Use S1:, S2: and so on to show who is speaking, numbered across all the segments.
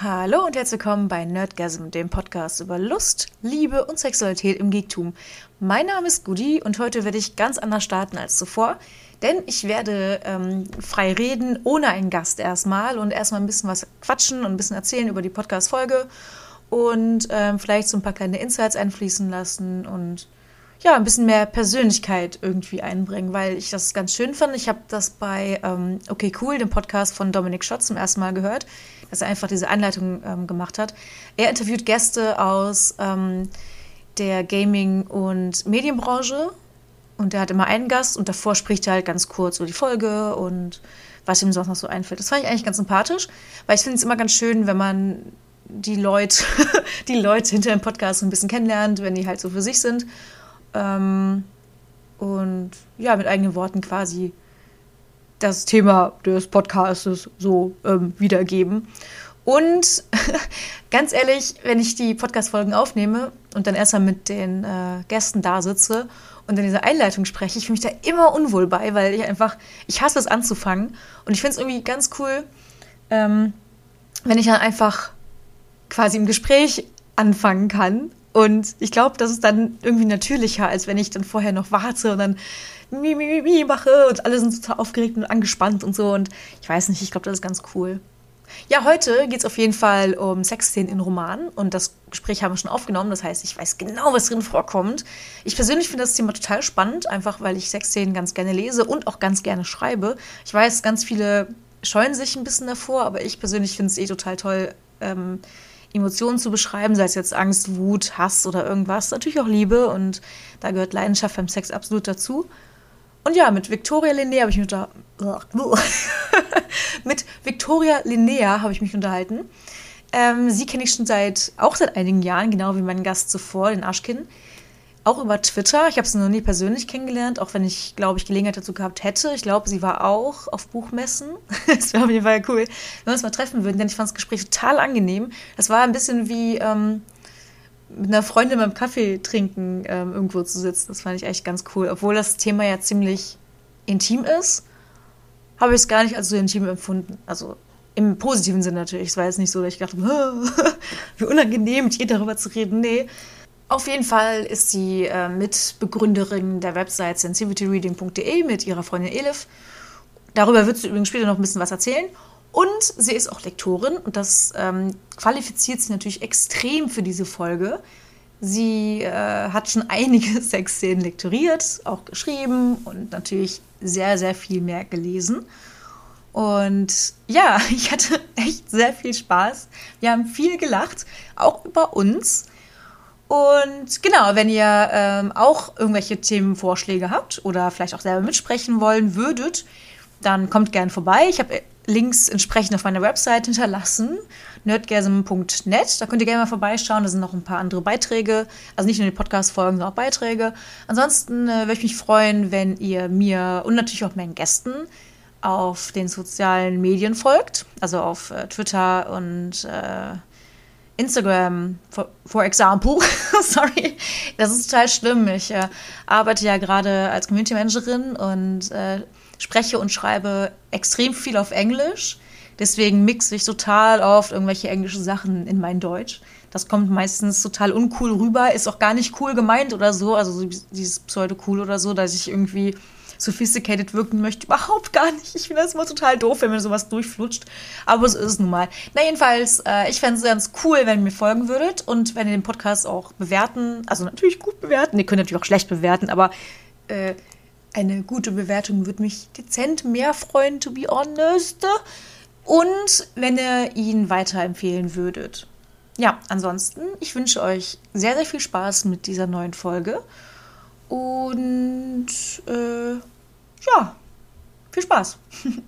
S1: Hallo und herzlich willkommen bei Nerdgasm, dem Podcast über Lust, Liebe und Sexualität im Geektum. Mein Name ist Gudi und heute werde ich ganz anders starten als zuvor, denn ich werde ähm, frei reden, ohne einen Gast erstmal und erstmal ein bisschen was quatschen und ein bisschen erzählen über die Podcast-Folge und ähm, vielleicht so ein paar kleine Insights einfließen lassen und ja, ein bisschen mehr Persönlichkeit irgendwie einbringen, weil ich das ganz schön fand. Ich habe das bei ähm, Okay Cool, dem Podcast von Dominik Schott, zum ersten Mal gehört, dass er einfach diese Einleitung ähm, gemacht hat. Er interviewt Gäste aus ähm, der Gaming- und Medienbranche und er hat immer einen Gast und davor spricht er halt ganz kurz über die Folge und was ihm sonst noch so einfällt. Das fand ich eigentlich ganz sympathisch, weil ich finde es immer ganz schön, wenn man die Leute, die Leute hinter dem Podcast so ein bisschen kennenlernt, wenn die halt so für sich sind ähm, und ja, mit eigenen Worten quasi das Thema des Podcasts so ähm, wiedergeben. Und ganz ehrlich, wenn ich die Podcast-Folgen aufnehme und dann erstmal mit den äh, Gästen da sitze und in dieser Einleitung spreche, ich fühle mich da immer unwohl bei, weil ich einfach, ich hasse es anzufangen. Und ich finde es irgendwie ganz cool, ähm, wenn ich dann einfach quasi im Gespräch anfangen kann und ich glaube, das ist dann irgendwie natürlicher, als wenn ich dann vorher noch warte und dann mi, mi, mi, mi mache und alle sind total aufgeregt und angespannt und so. Und ich weiß nicht, ich glaube, das ist ganz cool. Ja, heute geht es auf jeden Fall um Sexszenen in Romanen und das Gespräch haben wir schon aufgenommen. Das heißt, ich weiß genau, was drin vorkommt. Ich persönlich finde das Thema total spannend, einfach weil ich Sexszenen ganz gerne lese und auch ganz gerne schreibe. Ich weiß, ganz viele scheuen sich ein bisschen davor, aber ich persönlich finde es eh total toll, ähm, Emotionen zu beschreiben, sei es jetzt Angst, Wut, Hass oder irgendwas. Natürlich auch Liebe und da gehört Leidenschaft beim Sex absolut dazu. Und ja, mit Victoria Linnea habe ich mich unter mit Victoria Linnea habe ich mich unterhalten. Ähm, sie kenne ich schon seit auch seit einigen Jahren, genau wie mein Gast zuvor, den Aschkin auch über Twitter. Ich habe sie noch nie persönlich kennengelernt, auch wenn ich, glaube ich, Gelegenheit dazu gehabt hätte. Ich glaube, sie war auch auf Buchmessen. Es wäre auf jeden Fall cool, wenn wir uns mal treffen würden, denn ich fand das Gespräch total angenehm. Das war ein bisschen wie ähm, mit einer Freundin beim Kaffee trinken ähm, irgendwo zu sitzen. Das fand ich echt ganz cool. Obwohl das Thema ja ziemlich intim ist, habe ich es gar nicht als so intim empfunden. Also im positiven Sinne natürlich. Es war jetzt nicht so, dass ich dachte, wie unangenehm, mit ihr darüber zu reden. Nee, auf jeden Fall ist sie äh, Mitbegründerin der Website sensitivityreading.de mit ihrer Freundin Elif. Darüber wird sie übrigens später noch ein bisschen was erzählen. Und sie ist auch Lektorin und das ähm, qualifiziert sie natürlich extrem für diese Folge. Sie äh, hat schon einige Sexszenen lektoriert, auch geschrieben und natürlich sehr, sehr viel mehr gelesen. Und ja, ich hatte echt sehr viel Spaß. Wir haben viel gelacht, auch über uns. Und genau, wenn ihr ähm, auch irgendwelche Themenvorschläge habt oder vielleicht auch selber mitsprechen wollen würdet, dann kommt gern vorbei. Ich habe äh, Links entsprechend auf meiner Website hinterlassen, nerdgasm.net. Da könnt ihr gerne mal vorbeischauen. Da sind noch ein paar andere Beiträge. Also nicht nur die Podcast-Folgen, sondern auch Beiträge. Ansonsten äh, würde ich mich freuen, wenn ihr mir und natürlich auch meinen Gästen auf den sozialen Medien folgt. Also auf äh, Twitter und äh, Instagram, for, for example, sorry, das ist total schlimm. Ich äh, arbeite ja gerade als Community Managerin und äh, spreche und schreibe extrem viel auf Englisch. Deswegen mixe ich total oft irgendwelche englischen Sachen in mein Deutsch. Das kommt meistens total uncool rüber, ist auch gar nicht cool gemeint oder so, also so dieses Pseudo-cool oder so, dass ich irgendwie sophisticated wirken möchte. Überhaupt gar nicht. Ich finde das immer total doof, wenn mir sowas durchflutscht. Aber so ist es nun mal. Na, jedenfalls, äh, ich fände es ganz cool, wenn ihr mir folgen würdet und wenn ihr den Podcast auch bewerten, also natürlich gut bewerten. Ihr könnt natürlich auch schlecht bewerten, aber äh, eine gute Bewertung würde mich dezent mehr freuen, to be honest. Und wenn ihr ihn weiterempfehlen würdet. Ja, ansonsten, ich wünsche euch sehr, sehr viel Spaß mit dieser neuen Folge. Und äh, ja, viel Spaß.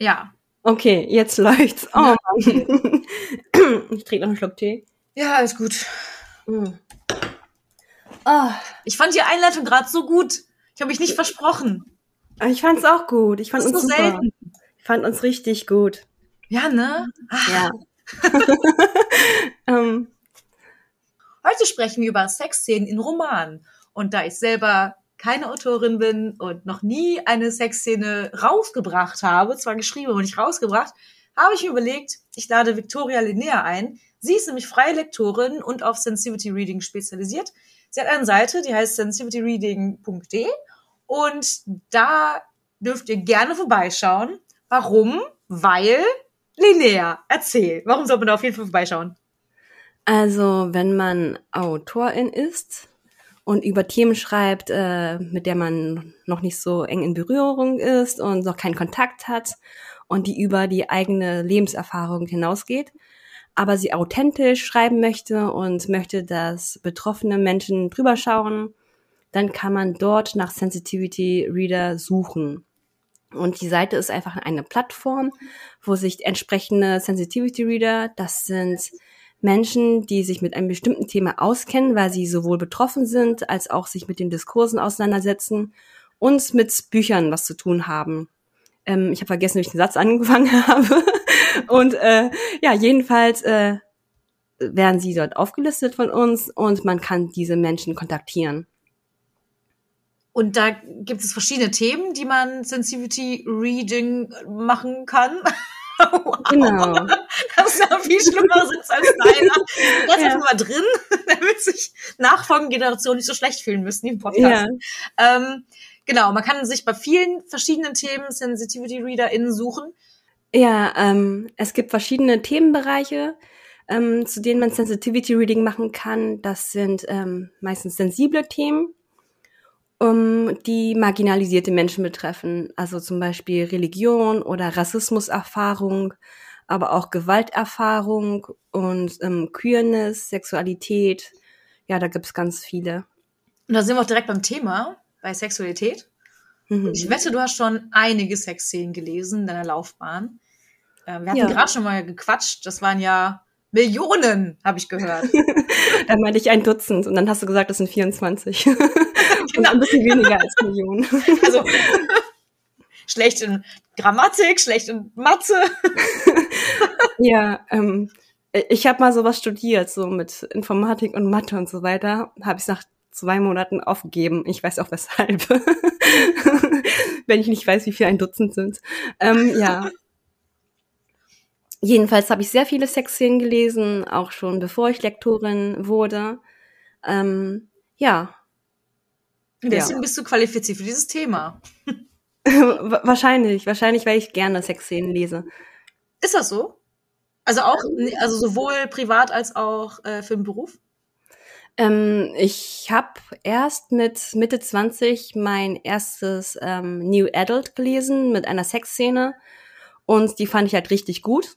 S2: ja. Okay, jetzt läuft's. Oh ja. Mann. ich trinke noch einen Schluck Tee.
S1: Ja, alles gut. Mm. Oh, ich fand die Einleitung gerade so gut. Ich habe mich nicht versprochen.
S2: Ich fand's auch gut. Ich fand uns so super. Selten. Ich fand uns richtig gut.
S1: Ja, ne?
S2: Ach. Ja.
S1: ähm, Heute sprechen wir über Sexszenen in Romanen. Und da ich selber keine Autorin bin und noch nie eine Sexszene rausgebracht habe, zwar geschrieben, aber nicht rausgebracht, habe ich mir überlegt, ich lade Victoria Linnea ein. Sie ist nämlich freie Lektorin und auf Sensitivity Reading spezialisiert. Sie hat eine Seite, die heißt sensitivityreading.de und da dürft ihr gerne vorbeischauen. Warum? Weil Linnea, erzähl. Warum soll man da auf jeden Fall vorbeischauen?
S2: Also, wenn man Autorin ist und über Themen schreibt, äh, mit der man noch nicht so eng in Berührung ist und noch keinen Kontakt hat und die über die eigene Lebenserfahrung hinausgeht, aber sie authentisch schreiben möchte und möchte, dass betroffene Menschen drüber schauen, dann kann man dort nach Sensitivity Reader suchen. Und die Seite ist einfach eine Plattform, wo sich entsprechende Sensitivity Reader, das sind Menschen, die sich mit einem bestimmten Thema auskennen, weil sie sowohl betroffen sind, als auch sich mit den Diskursen auseinandersetzen und mit Büchern was zu tun haben. Ähm, ich habe vergessen, wie ich den Satz angefangen habe. und äh, ja, jedenfalls äh, werden sie dort aufgelistet von uns und man kann diese Menschen kontaktieren.
S1: Und da gibt es verschiedene Themen, die man Sensitivity Reading machen kann. Wow. Genau. Das ist ja viel schlimmer als deiner. Lass ja. mal drin, damit sich nachfolgende Generationen nicht so schlecht fühlen müssen im Podcast. Ja. Ähm, genau, man kann sich bei vielen verschiedenen Themen Sensitivity ReaderInnen suchen.
S2: Ja, ähm, es gibt verschiedene Themenbereiche, ähm, zu denen man Sensitivity Reading machen kann. Das sind ähm, meistens sensible Themen, um, die marginalisierte Menschen betreffen, also zum Beispiel Religion oder Rassismuserfahrung, aber auch Gewalterfahrung und ähm, Queerness, Sexualität. Ja, da gibt's ganz viele.
S1: Und da sind wir auch direkt beim Thema, bei Sexualität. Mhm. Ich wette, du hast schon einige Sexszenen gelesen in deiner Laufbahn. Äh, wir hatten ja. gerade schon mal gequatscht, das waren ja Millionen, habe ich gehört.
S2: dann meinte ich ein Dutzend und dann hast du gesagt, das sind 24. genau. ein bisschen weniger als Millionen.
S1: Also schlecht in Grammatik, schlecht in Mathe.
S2: ja, ähm, ich habe mal sowas studiert, so mit Informatik und Mathe und so weiter. Habe ich nach zwei Monaten aufgegeben. Ich weiß auch weshalb. Wenn ich nicht weiß, wie viel ein Dutzend sind. Ähm, ja. Jedenfalls habe ich sehr viele Sexszenen gelesen, auch schon bevor ich Lektorin wurde. Ähm, ja,
S1: Deswegen ja. bist du qualifiziert für dieses Thema.
S2: wahrscheinlich, wahrscheinlich, weil ich gerne Sexszenen lese.
S1: Ist das so? Also auch, also sowohl privat als auch äh, für den Beruf?
S2: Ähm, ich habe erst mit Mitte 20 mein erstes ähm, New Adult gelesen mit einer Sexszene und die fand ich halt richtig gut.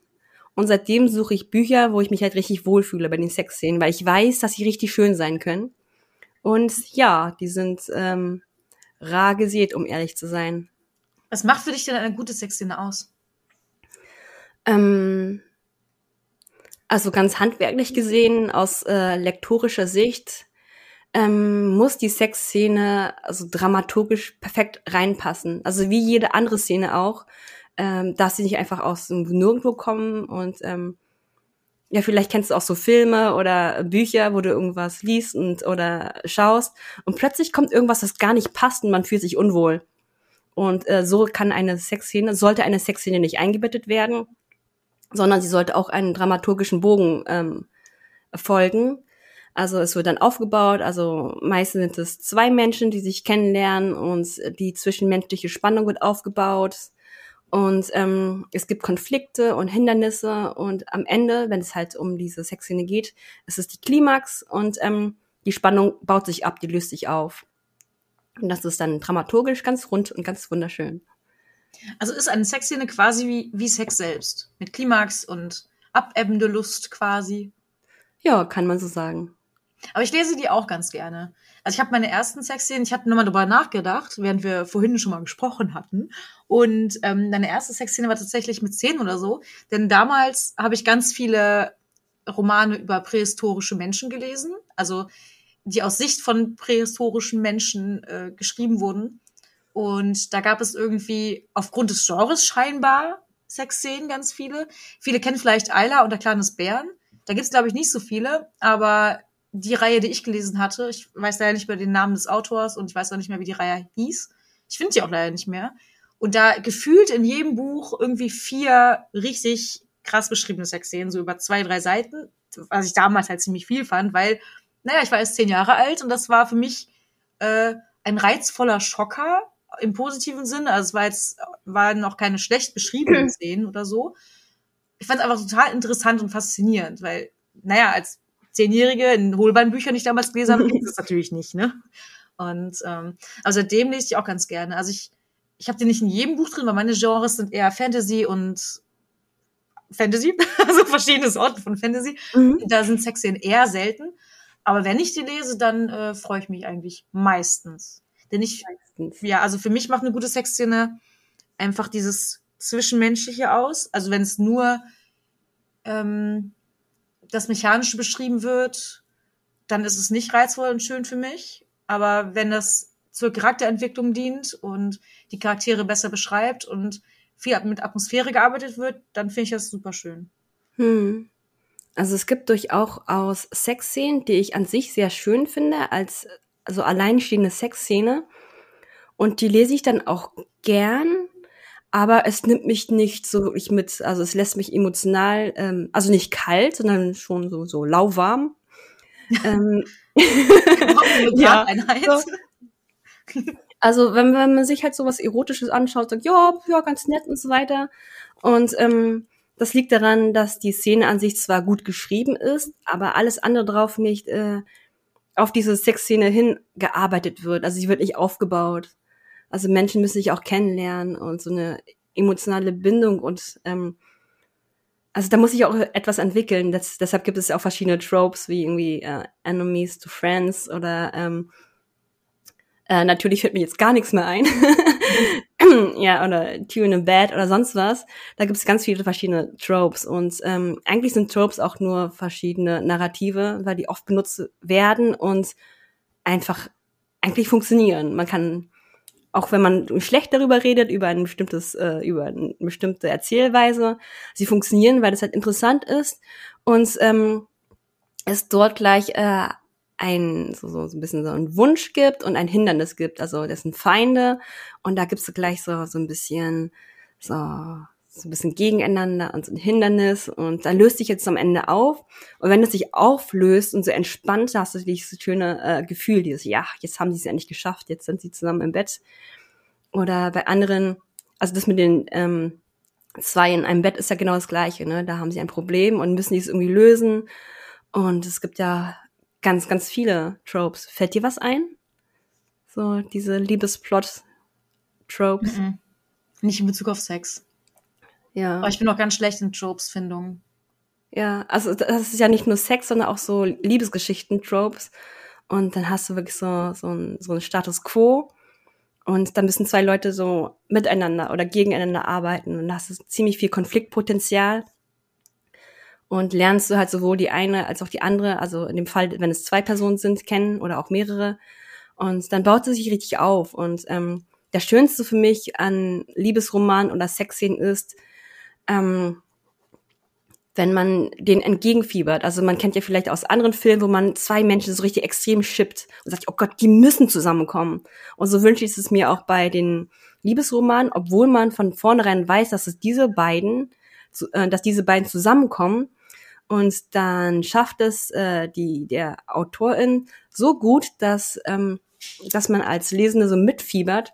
S2: Und seitdem suche ich Bücher, wo ich mich halt richtig wohlfühle bei den Sexszenen, weil ich weiß, dass sie richtig schön sein können. Und ja, die sind ähm, rar gesät, um ehrlich zu sein.
S1: Was macht für dich denn eine gute Sexszene aus?
S2: Ähm, also ganz handwerklich gesehen, aus äh, lektorischer Sicht, ähm, muss die Sexszene also dramaturgisch perfekt reinpassen. Also wie jede andere Szene auch, ähm, darf sie nicht einfach aus dem Nirgendwo kommen und ähm, ja, vielleicht kennst du auch so Filme oder Bücher, wo du irgendwas liest und oder schaust und plötzlich kommt irgendwas, das gar nicht passt und man fühlt sich unwohl. Und äh, so kann eine Sexszene, sollte eine Sexszene nicht eingebettet werden, sondern sie sollte auch einen dramaturgischen Bogen ähm, folgen. Also es wird dann aufgebaut, also meistens sind es zwei Menschen, die sich kennenlernen und die zwischenmenschliche Spannung wird aufgebaut. Und ähm, es gibt Konflikte und Hindernisse und am Ende, wenn es halt um diese Sexszene geht, ist es die Klimax und ähm, die Spannung baut sich ab, die löst sich auf. Und das ist dann dramaturgisch ganz rund und ganz wunderschön.
S1: Also ist eine Sexszene quasi wie, wie Sex selbst, mit Klimax und abebbende Lust quasi.
S2: Ja, kann man so sagen.
S1: Aber ich lese die auch ganz gerne. Also ich habe meine ersten Sexszenen, ich hatte nochmal darüber nachgedacht, während wir vorhin schon mal gesprochen hatten. Und ähm, meine erste Sexszene war tatsächlich mit zehn oder so. Denn damals habe ich ganz viele Romane über prähistorische Menschen gelesen. Also die aus Sicht von prähistorischen Menschen äh, geschrieben wurden. Und da gab es irgendwie aufgrund des Genres scheinbar Sexszenen ganz viele. Viele kennen vielleicht Ayla und der des Bären. Da gibt es, glaube ich, nicht so viele, aber die Reihe, die ich gelesen hatte, ich weiß leider nicht mehr den Namen des Autors und ich weiß auch nicht mehr, wie die Reihe hieß. Ich finde die auch leider nicht mehr. Und da gefühlt in jedem Buch irgendwie vier richtig krass beschriebene Sexszenen, so über zwei, drei Seiten, was ich damals halt ziemlich viel fand, weil, naja, ich war erst zehn Jahre alt und das war für mich äh, ein reizvoller Schocker im positiven Sinne. Also es war jetzt, waren noch keine schlecht beschriebenen Szenen oder so. Ich fand es einfach total interessant und faszinierend, weil, naja, als Zehnjährige in Hohlbeinbüchern, die ich damals gelesen habe, ist das natürlich nicht, ne? Und ähm, also seitdem lese ich auch ganz gerne. Also ich, ich habe den nicht in jedem Buch drin, weil meine Genres sind eher Fantasy und Fantasy, also verschiedene Sorten von Fantasy. Mhm. Da sind Sexszenen eher selten. Aber wenn ich die lese, dann äh, freue ich mich eigentlich meistens. Denn ich, meistens. ja, also für mich macht eine gute Sexszene einfach dieses Zwischenmenschliche aus. Also wenn es nur ähm, das Mechanische beschrieben wird, dann ist es nicht reizvoll und schön für mich. Aber wenn das zur Charakterentwicklung dient und die Charaktere besser beschreibt und viel mit Atmosphäre gearbeitet wird, dann finde ich das super schön.
S2: Hm. Also es gibt durchaus Sexszenen, die ich an sich sehr schön finde, als also alleinstehende Sexszene. Und die lese ich dann auch gern, aber es nimmt mich nicht so wirklich mit, also es lässt mich emotional, ähm, also nicht kalt, sondern schon so, so lauwarm. ähm, ja, so. Also wenn, wenn man sich halt so was Erotisches anschaut, sagt, ja, ja, ganz nett und so weiter. Und ähm, das liegt daran, dass die Szene an sich zwar gut geschrieben ist, aber alles andere drauf nicht äh, auf diese Sexszene hingearbeitet wird. Also sie wird nicht aufgebaut. Also Menschen müssen sich auch kennenlernen und so eine emotionale Bindung und ähm, also da muss ich auch etwas entwickeln. Das, deshalb gibt es ja auch verschiedene Tropes wie irgendwie äh, Enemies to Friends oder ähm, äh, natürlich fällt mir jetzt gar nichts mehr ein. ja, oder Two in a Bed oder sonst was. Da gibt es ganz viele verschiedene Tropes. Und ähm, eigentlich sind Tropes auch nur verschiedene Narrative, weil die oft benutzt werden und einfach eigentlich funktionieren. Man kann auch wenn man schlecht darüber redet, über ein bestimmtes, äh, über eine bestimmte Erzählweise, sie funktionieren, weil das halt interessant ist und ähm, es dort gleich äh, ein so, so, so ein bisschen so ein Wunsch gibt und ein Hindernis gibt. Also das sind Feinde und da gibt's gleich so so ein bisschen so so ein bisschen gegeneinander und so ein Hindernis und dann löst sich jetzt am Ende auf und wenn es sich auflöst und so entspannt, hast du dieses schöne äh, Gefühl, dieses ja, jetzt haben sie es endlich geschafft, jetzt sind sie zusammen im Bett oder bei anderen, also das mit den ähm, zwei in einem Bett ist ja genau das gleiche, ne? Da haben sie ein Problem und müssen dies irgendwie lösen und es gibt ja ganz, ganz viele Tropes. Fällt dir was ein? So diese Liebesplot-Tropes? Mm
S1: -mm. Nicht in Bezug auf Sex. Ja. Aber ich bin auch ganz schlecht in Tropes-Findungen.
S2: Ja, also das ist ja nicht nur Sex, sondern auch so Liebesgeschichten, Tropes. Und dann hast du wirklich so, so, ein, so einen Status quo. Und dann müssen zwei Leute so miteinander oder gegeneinander arbeiten. Und da hast du ziemlich viel Konfliktpotenzial. Und lernst du halt sowohl die eine als auch die andere, also in dem Fall, wenn es zwei Personen sind, kennen oder auch mehrere. Und dann baut es sich richtig auf. Und ähm, das Schönste für mich an Liebesroman oder Sexszenen ist, ähm, wenn man den entgegenfiebert. Also man kennt ja vielleicht aus anderen Filmen, wo man zwei Menschen so richtig extrem schippt und sagt, oh Gott, die müssen zusammenkommen. Und so wünsche ich es mir auch bei den Liebesromanen, obwohl man von vornherein weiß, dass es diese beiden, äh, dass diese beiden zusammenkommen. Und dann schafft es äh, die der Autorin so gut, dass ähm, dass man als Lesende so mitfiebert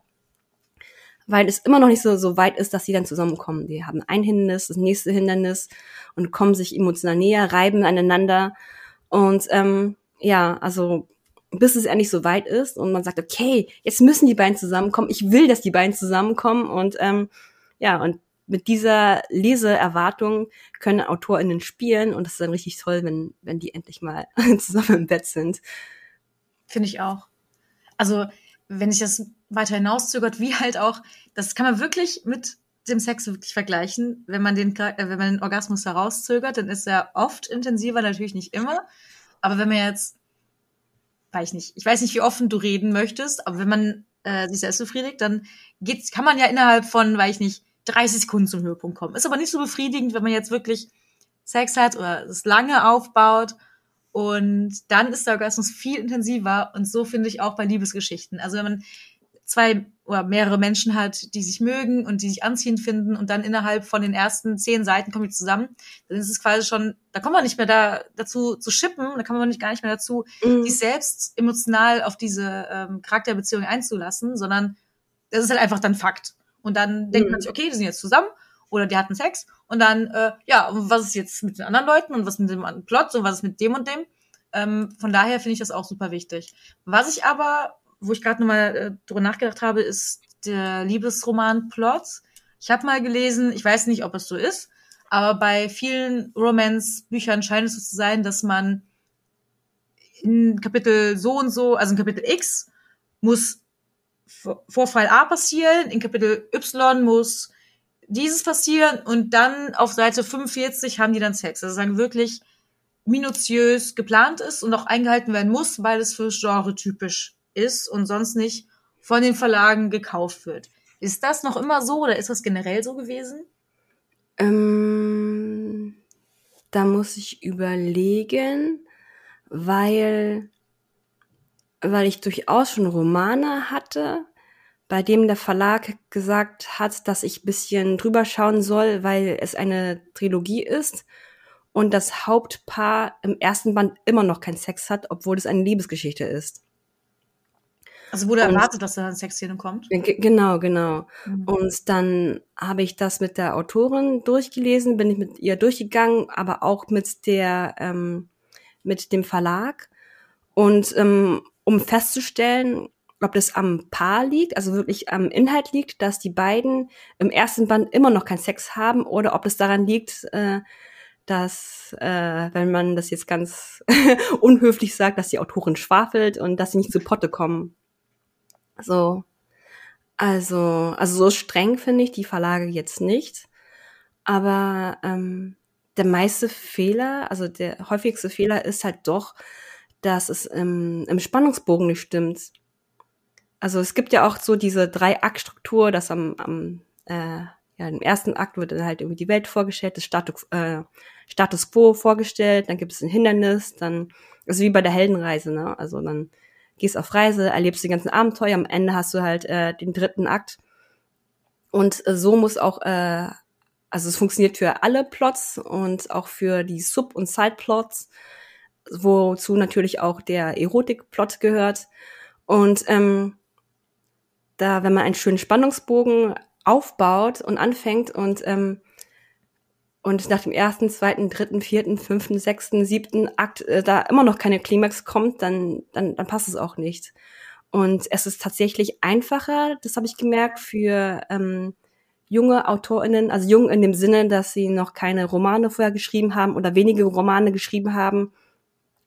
S2: weil es immer noch nicht so, so weit ist, dass sie dann zusammenkommen. Die haben ein Hindernis, das nächste Hindernis und kommen sich emotional näher, reiben aneinander. Und ähm, ja, also bis es endlich so weit ist und man sagt, okay, jetzt müssen die beiden zusammenkommen. Ich will, dass die beiden zusammenkommen. Und ähm, ja, und mit dieser Leseerwartung können AutorInnen spielen und das ist dann richtig toll, wenn, wenn die endlich mal zusammen im Bett sind.
S1: Finde ich auch. Also, wenn ich das weiter hinauszögert, wie halt auch, das kann man wirklich mit dem Sex wirklich vergleichen. Wenn man den, äh, wenn man den Orgasmus herauszögert, dann ist er oft intensiver, natürlich nicht immer. Aber wenn man jetzt, weiß ich nicht, ich weiß nicht, wie offen du reden möchtest, aber wenn man äh, sich selbst befriedigt, dann geht's, kann man ja innerhalb von, weiß ich nicht, 30 Sekunden zum Höhepunkt kommen. Ist aber nicht so befriedigend, wenn man jetzt wirklich Sex hat oder es lange aufbaut. Und dann ist der Orgasmus viel intensiver. Und so finde ich auch bei Liebesgeschichten. Also wenn man zwei oder mehrere Menschen hat, die sich mögen und die sich anziehend finden und dann innerhalb von den ersten zehn Seiten kommen die zusammen, dann ist es quasi schon, da kommt man nicht mehr da dazu zu shippen, da kann man nicht gar nicht mehr dazu, mhm. sich selbst emotional auf diese ähm, Charakterbeziehung einzulassen, sondern das ist halt einfach dann Fakt. Und dann mhm. denkt man sich, okay, die sind jetzt zusammen oder die hatten Sex und dann, äh, ja, was ist jetzt mit den anderen Leuten und was mit dem Plot und was ist mit dem und dem? Ähm, von daher finde ich das auch super wichtig. Was ich aber wo ich gerade nochmal äh, drüber nachgedacht habe, ist der Liebesroman-Plot. Ich habe mal gelesen, ich weiß nicht, ob es so ist, aber bei vielen Romance-Büchern scheint es so zu sein, dass man in Kapitel so und so, also in Kapitel X muss Vorfall A passieren, in Kapitel Y muss dieses passieren und dann auf Seite 45 haben die dann Sex. Also sagen wirklich minutiös geplant ist und auch eingehalten werden muss, weil es für Genre typisch ist und sonst nicht von den Verlagen gekauft wird. Ist das noch immer so oder ist das generell so gewesen?
S2: Ähm, da muss ich überlegen, weil, weil ich durchaus schon Romane hatte, bei dem der Verlag gesagt hat, dass ich bisschen drüber schauen soll, weil es eine Trilogie ist und das Hauptpaar im ersten Band immer noch keinen Sex hat, obwohl es eine Liebesgeschichte ist.
S1: Also wurde und, erwartet, dass da eine Sexszene kommt?
S2: Genau, genau. Mhm. Und dann habe ich das mit der Autorin durchgelesen, bin ich mit ihr durchgegangen, aber auch mit der, ähm, mit dem Verlag. Und ähm, um festzustellen, ob das am Paar liegt, also wirklich am Inhalt liegt, dass die beiden im ersten Band immer noch keinen Sex haben, oder ob es daran liegt, äh, dass, äh, wenn man das jetzt ganz unhöflich sagt, dass die Autorin schwafelt und dass sie nicht zu Potte kommen. So. Also, also so streng finde ich die Verlage jetzt nicht. Aber ähm, der meiste Fehler, also der häufigste Fehler ist halt doch, dass es im, im Spannungsbogen nicht stimmt. Also es gibt ja auch so diese Drei-Akt-Struktur, dass am, am äh, ja, im ersten Akt wird dann halt irgendwie die Welt vorgestellt, das Status, äh, Status quo vorgestellt, dann gibt es ein Hindernis, dann, also wie bei der Heldenreise, ne? Also dann gehst auf Reise, erlebst die ganzen Abenteuer, am Ende hast du halt äh, den dritten Akt. Und äh, so muss auch, äh, also es funktioniert für alle Plots und auch für die Sub- und Side-Plots, wozu natürlich auch der Erotik-Plot gehört. Und ähm, da, wenn man einen schönen Spannungsbogen aufbaut und anfängt und ähm, und nach dem ersten, zweiten, dritten, vierten, fünften, sechsten, siebten Akt äh, da immer noch keine Klimax kommt, dann, dann, dann passt es auch nicht. Und es ist tatsächlich einfacher, das habe ich gemerkt, für ähm, junge AutorInnen, also jung in dem Sinne, dass sie noch keine Romane vorher geschrieben haben oder wenige Romane geschrieben haben,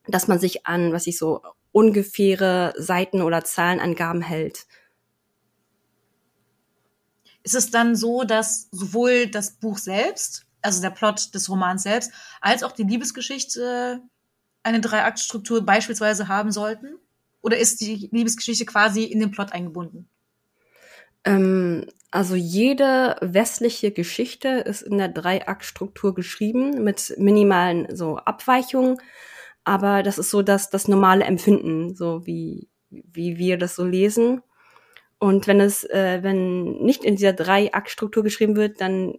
S2: dass man sich an, was ich so, ungefähre Seiten- oder Zahlenangaben hält.
S1: Ist es dann so, dass sowohl das Buch selbst also der Plot des Romans selbst, als auch die Liebesgeschichte eine Dreiaktstruktur beispielsweise haben sollten? Oder ist die Liebesgeschichte quasi in den Plot eingebunden?
S2: Ähm, also jede westliche Geschichte ist in der Dreiaktstruktur geschrieben mit minimalen so Abweichungen, aber das ist so das das normale Empfinden, so wie wie wir das so lesen. Und wenn es äh, wenn nicht in dieser Dreiaktstruktur geschrieben wird, dann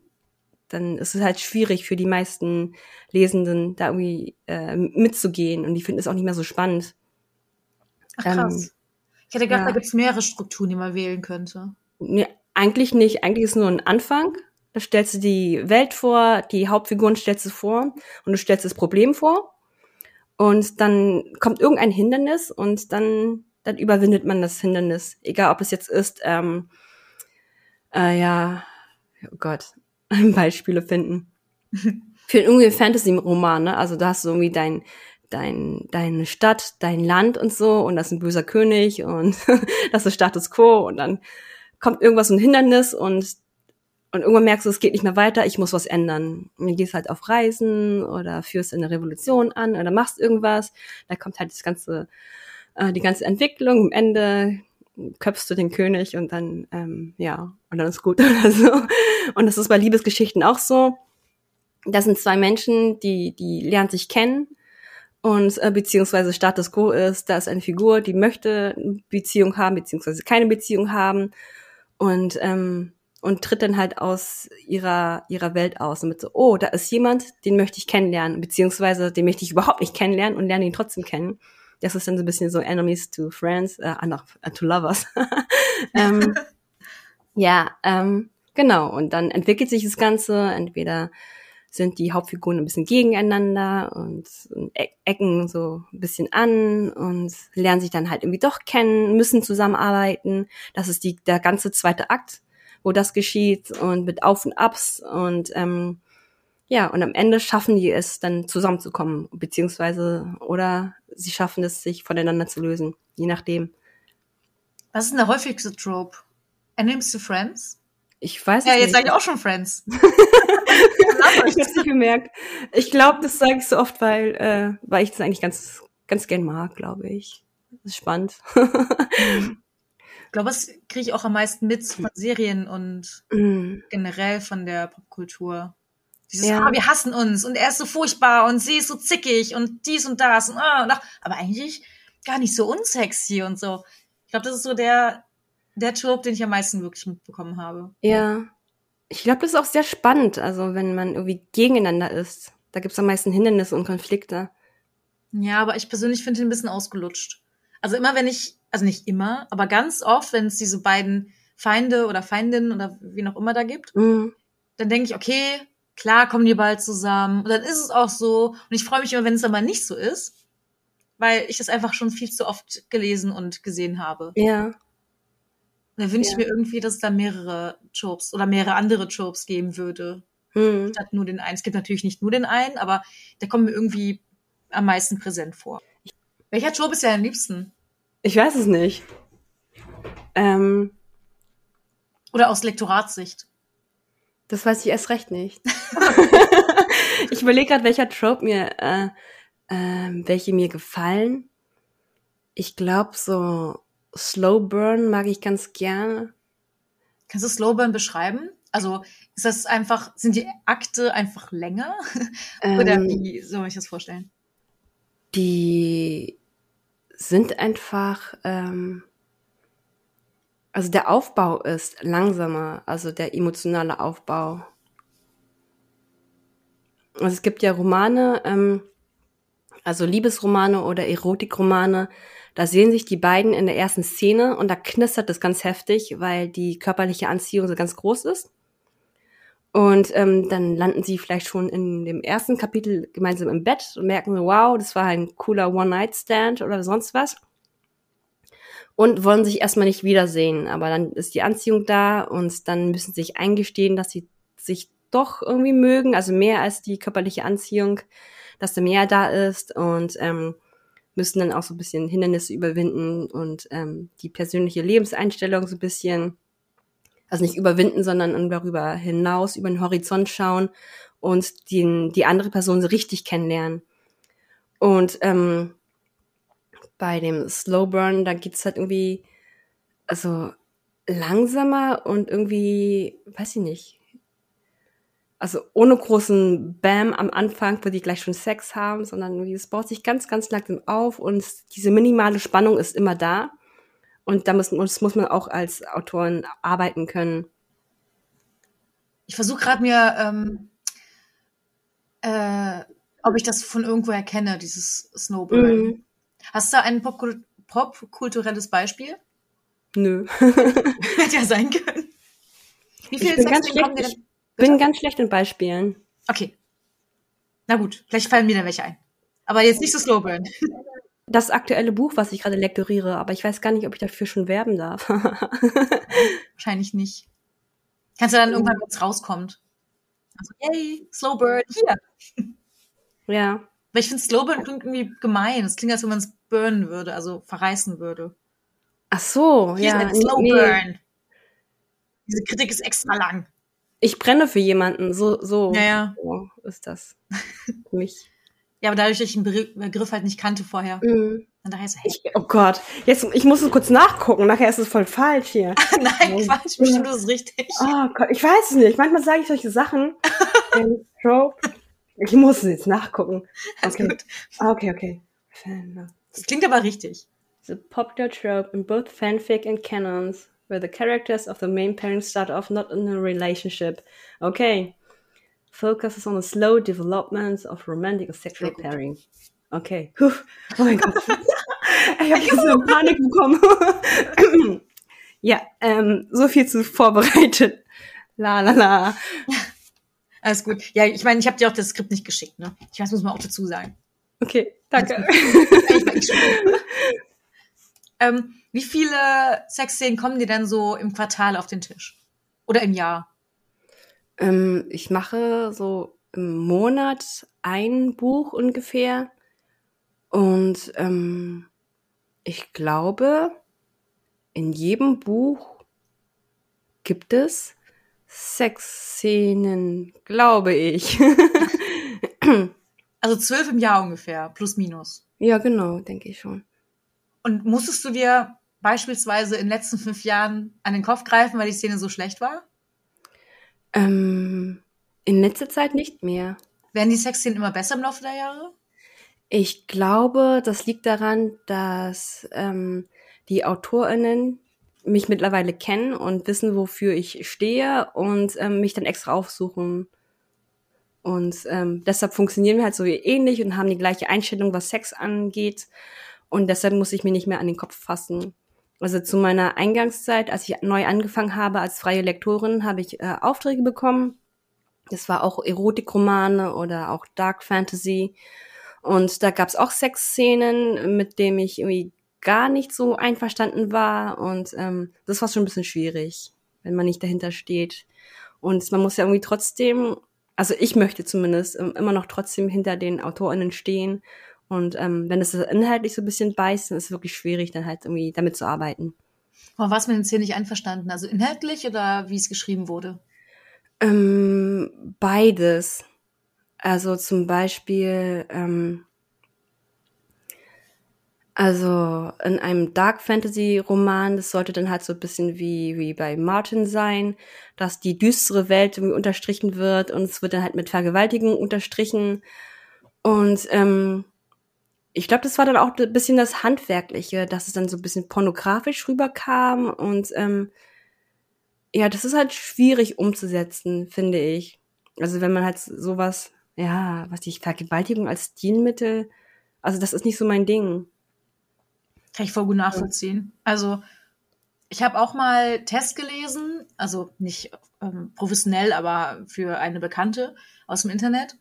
S2: dann ist es halt schwierig für die meisten Lesenden, da irgendwie äh, mitzugehen und die finden es auch nicht mehr so spannend.
S1: Ach krass. Ähm, ich hätte gedacht, ja. da gibt es mehrere Strukturen, die man wählen könnte.
S2: Nee, eigentlich nicht. Eigentlich ist nur ein Anfang. Da stellst du die Welt vor, die Hauptfiguren stellst du vor und du stellst das Problem vor. Und dann kommt irgendein Hindernis und dann, dann überwindet man das Hindernis. Egal, ob es jetzt ist, ähm, äh, ja, oh Gott, Beispiele finden. Für irgendwie Fantasy-Roman, ne? Also da hast du irgendwie dein, dein, deine Stadt, dein Land und so und das ist ein böser König und das ist Status Quo und dann kommt irgendwas ein Hindernis und und irgendwann merkst du, es geht nicht mehr weiter, ich muss was ändern. Und du gehst halt auf Reisen oder führst eine Revolution an oder machst irgendwas. Da kommt halt das ganze, äh, die ganze Entwicklung. Am Ende köpfst du den König und dann, ähm, ja, und dann ist gut oder so. Und das ist bei Liebesgeschichten auch so. Das sind zwei Menschen, die, die lernen sich kennen Und äh, beziehungsweise Status quo ist, da ist eine Figur, die möchte eine Beziehung haben, beziehungsweise keine Beziehung haben. Und ähm, und tritt dann halt aus ihrer, ihrer Welt aus und mit so, oh, da ist jemand, den möchte ich kennenlernen, beziehungsweise den möchte ich überhaupt nicht kennenlernen und lerne ihn trotzdem kennen. Das ist dann so ein bisschen so Enemies to Friends, äh, uh, no, to Lovers. ähm, ja, ähm, genau. Und dann entwickelt sich das Ganze. Entweder sind die Hauptfiguren ein bisschen gegeneinander und, und e-, ecken so ein bisschen an und lernen sich dann halt irgendwie doch kennen, müssen zusammenarbeiten. Das ist die, der ganze zweite Akt wo das geschieht und mit Auf und Abs und ähm, ja, und am Ende schaffen die es dann zusammenzukommen, beziehungsweise oder sie schaffen es, sich voneinander zu lösen, je nachdem.
S1: Was ist denn der häufigste Trope? Enemies to Friends?
S2: Ich weiß
S1: ja, nicht. Ja, jetzt sage ich auch schon Friends.
S2: ich hab's nicht gemerkt. Ich glaube, das sage ich so oft, weil, äh, weil ich das eigentlich ganz, ganz gern mag, glaube ich. Das ist spannend.
S1: Ich glaube, das kriege ich auch am meisten mit von Serien und mm. generell von der Popkultur. Dieses, ja. ah, wir hassen uns und er ist so furchtbar und sie ist so zickig und dies und das und, ah, und ach, aber eigentlich gar nicht so unsexy und so. Ich glaube, das ist so der, der Trope, den ich am meisten wirklich mitbekommen habe.
S2: Ja. Ich glaube, das ist auch sehr spannend, also wenn man irgendwie gegeneinander ist. Da gibt es am meisten Hindernisse und Konflikte.
S1: Ja, aber ich persönlich finde ihn ein bisschen ausgelutscht. Also immer wenn ich also nicht immer, aber ganz oft, wenn es diese beiden Feinde oder Feindinnen oder wie noch immer da gibt, mhm. dann denke ich, okay, klar kommen die bald zusammen. Und dann ist es auch so. Und ich freue mich immer, wenn es aber nicht so ist, weil ich das einfach schon viel zu oft gelesen und gesehen habe.
S2: Ja. Und
S1: dann wünsche ja. ich mir irgendwie, dass es da mehrere Tropes oder mehrere andere Tropes geben würde. Mhm. Statt nur den einen. Es gibt natürlich nicht nur den einen, aber der kommt mir irgendwie am meisten präsent vor. Welcher Trope ist ja am liebsten?
S2: Ich weiß es nicht. Ähm,
S1: Oder aus Lektoratssicht.
S2: Das weiß ich erst recht nicht. ich überlege gerade, welcher Trope mir, äh, äh, welche mir gefallen. Ich glaube, so Slow Burn mag ich ganz gerne.
S1: Kannst du Slow Burn beschreiben? Also ist das einfach, sind die Akte einfach länger? Oder ähm, wie soll ich das vorstellen?
S2: Die sind einfach, ähm, also der Aufbau ist langsamer, also der emotionale Aufbau. Also es gibt ja Romane, ähm, also Liebesromane oder Erotikromane, da sehen sich die beiden in der ersten Szene und da knistert es ganz heftig, weil die körperliche Anziehung so ganz groß ist. Und ähm, dann landen sie vielleicht schon in dem ersten Kapitel gemeinsam im Bett und merken, wow, das war ein cooler One-Night-Stand oder sonst was. Und wollen sich erstmal nicht wiedersehen. Aber dann ist die Anziehung da und dann müssen sie sich eingestehen, dass sie sich doch irgendwie mögen, also mehr als die körperliche Anziehung, dass da mehr da ist und ähm, müssen dann auch so ein bisschen Hindernisse überwinden und ähm, die persönliche Lebenseinstellung so ein bisschen also nicht überwinden, sondern darüber hinaus, über den Horizont schauen und den, die andere Person so richtig kennenlernen. Und ähm, bei dem Slow Burn, da geht's halt irgendwie, also langsamer und irgendwie, weiß ich nicht, also ohne großen Bam am Anfang, wo die gleich schon Sex haben, sondern irgendwie, es baut sich ganz, ganz langsam auf und diese minimale Spannung ist immer da. Und da muss, muss, muss man auch als Autorin arbeiten können.
S1: Ich versuche gerade mir, ähm, äh, ob ich das von irgendwo erkenne, dieses Snowboard. Mhm. Hast du ein popkulturelles Pop Beispiel?
S2: Nö.
S1: Hätte ja sein können.
S2: Wie viele ich bin, ganz schlecht, ich bin ganz schlecht in Beispielen.
S1: Okay. Na gut, vielleicht fallen mir da welche ein. Aber jetzt nicht so Slowburn
S2: das aktuelle Buch, was ich gerade lektoriere, aber ich weiß gar nicht, ob ich dafür schon werben darf.
S1: Wahrscheinlich nicht. Kannst du dann irgendwann, wenn es rauskommt. Also, yay, Slowburn, hier.
S2: Ja.
S1: Weil ich finde, Slowburn klingt irgendwie gemein. Es klingt, als wenn man es burnen würde, also verreißen würde.
S2: Ach so,
S1: hier
S2: ja.
S1: Slowburn. Nee. Diese Kritik ist extra lang.
S2: Ich brenne für jemanden, so, so,
S1: ja, ja.
S2: so ist das. für mich.
S1: Ja, aber dadurch, dass ich den Begriff halt nicht kannte vorher. Mhm. Und daher so,
S2: hey. Ich, oh Gott, jetzt, ich muss es kurz nachgucken, nachher ist es voll falsch hier.
S1: Nein, oh, Quatsch, bestimmt ist es richtig.
S2: Oh Gott, ich weiß es nicht. Manchmal sage ich solche Sachen. Trope. Ich muss jetzt nachgucken. Okay. okay, okay.
S1: Das klingt aber richtig.
S2: The popular trope in both fanfic and canons, where the characters of the main pairing start off not in a relationship. Okay. Focuses on the slow development of romantic or sexual pairing. Okay. Puh. Oh mein Gott. ich habe so eine Panik bekommen. ja, ähm, so viel zu vorbereitet. La la la.
S1: Alles gut. Ja, ich meine, ich habe dir auch das Skript nicht geschickt, ne? Ich weiß, muss man auch dazu sagen.
S2: Okay, danke.
S1: ähm, wie viele Sexszenen kommen dir denn so im Quartal auf den Tisch? Oder im Jahr?
S2: Ähm, ich mache so im Monat ein Buch ungefähr. Und ähm, ich glaube, in jedem Buch gibt es Sexszenen, glaube ich.
S1: also zwölf im Jahr ungefähr, plus minus.
S2: Ja, genau, denke ich schon.
S1: Und musstest du dir beispielsweise in den letzten fünf Jahren an den Kopf greifen, weil die Szene so schlecht war?
S2: Ähm, in letzter Zeit nicht mehr.
S1: Werden die Sexszenen immer besser im Laufe der Jahre?
S2: Ich glaube, das liegt daran, dass ähm, die AutorInnen mich mittlerweile kennen und wissen, wofür ich stehe und ähm, mich dann extra aufsuchen. Und ähm, deshalb funktionieren wir halt so ähnlich und haben die gleiche Einstellung, was Sex angeht. Und deshalb muss ich mir nicht mehr an den Kopf fassen. Also zu meiner Eingangszeit, als ich neu angefangen habe als freie Lektorin, habe ich äh, Aufträge bekommen. Das war auch Erotikromane oder auch Dark Fantasy. Und da gab es auch Sexszenen, mit denen ich irgendwie gar nicht so einverstanden war. Und ähm, das war schon ein bisschen schwierig, wenn man nicht dahinter steht. Und man muss ja irgendwie trotzdem, also ich möchte zumindest ähm, immer noch trotzdem hinter den AutorInnen stehen. Und ähm, wenn es inhaltlich so ein bisschen beißt, dann ist es wirklich schwierig, dann halt irgendwie damit zu arbeiten.
S1: Aber was mit den Szenen nicht einverstanden? Also inhaltlich oder wie es geschrieben wurde?
S2: Ähm, beides. Also zum Beispiel, ähm, also in einem Dark Fantasy Roman, das sollte dann halt so ein bisschen wie, wie bei Martin sein, dass die düstere Welt irgendwie unterstrichen wird und es wird dann halt mit Vergewaltigung unterstrichen. Und ähm, ich glaube, das war dann auch ein bisschen das Handwerkliche, dass es dann so ein bisschen pornografisch rüberkam und ähm, ja, das ist halt schwierig umzusetzen, finde ich. Also wenn man halt sowas ja, was ich, Vergewaltigung als Stilmittel, also das ist nicht so mein Ding.
S1: Kann ich voll gut nachvollziehen. Also ich habe auch mal Test gelesen, also nicht ähm, professionell, aber für eine Bekannte aus dem Internet.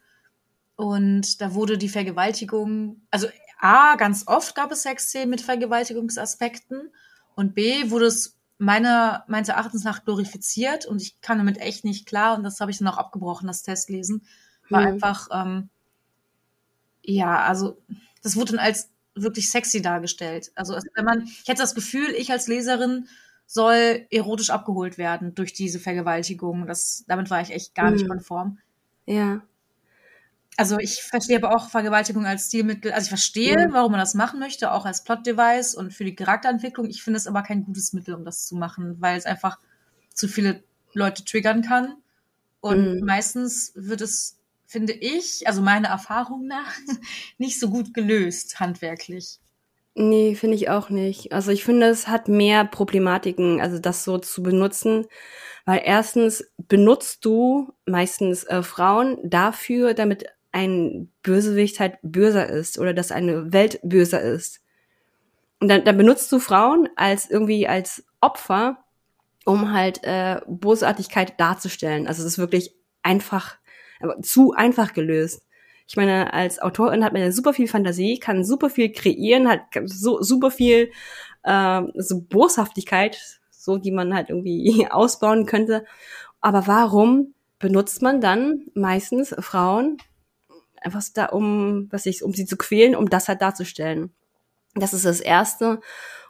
S1: Und da wurde die Vergewaltigung, also A, ganz oft gab es Sexszenen mit Vergewaltigungsaspekten und B, wurde es meiner, meines Erachtens nach glorifiziert und ich kam damit echt nicht klar und das habe ich dann auch abgebrochen, das Testlesen, war mhm. einfach, ähm, ja, also das wurde dann als wirklich sexy dargestellt. Also wenn man, ich hätte das Gefühl, ich als Leserin soll erotisch abgeholt werden durch diese Vergewaltigung. Das, damit war ich echt gar mhm. nicht konform.
S2: Ja.
S1: Also ich verstehe aber auch Vergewaltigung als Stilmittel. Also ich verstehe, mhm. warum man das machen möchte, auch als Plot-Device und für die Charakterentwicklung. Ich finde es aber kein gutes Mittel, um das zu machen, weil es einfach zu viele Leute triggern kann. Und mhm. meistens wird es finde ich, also meiner Erfahrung nach, nicht so gut gelöst, handwerklich.
S2: Nee, finde ich auch nicht. Also ich finde, es hat mehr Problematiken, also das so zu benutzen, weil erstens benutzt du meistens äh, Frauen dafür, damit ein Bösewicht halt böser ist oder dass eine Welt böser ist. Und dann, dann benutzt du Frauen als irgendwie als Opfer, um halt äh, Bosartigkeit darzustellen. Also es ist wirklich einfach aber zu einfach gelöst. Ich meine, als Autorin hat man ja super viel Fantasie, kann super viel kreieren, hat so super viel äh, so Boshaftigkeit, so die man halt irgendwie ausbauen könnte. Aber warum benutzt man dann meistens Frauen einfach da, um, was ich, um sie zu quälen, um das halt darzustellen? Das ist das Erste.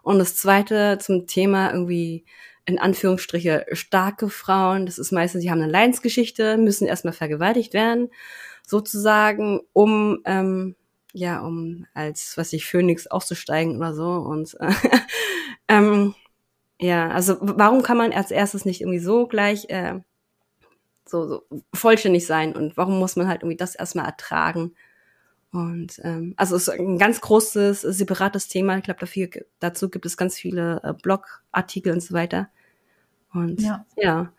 S2: Und das Zweite zum Thema irgendwie in Anführungsstriche starke Frauen. Das ist meistens, sie haben eine Leidensgeschichte, müssen erstmal vergewaltigt werden, sozusagen, um ähm, ja, um als was ich Phönix aufzusteigen oder so. Und äh, ähm, ja, also warum kann man als erstes nicht irgendwie so gleich äh, so, so vollständig sein und warum muss man halt irgendwie das erstmal ertragen? Und ähm, also es ist ein ganz großes, separates Thema. Ich glaube, dafür dazu gibt es ganz viele äh, Blogartikel und so weiter. Und ja. ja.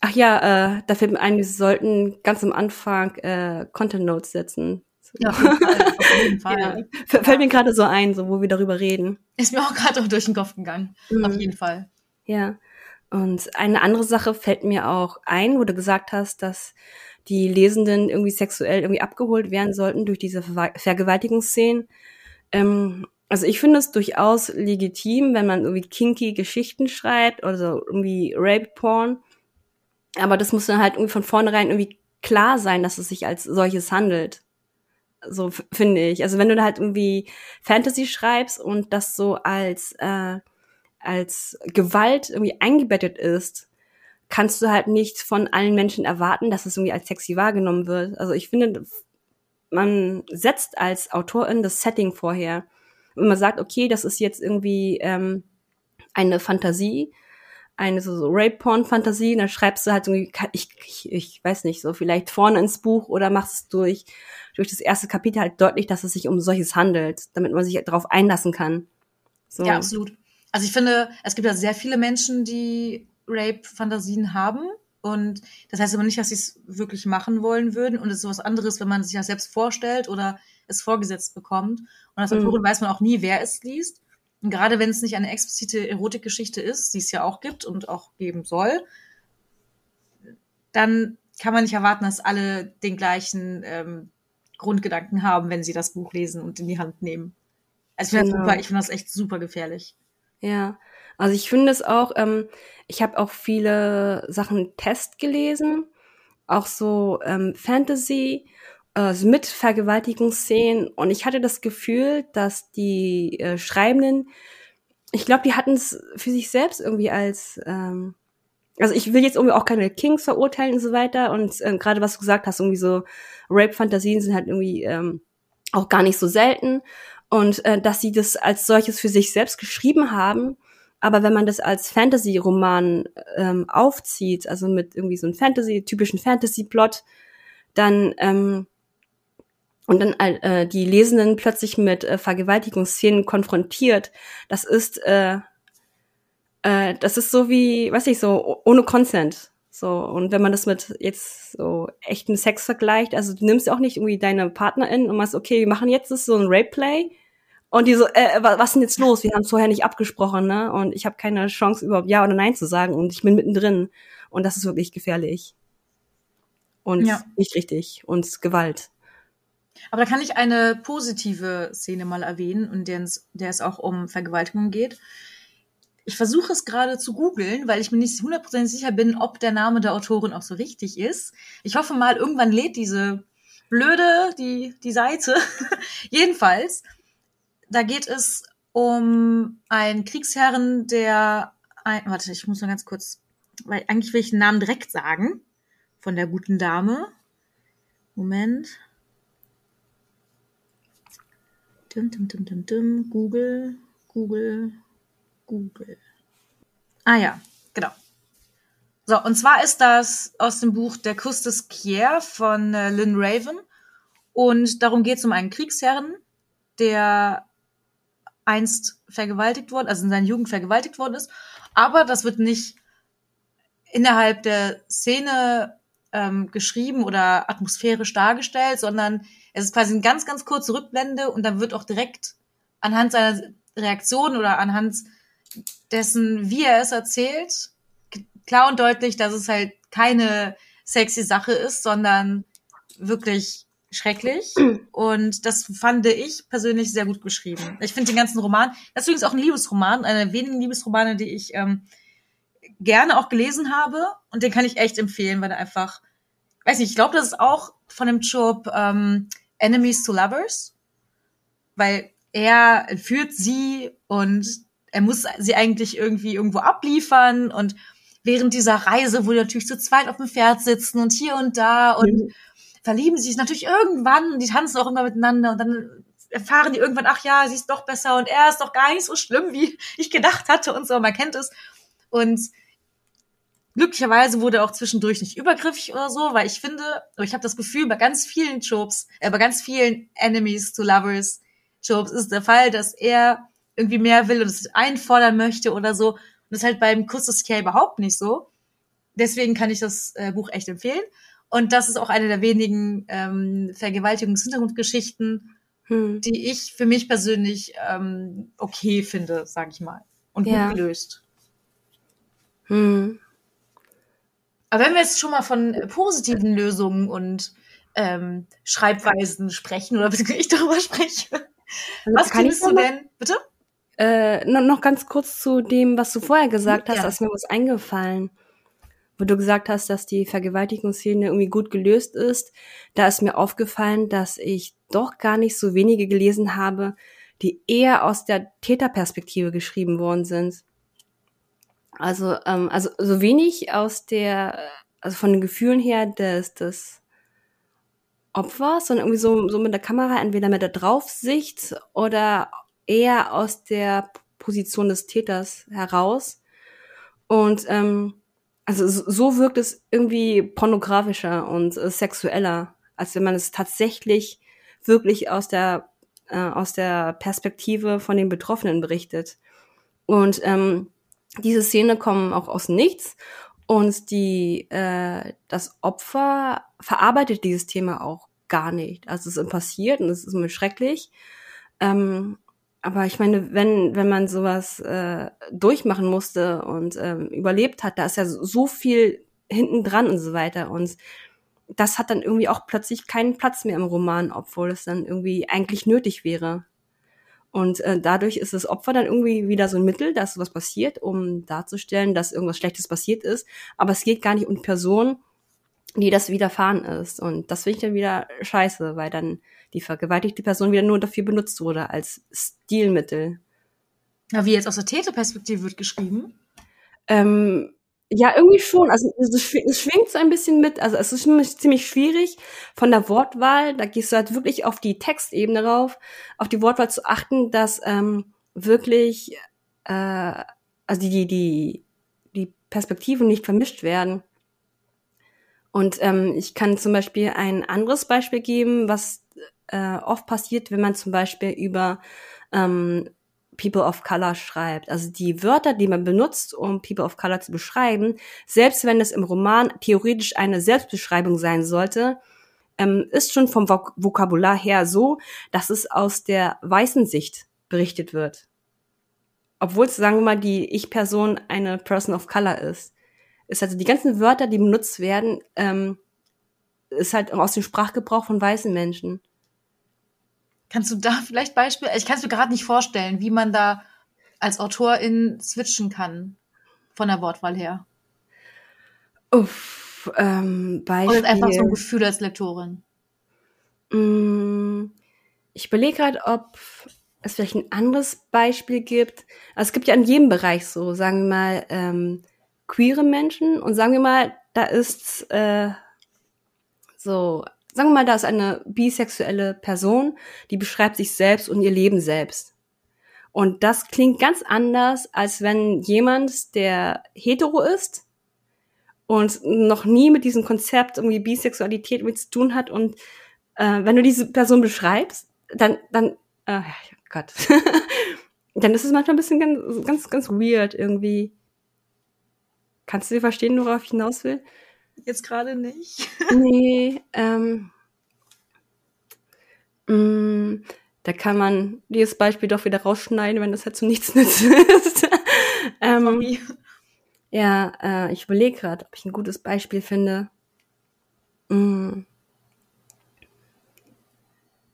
S2: Ach ja, äh, da fällt mir ein, wir sollten ganz am Anfang äh, Content Notes setzen. Ja, auf jeden Fall. Auf jeden Fall. ja. Fällt ja. mir gerade so ein, so wo wir darüber reden.
S1: Ist mir auch gerade durch den Kopf gegangen. Mhm. Auf jeden Fall.
S2: Ja. Und eine andere Sache fällt mir auch ein, wo du gesagt hast, dass die Lesenden irgendwie sexuell irgendwie abgeholt werden sollten durch diese Ver Vergewaltigungsszenen. Ähm, also ich finde es durchaus legitim, wenn man irgendwie kinky Geschichten schreibt oder so irgendwie Rape-Porn. Aber das muss dann halt irgendwie von vornherein irgendwie klar sein, dass es sich als solches handelt. So finde ich. Also wenn du da halt irgendwie Fantasy schreibst und das so als äh, als Gewalt irgendwie eingebettet ist, kannst du halt nicht von allen Menschen erwarten, dass es irgendwie als sexy wahrgenommen wird. Also ich finde, man setzt als Autorin das Setting vorher. Wenn man sagt, okay, das ist jetzt irgendwie ähm, eine Fantasie, eine so, so Rape-Porn-Fantasie, dann schreibst du halt irgendwie, ich, ich, ich weiß nicht, so vielleicht vorne ins Buch oder machst es durch, durch das erste Kapitel halt deutlich, dass es sich um solches handelt, damit man sich darauf einlassen kann.
S1: So. Ja, absolut. Also ich finde, es gibt ja sehr viele Menschen, die Rape-Fantasien haben. Und das heißt aber nicht, dass sie es wirklich machen wollen würden. Und es ist was anderes, wenn man sich das selbst vorstellt oder es vorgesetzt bekommt. Und als Autorin mhm. weiß man auch nie, wer es liest. Und gerade wenn es nicht eine explizite Erotikgeschichte ist, die es ja auch gibt und auch geben soll, dann kann man nicht erwarten, dass alle den gleichen ähm, Grundgedanken haben, wenn sie das Buch lesen und in die Hand nehmen. Also ich finde genau. das, find das echt super gefährlich.
S2: Ja, also ich finde es auch, ähm, ich habe auch viele Sachen Test gelesen, auch so ähm, Fantasy äh, mit Vergewaltigungsszenen und ich hatte das Gefühl, dass die äh, Schreibenden, ich glaube, die hatten es für sich selbst irgendwie als ähm, also ich will jetzt irgendwie auch keine Kings verurteilen und so weiter. Und äh, gerade was du gesagt hast, irgendwie so Rape-Fantasien sind halt irgendwie ähm, auch gar nicht so selten. Und äh, dass sie das als solches für sich selbst geschrieben haben. Aber wenn man das als Fantasy-Roman ähm, aufzieht, also mit irgendwie so einem Fantasy, typischen Fantasy-Plot, dann ähm, und dann äh, die Lesenden plötzlich mit äh, Vergewaltigungsszenen konfrontiert, das ist äh, äh, das ist so wie, weiß ich so ohne Consent. So, und wenn man das mit jetzt so echten Sex vergleicht, also du nimmst ja auch nicht irgendwie deine Partnerin und machst, okay, wir machen jetzt das so ein Rape-Play, und die so, äh, was ist denn jetzt los? Wir haben es vorher nicht abgesprochen, ne? Und ich habe keine Chance, überhaupt Ja oder Nein zu sagen. Und ich bin mittendrin. Und das ist wirklich gefährlich. Und ja. nicht richtig. Und Gewalt.
S1: Aber da kann ich eine positive Szene mal erwähnen, und der, der es auch um Vergewaltigung geht. Ich versuche es gerade zu googeln, weil ich mir nicht hundertprozentig sicher bin, ob der Name der Autorin auch so richtig ist. Ich hoffe mal, irgendwann lädt diese blöde, die, die Seite. Jedenfalls da geht es um einen Kriegsherren, der ein, warte, ich muss mal ganz kurz, weil eigentlich will ich den Namen direkt sagen von der guten Dame. Moment. Dim, dim, dim, dim, dim. Google, Google, Google. Ah ja, genau. So, und zwar ist das aus dem Buch Der Kuss des Kier von äh, Lynn Raven. Und darum geht es um einen Kriegsherren, der einst vergewaltigt worden, also in seiner Jugend vergewaltigt worden ist. Aber das wird nicht innerhalb der Szene ähm, geschrieben oder atmosphärisch dargestellt, sondern es ist quasi eine ganz, ganz kurze Rückblende und dann wird auch direkt anhand seiner Reaktion oder anhand dessen, wie er es erzählt, klar und deutlich, dass es halt keine sexy Sache ist, sondern wirklich schrecklich. Und das fand ich persönlich sehr gut geschrieben. Ich finde den ganzen Roman, das ist übrigens auch ein Liebesroman, einer der wenigen Liebesromane, die ich ähm, gerne auch gelesen habe. Und den kann ich echt empfehlen, weil er einfach, weiß nicht, ich glaube, das ist auch von dem Job ähm, Enemies to Lovers, weil er entführt sie und er muss sie eigentlich irgendwie irgendwo abliefern und während dieser Reise, wo die natürlich zu zweit auf dem Pferd sitzen und hier und da und mhm verlieben sie sich natürlich irgendwann, die tanzen auch immer miteinander und dann erfahren die irgendwann, ach ja, sie ist doch besser und er ist doch gar nicht so schlimm, wie ich gedacht hatte und so, man kennt es. Und glücklicherweise wurde auch zwischendurch nicht übergriffig oder so, weil ich finde, ich habe das Gefühl, bei ganz vielen Jobs, äh, bei ganz vielen Enemies to Lovers Jobs ist der Fall, dass er irgendwie mehr will und es einfordern möchte oder so. Und das ist halt beim Kuss des Kia überhaupt nicht so. Deswegen kann ich das äh, Buch echt empfehlen. Und das ist auch eine der wenigen ähm, Vergewaltigungs-Hintergrundgeschichten, hm. die ich für mich persönlich ähm, okay finde, sag ich mal. Und ja. gut gelöst. Hm. Aber wenn wir jetzt schon mal von positiven Lösungen und ähm, Schreibweisen sprechen oder beziehungsweise ich darüber spreche, also was findest du denn? Bitte?
S2: Äh, noch ganz kurz zu dem, was du vorher gesagt hast, ja. ist mir was eingefallen. Wo du gesagt hast, dass die Vergewaltigungsszene irgendwie gut gelöst ist. Da ist mir aufgefallen, dass ich doch gar nicht so wenige gelesen habe, die eher aus der Täterperspektive geschrieben worden sind. Also, ähm, also so wenig aus der, also von den Gefühlen her des, des Opfers, sondern irgendwie so, so mit der Kamera, entweder mit der Draufsicht oder eher aus der Position des Täters heraus. Und ähm, also so wirkt es irgendwie pornografischer und äh, sexueller, als wenn man es tatsächlich wirklich aus der äh, aus der Perspektive von den Betroffenen berichtet. Und ähm, diese Szene kommen auch aus nichts und die äh, das Opfer verarbeitet dieses Thema auch gar nicht. Also es ist passiert und es ist mir schrecklich. Ähm, aber ich meine, wenn wenn man sowas äh, durchmachen musste und ähm, überlebt hat, da ist ja so viel hinten dran und so weiter und das hat dann irgendwie auch plötzlich keinen Platz mehr im Roman, obwohl es dann irgendwie eigentlich nötig wäre. Und äh, dadurch ist das Opfer dann irgendwie wieder so ein Mittel, dass sowas passiert, um darzustellen, dass irgendwas Schlechtes passiert ist. Aber es geht gar nicht um die Person, die das widerfahren ist. Und das finde ich dann wieder scheiße, weil dann die vergewaltigte Person wieder nur dafür benutzt wurde als Stilmittel.
S1: Ja, wie jetzt aus der Täterperspektive wird geschrieben?
S2: Ähm, ja, irgendwie schon. Also es, schwingt so ein bisschen mit. Also es ist ziemlich schwierig von der Wortwahl. Da gehst du halt wirklich auf die Textebene rauf, auf die Wortwahl zu achten, dass ähm, wirklich äh, also die die die Perspektiven nicht vermischt werden. Und ähm, ich kann zum Beispiel ein anderes Beispiel geben, was äh, oft passiert, wenn man zum Beispiel über ähm, People of Color schreibt. Also die Wörter, die man benutzt, um People of Color zu beschreiben, selbst wenn es im Roman theoretisch eine Selbstbeschreibung sein sollte, ähm, ist schon vom Vok Vokabular her so, dass es aus der weißen Sicht berichtet wird. Obwohl sagen wir mal, die Ich-Person eine Person of Color ist. Ist also die ganzen Wörter, die benutzt werden, ähm, ist halt aus dem Sprachgebrauch von weißen Menschen.
S1: Kannst du da vielleicht Beispiele? Ich kann es mir gerade nicht vorstellen, wie man da als Autorin switchen kann von der Wortwahl her.
S2: Uff, ähm, Beispiel.
S1: Oder einfach so ein Gefühl als Lektorin.
S2: Mm, ich überlege gerade, ob es vielleicht ein anderes Beispiel gibt. Also es gibt ja in jedem Bereich so, sagen wir mal, ähm, queere Menschen und sagen wir mal, da ist äh, so sagen wir mal, da ist eine bisexuelle Person, die beschreibt sich selbst und ihr Leben selbst. Und das klingt ganz anders, als wenn jemand, der hetero ist und noch nie mit diesem Konzept irgendwie Bisexualität mit zu tun hat und äh, wenn du diese Person beschreibst, dann, dann, äh, Gott, dann ist es manchmal ein bisschen ganz, ganz, ganz weird irgendwie. Kannst du dir verstehen, worauf ich hinaus will?
S1: Jetzt gerade nicht.
S2: nee, ähm, mh, mm, da kann man dieses Beispiel doch wieder rausschneiden, wenn das halt zu nichts nützt. ähm, ja, äh, ich überlege gerade, ob ich ein gutes Beispiel finde. Mm.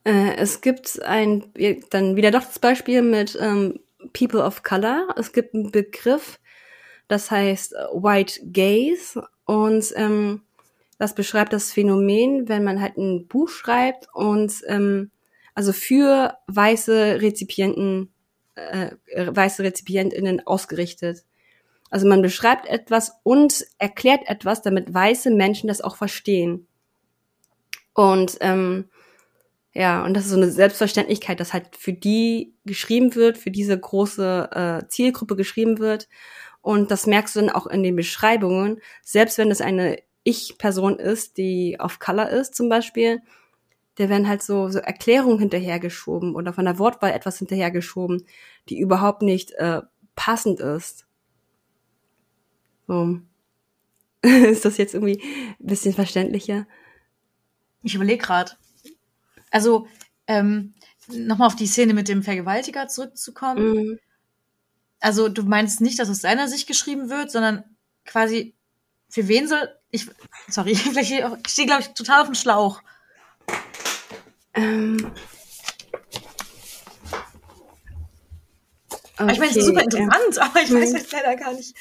S2: Äh, es gibt ein, dann wieder doch das Beispiel mit ähm, People of Color. Es gibt einen Begriff, das heißt White Gaze und ähm, das beschreibt das Phänomen, wenn man halt ein Buch schreibt und ähm, also für weiße Rezipienten, äh, weiße RezipientInnen ausgerichtet. Also man beschreibt etwas und erklärt etwas, damit weiße Menschen das auch verstehen. Und ähm, ja, und das ist so eine Selbstverständlichkeit, dass halt für die geschrieben wird, für diese große äh, Zielgruppe geschrieben wird Und das merkst du dann auch in den Beschreibungen, selbst wenn es eine Ich-Person ist, die auf Color ist zum Beispiel, der werden halt so, so Erklärungen hinterhergeschoben oder von der Wortwahl etwas hinterhergeschoben, die überhaupt nicht äh, passend ist. So. ist das jetzt irgendwie ein bisschen verständlicher?
S1: Ich überlege gerade. Also, ähm, nochmal auf die Szene mit dem Vergewaltiger zurückzukommen. Mhm. Also, du meinst nicht, dass aus seiner Sicht geschrieben wird, sondern quasi, für wen soll, ich, sorry, ich stehe, glaube ich, total auf dem Schlauch. Ähm. Okay, ich meine, es ist super interessant, ähm, aber ich weiß jetzt leider gar nicht.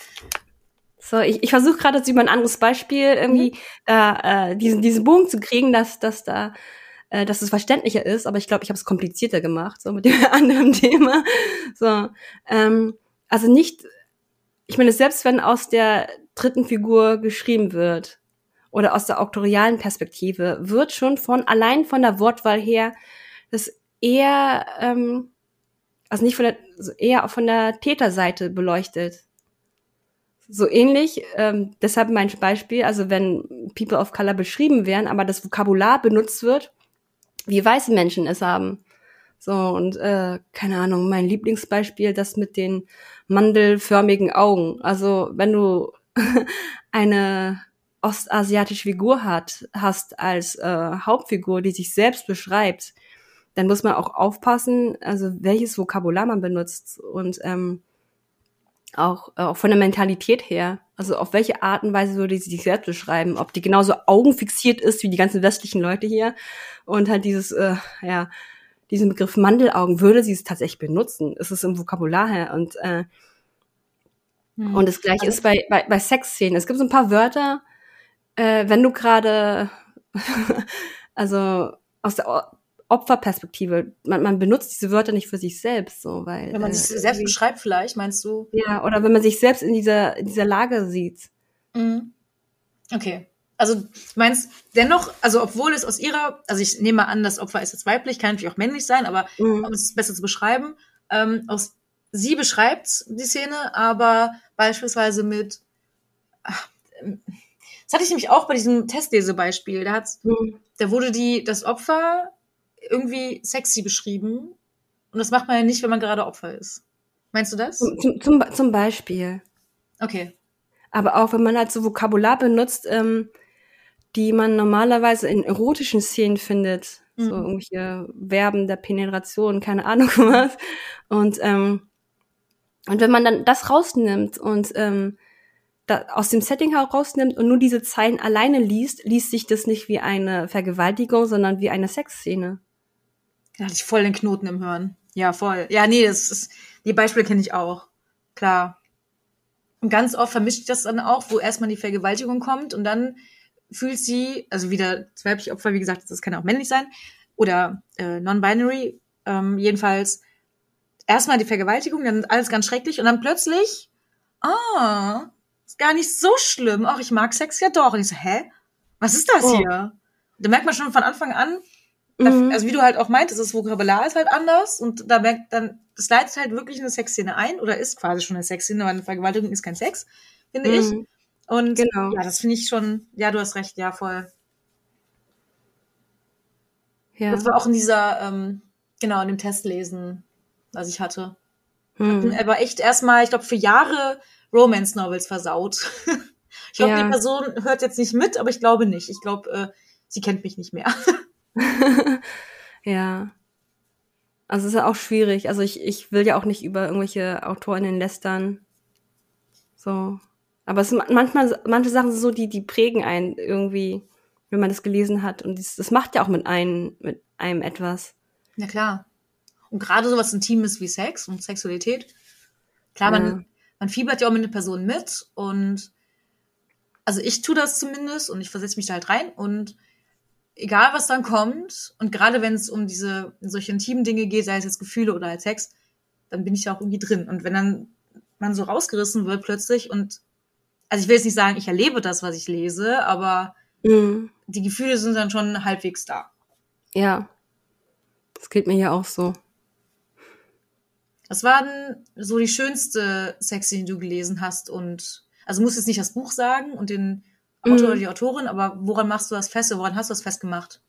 S2: So, ich, ich versuche gerade über ein anderes Beispiel irgendwie mhm. äh, diesen, diesen Bogen zu kriegen, dass, dass da äh, dass es verständlicher ist, aber ich glaube, ich habe es komplizierter gemacht, so mit dem anderen Thema. So, ähm, also nicht, ich meine, selbst wenn aus der dritten Figur geschrieben wird oder aus der auktorialen Perspektive, wird schon von allein von der Wortwahl her das eher, ähm, also nicht von der, eher von der Täterseite beleuchtet so ähnlich, ähm, deshalb mein Beispiel, also wenn People of Color beschrieben werden, aber das Vokabular benutzt wird, wie weiße Menschen es haben. So, und äh, keine Ahnung, mein Lieblingsbeispiel, das mit den mandelförmigen Augen. Also wenn du eine ostasiatische Figur hat, hast als äh, Hauptfigur, die sich selbst beschreibt, dann muss man auch aufpassen, also welches Vokabular man benutzt. Und ähm, auch, äh, auch von der Mentalität her. Also auf welche Art und Weise würde sie sich selbst beschreiben? Ob die genauso augenfixiert ist wie die ganzen westlichen Leute hier und halt dieses, äh, ja, diesen Begriff Mandelaugen, würde sie es tatsächlich benutzen? Ist es im Vokabular her? Und, äh, hm. und das gleiche also, ist bei, bei, bei Sexszenen. Es gibt so ein paar Wörter, äh, wenn du gerade, also aus der Opferperspektive. Man, man benutzt diese Wörter nicht für sich selbst, so, weil.
S1: Wenn man sich äh, selbst beschreibt, vielleicht, meinst du?
S2: Ja, oder wenn man sich selbst in dieser, in dieser Lage sieht.
S1: Mhm. Okay. Also, du meinst dennoch, also obwohl es aus ihrer, also ich nehme an, das Opfer ist jetzt weiblich, kann natürlich auch männlich sein, aber mhm. um es besser zu beschreiben, ähm, aus, sie beschreibt die Szene, aber beispielsweise mit, ach, das hatte ich nämlich auch bei diesem Testlesebeispiel. Da hat's, mhm. da wurde die, das Opfer irgendwie sexy beschrieben. Und das macht man ja nicht, wenn man gerade Opfer ist. Meinst du das?
S2: Zum, zum, zum Beispiel.
S1: Okay.
S2: Aber auch wenn man halt so Vokabular benutzt, ähm, die man normalerweise in erotischen Szenen findet, mhm. so irgendwelche Verben der Penetration, keine Ahnung was. Und ähm, und wenn man dann das rausnimmt und ähm, da, aus dem Setting herausnimmt und nur diese Zeilen alleine liest, liest sich das nicht wie eine Vergewaltigung, sondern wie eine Sexszene.
S1: Da hatte ich voll den Knoten im Hören. Ja, voll. Ja, nee, das ist, die Beispiele kenne ich auch. Klar. Und ganz oft vermischt ich das dann auch, wo erstmal die Vergewaltigung kommt und dann fühlt sie, also wieder das weibliche Opfer, wie gesagt, das kann auch männlich sein, oder äh, non-binary, ähm, jedenfalls erstmal die Vergewaltigung, dann alles ganz schrecklich und dann plötzlich, ah, ist gar nicht so schlimm. Ach, ich mag Sex ja doch. Und ich so, hä? Was ist das oh. hier? Da merkt man schon von Anfang an, Mhm. Also wie du halt auch meintest, das Vokabular ist halt anders und da merkt dann, das leitet halt wirklich eine Sexszene ein oder ist quasi schon eine Sexszene, weil eine Vergewaltigung ist kein Sex, finde mhm. ich. Und genau. ja, das finde ich schon, ja, du hast recht, ja, voll. Ja. Das war auch in dieser, ähm, genau, in dem Testlesen, was ich hatte. Mhm. Er war echt erstmal, ich glaube, für Jahre Romance-Novels versaut. ich glaube, ja. die Person hört jetzt nicht mit, aber ich glaube nicht. Ich glaube, äh, sie kennt mich nicht mehr.
S2: ja. Also es ist ja auch schwierig. Also ich, ich will ja auch nicht über irgendwelche AutorInnen lästern. So. Aber es manchmal, manche Sachen sind so, die, die prägen einen irgendwie, wenn man das gelesen hat. Und das, das macht ja auch mit einem, mit einem etwas.
S1: Ja, klar. Und gerade sowas Intimes wie Sex und Sexualität. Klar, ja. man, man fiebert ja auch mit einer Person mit und also ich tue das zumindest und ich versetze mich da halt rein und egal was dann kommt, und gerade wenn es um diese solche intimen Dinge geht, sei es jetzt Gefühle oder als Sex, dann bin ich da auch irgendwie drin. Und wenn dann man so rausgerissen wird plötzlich und also ich will jetzt nicht sagen, ich erlebe das, was ich lese, aber mhm. die Gefühle sind dann schon halbwegs da.
S2: Ja. Das geht mir ja auch so.
S1: Was war denn so die schönste Sexszene, die du gelesen hast? Und also musst jetzt nicht das Buch sagen und den Autor
S2: Mhm.
S1: oder die Autorin, aber woran machst du das fest? Oder woran hast du das festgemacht?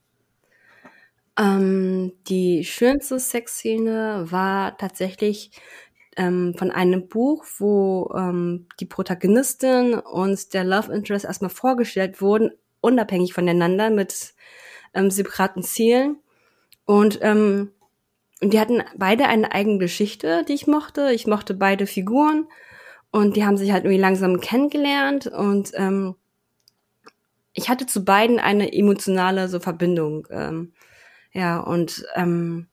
S2: Ähm, die schönste Sexszene war tatsächlich ähm, von einem Buch, wo ähm, die Protagonistin und der Love Interest erstmal vorgestellt wurden, unabhängig voneinander mit ähm, separaten Zielen. Und ähm, die hatten beide eine eigene Geschichte, die ich mochte. Ich mochte beide Figuren und die haben sich halt irgendwie langsam kennengelernt und ähm, ich hatte zu beiden eine emotionale so Verbindung. Ähm, ja, und ähm,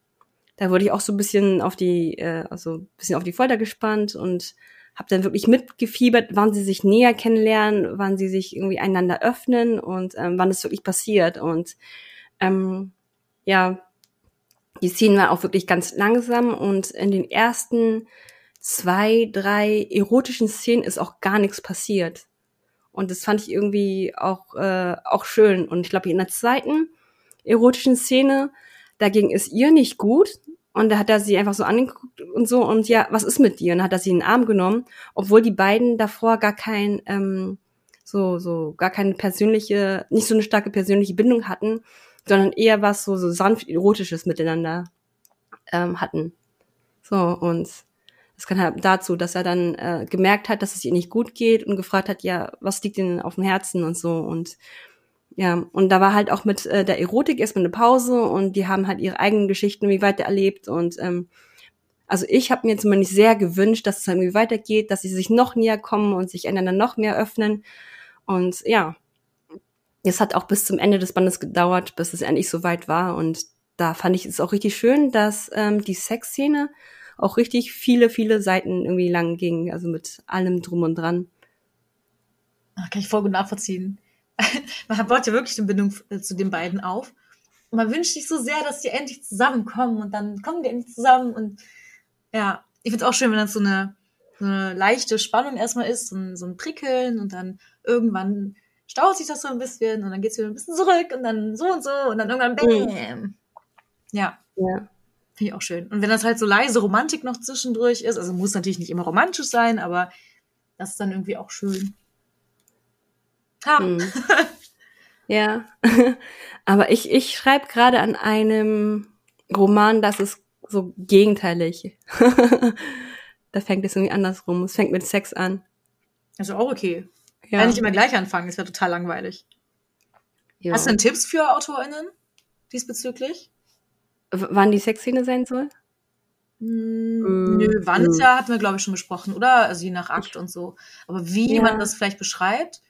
S2: da wurde ich auch so ein bisschen auf die, äh, also ein bisschen auf die Folter gespannt und habe dann wirklich mitgefiebert, wann sie sich näher kennenlernen, wann sie sich irgendwie einander öffnen und ähm, wann es wirklich passiert. Und ähm, ja, die Szenen waren auch wirklich ganz langsam und in den ersten zwei, drei erotischen Szenen ist auch gar nichts passiert. Und das fand ich irgendwie auch, äh, auch schön. Und ich glaube, in der zweiten erotischen Szene, da ging es ihr nicht gut. Und da hat er sie einfach so angeguckt und so. Und ja, was ist mit dir? Und hat er sie in den Arm genommen, obwohl die beiden davor gar kein, ähm, so, so, gar keine persönliche, nicht so eine starke persönliche Bindung hatten, sondern eher was so, so sanft erotisches miteinander ähm, hatten. So, und das kann halt dazu, dass er dann äh, gemerkt hat, dass es ihr nicht gut geht und gefragt hat, ja, was liegt denn auf dem Herzen und so und ja, und da war halt auch mit äh, der Erotik erstmal eine Pause und die haben halt ihre eigenen Geschichten wie weiter erlebt und ähm, also ich habe mir zumindest sehr gewünscht, dass es irgendwie weitergeht, dass sie sich noch näher kommen und sich einander noch mehr öffnen und ja, es hat auch bis zum Ende des Bandes gedauert, bis es endlich so weit war und da fand ich es auch richtig schön, dass ähm, die Sexszene auch richtig viele, viele Seiten irgendwie lang ging, also mit allem drum und dran.
S1: Ach, kann ich voll gut nachvollziehen. man baut ja wirklich eine Bindung äh, zu den beiden auf. Und man wünscht sich so sehr, dass die endlich zusammenkommen und dann kommen die endlich zusammen und ja, ich finde es auch schön, wenn das so eine, so eine leichte Spannung erstmal ist, so ein, so ein Prickeln und dann irgendwann staut sich das so ein bisschen und dann geht's wieder ein bisschen zurück und dann so und so und dann irgendwann bam. Ja,
S2: Ja.
S1: finde ich auch schön. Und wenn das halt so leise Romantik noch zwischendurch ist, also muss natürlich nicht immer romantisch sein, aber das ist dann irgendwie auch schön. Ha.
S2: Hm. Ja. Aber ich, ich schreibe gerade an einem Roman, das ist so gegenteilig. da fängt es irgendwie andersrum. Es fängt mit Sex an.
S1: Also auch okay.
S2: Ja.
S1: Wenn nicht immer gleich anfangen, das wäre total langweilig.
S2: ja.
S1: Hast du denn Tipps für AutorInnen diesbezüglich?
S2: W- wann die Sexszene sein soll?
S1: Hm,
S2: Mm,
S1: Nö, wann ist
S2: mm.
S1: ja, hatten wir, glaube ich, schon besprochen, oder? Also je nach Akt und so. Aber wie
S2: Ja.
S1: man das vielleicht beschreibt?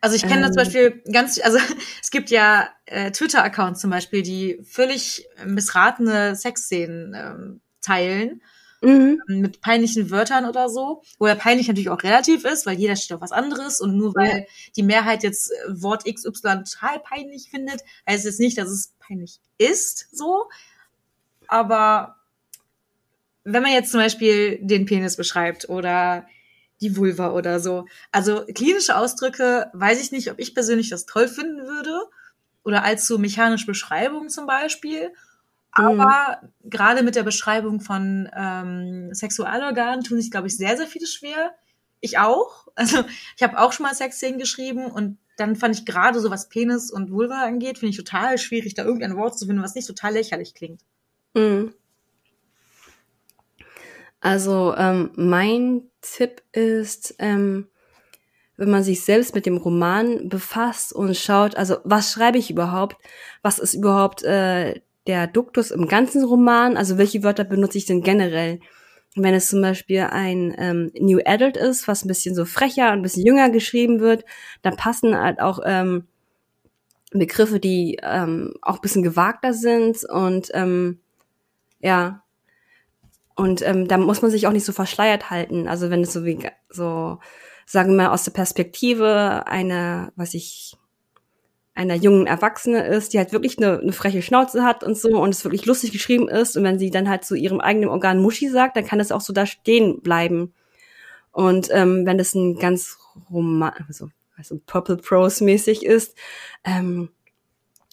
S1: Also ich kenne das zum
S2: Ähm.
S1: Beispiel ganz, also es gibt ja äh, Twitter-Accounts zum Beispiel, die völlig missratene Sexszenen ähm, teilen
S2: Mhm.
S1: mit peinlichen Wörtern oder so, wo ja peinlich natürlich auch relativ ist, weil jeder steht auf was anderes und nur weil die Mehrheit jetzt äh, Wort XY total peinlich findet, heißt es nicht, dass es peinlich ist, so. Aber wenn man jetzt zum Beispiel den Penis beschreibt oder die Vulva oder so, also klinische Ausdrücke, weiß ich nicht, ob ich persönlich das toll finden würde oder allzu mechanische Beschreibungen zum Beispiel. Aber gerade mit der Beschreibung von ähm, Sexualorganen tun sich, glaube ich, sehr, sehr viele schwer. Ich auch. Also ich habe auch schon mal Sexszenen geschrieben und dann fand ich gerade so, was Penis und Vulva angeht, finde ich total schwierig, da irgendein Wort zu finden, was nicht total lächerlich klingt.
S2: Mhm. Also ähm, mein Tipp ist, ähm, wenn man sich selbst mit dem Roman befasst und schaut, also was schreibe ich überhaupt, was ist überhaupt äh, der Duktus im ganzen Roman, also welche Wörter benutze ich denn generell? Und wenn es zum Beispiel ein ähm, New Adult ist, was ein bisschen so frecher, ein bisschen jünger geschrieben wird, dann passen halt auch ähm, Begriffe, die ähm, auch ein bisschen gewagter sind und ähm, ja, und ähm, da muss man sich auch nicht so verschleiert halten. Also wenn es so wie so, sagen wir mal, aus der Perspektive einer, was ich, einer jungen Erwachsene ist, die halt wirklich eine, eine freche Schnauze hat und so und es wirklich lustig geschrieben ist und wenn sie dann halt zu ihrem eigenen Organ Muschi sagt, dann kann es auch so da stehen bleiben. Und ähm, wenn das ein ganz Roman, also, also Purple Prose mäßig ist, ähm,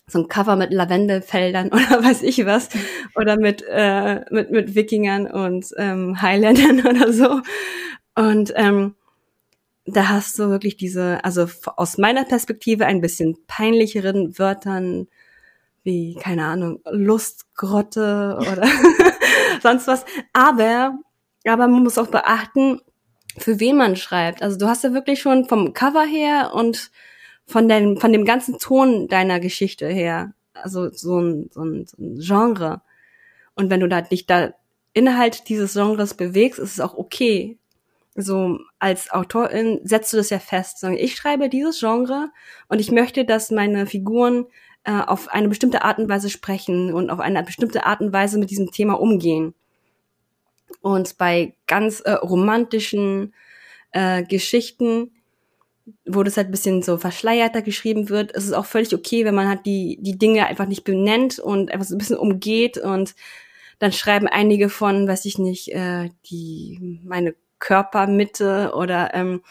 S2: so ein Cover mit Lavendelfeldern oder weiß ich was. Oder mit äh, mit mit Wikingern und ähm, Highlandern oder so. Und ähm, da hast du wirklich diese also aus meiner Perspektive ein bisschen peinlicheren Wörtern wie keine Ahnung Lustgrotte oder sonst was. Aber aber man muss auch beachten für wen man schreibt. Also du hast ja wirklich schon vom Cover her und von dem, von dem ganzen Ton deiner Geschichte her. Also so ein, so ein, so ein Genre. Und wenn du da dich da innerhalb dieses Genres bewegst, ist es auch okay. So als Autorin setzt du das ja fest. Ich schreibe dieses Genre und ich möchte, dass meine Figuren äh, auf eine bestimmte Art und Weise sprechen und auf eine bestimmte Art und Weise mit diesem Thema umgehen. Und bei ganz äh, romantischen äh, Geschichten wo das halt ein bisschen so verschleierter geschrieben wird, ist es auch völlig okay, wenn man halt die, die Dinge einfach nicht benennt und einfach so ein bisschen umgeht und dann schreiben einige von, weiß ich nicht, äh, die meine Körpermitte oder ähm,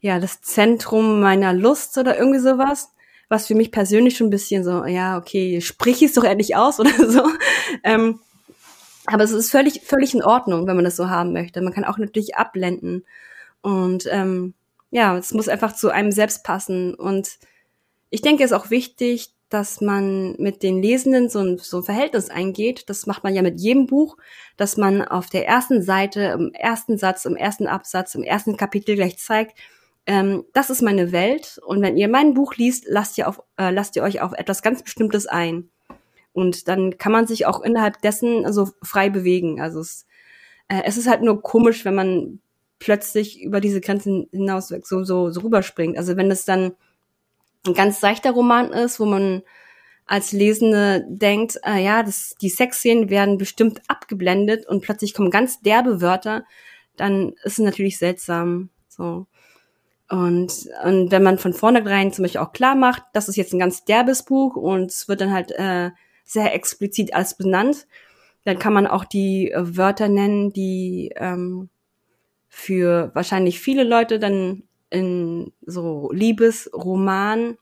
S2: ja, das Zentrum meiner Lust oder irgendwie sowas, was für mich persönlich schon ein bisschen so, ja, okay, sprich es doch endlich aus oder so. Ähm, aber es ist völlig, völlig in Ordnung, wenn man das so haben möchte. Man kann auch natürlich abblenden. Und ähm, ja, es muss einfach zu einem selbst passen. Und ich denke, es ist auch wichtig, dass man mit den Lesenden so ein, so ein Verhältnis eingeht. Das macht man ja mit jedem Buch, dass man auf der ersten Seite, im ersten Satz, im ersten Absatz, im ersten Kapitel gleich zeigt, ähm, das ist meine Welt. Und wenn ihr mein Buch liest, lasst ihr, auf, äh, lasst ihr euch auf etwas ganz Bestimmtes ein. Und dann kann man sich auch innerhalb dessen also frei bewegen. Also es, äh, es ist halt nur komisch, wenn man plötzlich über diese Grenzen hinaus so, so, so rüberspringt. Also wenn es dann ein ganz seichter Roman ist, wo man als Lesende denkt, äh, ja, das, die Sexszenen werden bestimmt abgeblendet und plötzlich kommen ganz derbe Wörter, dann ist es natürlich seltsam. So. Und, und wenn man von vornherein zum Beispiel auch klar macht, das ist jetzt ein ganz derbes Buch und es wird dann halt äh, sehr explizit als benannt, dann kann man auch die äh, Wörter nennen, die ähm, für wahrscheinlich viele Leute dann in so Liebesroman,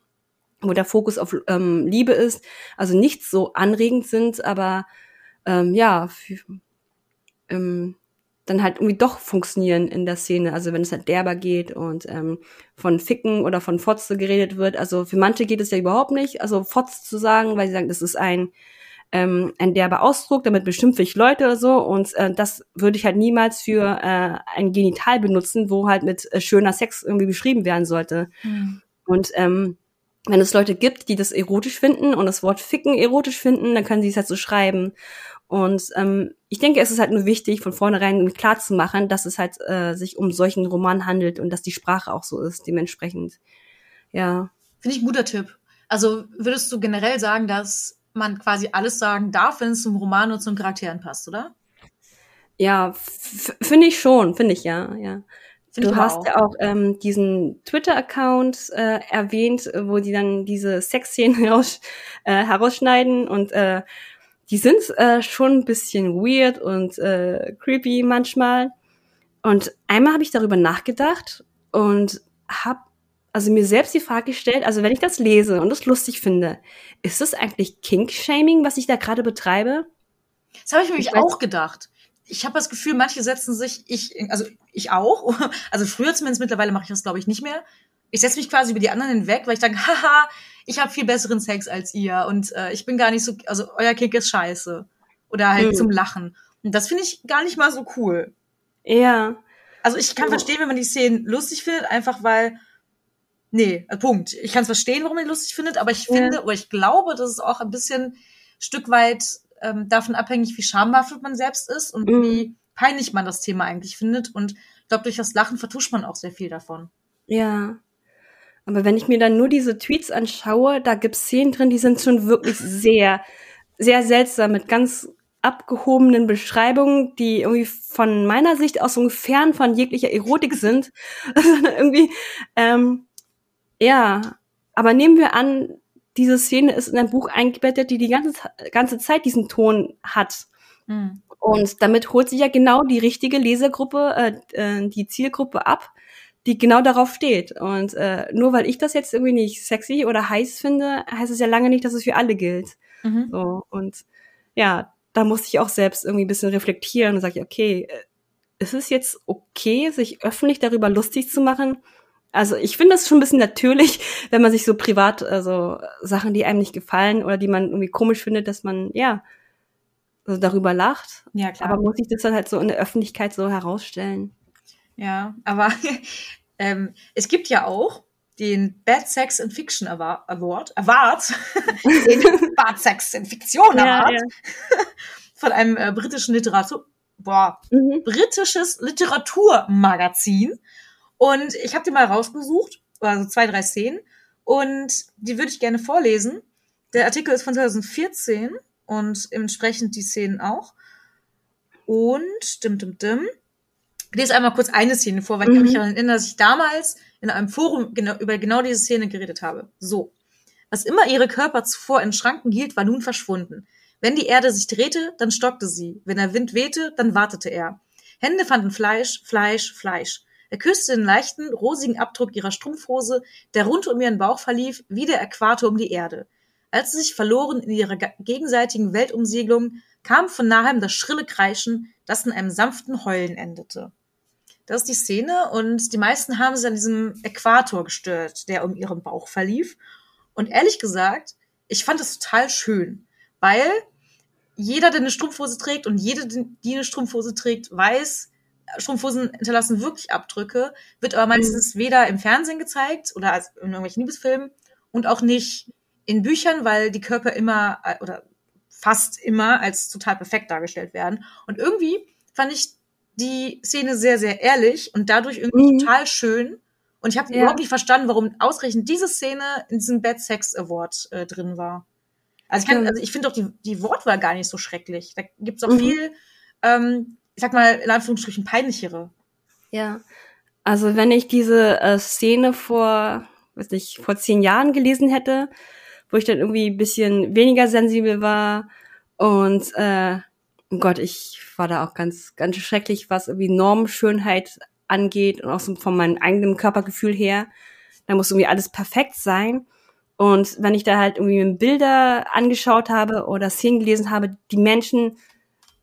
S2: wo der Fokus auf ähm, Liebe ist, also nicht so anregend sind, aber ähm, ja, für, ähm, dann halt irgendwie doch funktionieren in der Szene. Also wenn es halt derber geht und ähm, von Ficken oder von Fotze geredet wird. Also für manche geht es ja überhaupt nicht, also Fotze zu sagen, weil sie sagen, das ist ein ähm, ein derber Ausdruck, damit beschimpfe ich Leute oder so und äh, das würde ich halt niemals für äh, ein Genital benutzen, wo halt mit äh, schöner Sex irgendwie beschrieben werden sollte. Mhm. Und ähm, wenn es Leute gibt, die das erotisch finden und das Wort ficken erotisch finden, dann können sie es halt so schreiben. Und ähm, ich denke, es ist halt nur wichtig, von vornherein klar zu machen, dass es halt äh, sich um solchen Roman handelt und dass die Sprache auch so ist, dementsprechend. Ja.
S1: Finde ich ein guter Tipp. Also würdest du generell sagen, dass man quasi alles sagen darf, wenn es zum Roman und zum Charakteren passt, oder?
S2: Ja, finde ich schon, finde ich ja, ja. Find du hast auch. ja auch ähm, diesen Twitter-Account äh, erwähnt, wo die dann diese Sexszenen heraus, äh, herausschneiden und äh, die sind äh, schon ein bisschen weird und äh, creepy manchmal. Und einmal habe ich darüber nachgedacht und habe also mir selbst die Frage gestellt, also wenn ich das lese und das lustig finde, ist das eigentlich Kink-Shaming, was ich da gerade betreibe?
S1: Das habe ich mir ich auch gedacht. Ich habe das Gefühl, manche setzen sich, ich, also ich auch, also früher zumindest, mittlerweile mache ich das, glaube ich, nicht mehr. Ich setze mich quasi über die anderen hinweg, weil ich denke, haha, ich habe viel besseren Sex als ihr und äh, ich bin gar nicht so, also euer Kink ist scheiße. Oder halt mhm. zum Lachen. Und das finde ich gar nicht mal so cool.
S2: Ja.
S1: Also ich kann oh. verstehen, wenn man die Szenen lustig findet, einfach weil Nee, äh, Punkt. Ich kann es verstehen, warum ihr lustig findet, aber ich finde, ja. oder ich glaube, dass es auch ein bisschen Stück weit ähm, davon abhängig, wie schambehaft man selbst ist und mhm. wie peinlich man das Thema eigentlich findet. Und ich glaube, durch das Lachen vertuscht man auch sehr viel davon.
S2: Ja. Aber wenn ich mir dann nur diese Tweets anschaue, da gibt es Szenen drin, die sind schon wirklich sehr, sehr seltsam mit ganz abgehobenen Beschreibungen, die irgendwie von meiner Sicht aus so fern von jeglicher Erotik sind, sondern irgendwie ähm, ja, aber nehmen wir an, diese Szene ist in ein Buch eingebettet, die die ganze, ganze Zeit diesen Ton hat. Mhm. Und damit holt sich ja genau die richtige Lesergruppe, äh, äh, die Zielgruppe ab, die genau darauf steht. Und äh, nur weil ich das jetzt irgendwie nicht sexy oder heiß finde, heißt es ja lange nicht, dass es für alle gilt. Mhm. So, und ja, da musste ich auch selbst irgendwie ein bisschen reflektieren und sage, okay, äh, ist es jetzt okay, sich öffentlich darüber lustig zu machen? Also ich finde das schon ein bisschen natürlich, wenn man sich so privat, also Sachen, die einem nicht gefallen oder die man irgendwie komisch findet, dass man, ja, so darüber lacht. Ja, klar. Aber muss ich das dann halt so in der Öffentlichkeit so herausstellen?
S1: Ja, aber ähm, es gibt ja auch den Bad Sex in Fiction Award, Award, den Bad Sex in Fiktion Award ja, ja. von einem äh, britischen Literatur, boah, mhm. britisches Literaturmagazin. Und ich habe die mal rausgesucht, also zwei, drei Szenen, und die würde ich gerne vorlesen. Der Artikel ist von 2014 und entsprechend die Szenen auch. Und dim, dim, dim. Ich lese einmal kurz eine Szene vor, weil ich kann mich mhm. daran erinnern, dass ich damals in einem Forum genau, über genau diese Szene geredet habe. So. Was immer ihre Körper zuvor in Schranken hielt, war nun verschwunden. Wenn die Erde sich drehte, dann stockte sie. Wenn der Wind wehte, dann wartete er. Hände fanden Fleisch, Fleisch, Fleisch. Er küsste den leichten, rosigen Abdruck ihrer Strumpfhose, der rund um ihren Bauch verlief, wie der Äquator um die Erde. Als sie sich verloren in ihrer gegenseitigen Weltumsegelung, kam von nahem das schrille Kreischen, das in einem sanften Heulen endete. Das ist die Szene und die meisten haben sie an diesem Äquator gestört, der um ihren Bauch verlief. Und ehrlich gesagt, ich fand das total schön, weil jeder, der eine Strumpfhose trägt und jede, die eine Strumpfhose trägt, weiß, Strumpfhosen hinterlassen wirklich Abdrücke, wird aber meistens mhm. weder im Fernsehen gezeigt oder als in irgendwelchen Liebesfilmen und auch nicht in Büchern, weil die Körper immer äh, oder fast immer als total perfekt dargestellt werden. Und irgendwie fand ich die Szene sehr, sehr ehrlich und dadurch irgendwie mhm. total schön. Und ich habe ja. überhaupt nicht verstanden, warum ausgerechnet diese Szene in diesem Bad Sex Award äh, drin war. Also ich, kann, also ich finde auch die, die Wortwahl gar nicht so schrecklich. Da gibt's auch mhm. viel, ähm, ich sag mal, in Anführungsstrichen peinlichere.
S2: Ja. Also wenn ich diese äh, Szene vor, weiß nicht, vor zehn Jahren gelesen hätte, wo ich dann irgendwie ein bisschen weniger sensibel war und äh, Gott, ich war da auch ganz, ganz schrecklich, was irgendwie Normschönheit angeht und auch so von meinem eigenen Körpergefühl her. Da muss irgendwie alles perfekt sein. Und wenn ich da halt irgendwie Bilder angeschaut habe oder Szenen gelesen habe, die Menschen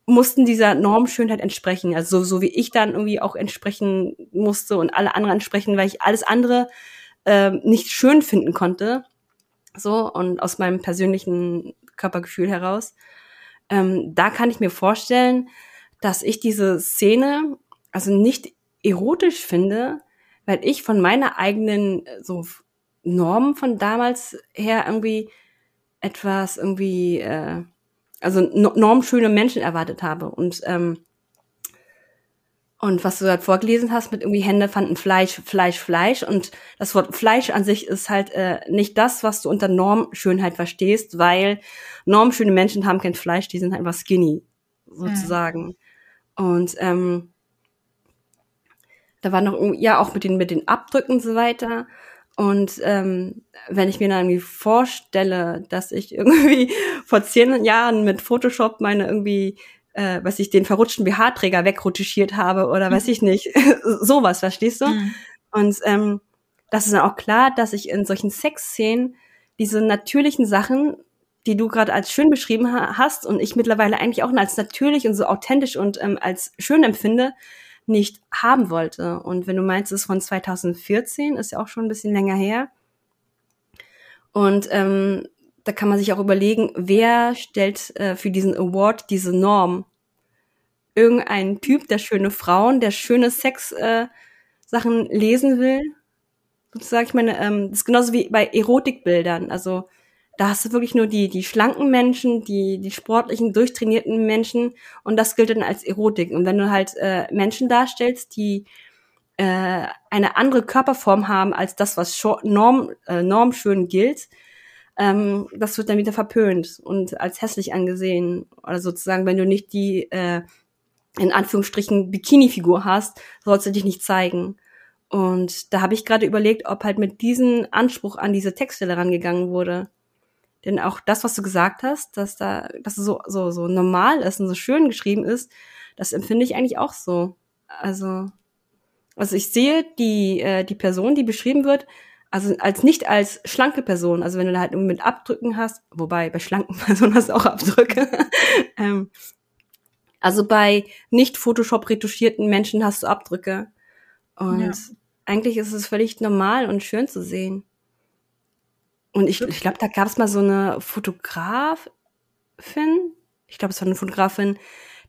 S2: mussten dieser Normschönheit entsprechen. Also so, so wie ich dann irgendwie auch entsprechen musste und alle anderen entsprechen, weil ich alles andere äh, nicht schön finden konnte. So, und aus meinem persönlichen Körpergefühl heraus ähm, da kann ich mir vorstellen, dass ich diese Szene also nicht erotisch finde, weil ich von meiner eigenen so Normen von damals her irgendwie etwas irgendwie äh, also normschöne Menschen erwartet habe und ähm, und was du halt vorgelesen hast mit irgendwie Hände fanden Fleisch, Fleisch, Fleisch. Und das Wort Fleisch an sich ist halt äh, nicht das, was du unter Normschönheit verstehst, weil normschöne Menschen haben kein Fleisch, die sind einfach skinny, sozusagen. Mhm. Und ähm, da war noch ja auch mit den mit den Abdrücken und so weiter. Und ähm, wenn ich mir dann irgendwie vorstelle, dass ich irgendwie vor zehn Jahren mit Photoshop meine irgendwie äh, was ich den verrutschten BH-Träger wegrutschiert habe oder weiß mhm. ich nicht, sowas, verstehst du? Mhm. Und ähm, das ist dann auch klar, dass ich in solchen Sexszenen diese natürlichen Sachen, die du gerade als schön beschrieben ha hast und ich mittlerweile eigentlich auch als natürlich und so authentisch und ähm, als schön empfinde, nicht haben wollte. Und wenn du meinst, es ist von 2014, ist ja auch schon ein bisschen länger her. Und ähm, da kann man sich auch überlegen, wer stellt äh, für diesen Award diese Norm? Irgendein Typ, der schöne Frauen, der schöne Sex äh, lesen will. Sozusagen, ich meine, ähm, das ist genauso wie bei Erotikbildern. Also da hast du wirklich nur die, die schlanken Menschen, die, die sportlichen, durchtrainierten Menschen und das gilt dann als Erotik. Und wenn du halt äh, Menschen darstellst, die äh, eine andere Körperform haben als das, was norm, äh, normschön gilt, ähm, das wird dann wieder verpönt und als hässlich angesehen. Oder sozusagen, wenn du nicht die äh, in Anführungsstrichen Bikini-Figur hast, sollst du dich nicht zeigen. Und da habe ich gerade überlegt, ob halt mit diesem Anspruch an diese Textstelle rangegangen wurde. Denn auch das, was du gesagt hast, dass da, dass es so, so, so normal ist und so schön geschrieben ist, das empfinde ich eigentlich auch so. Also, Also ich sehe die, äh, die Person, die beschrieben wird, also als nicht als schlanke Person, also wenn du da halt irgendwie mit Abdrücken hast, wobei bei schlanken Personen hast du auch Abdrücke. ähm, also bei nicht Photoshop retuschierten Menschen hast du Abdrücke. Und ja. eigentlich ist es völlig normal und schön zu sehen. Und ich, ich glaube, da gab es mal so eine Fotografin, ich glaube, es war eine Fotografin,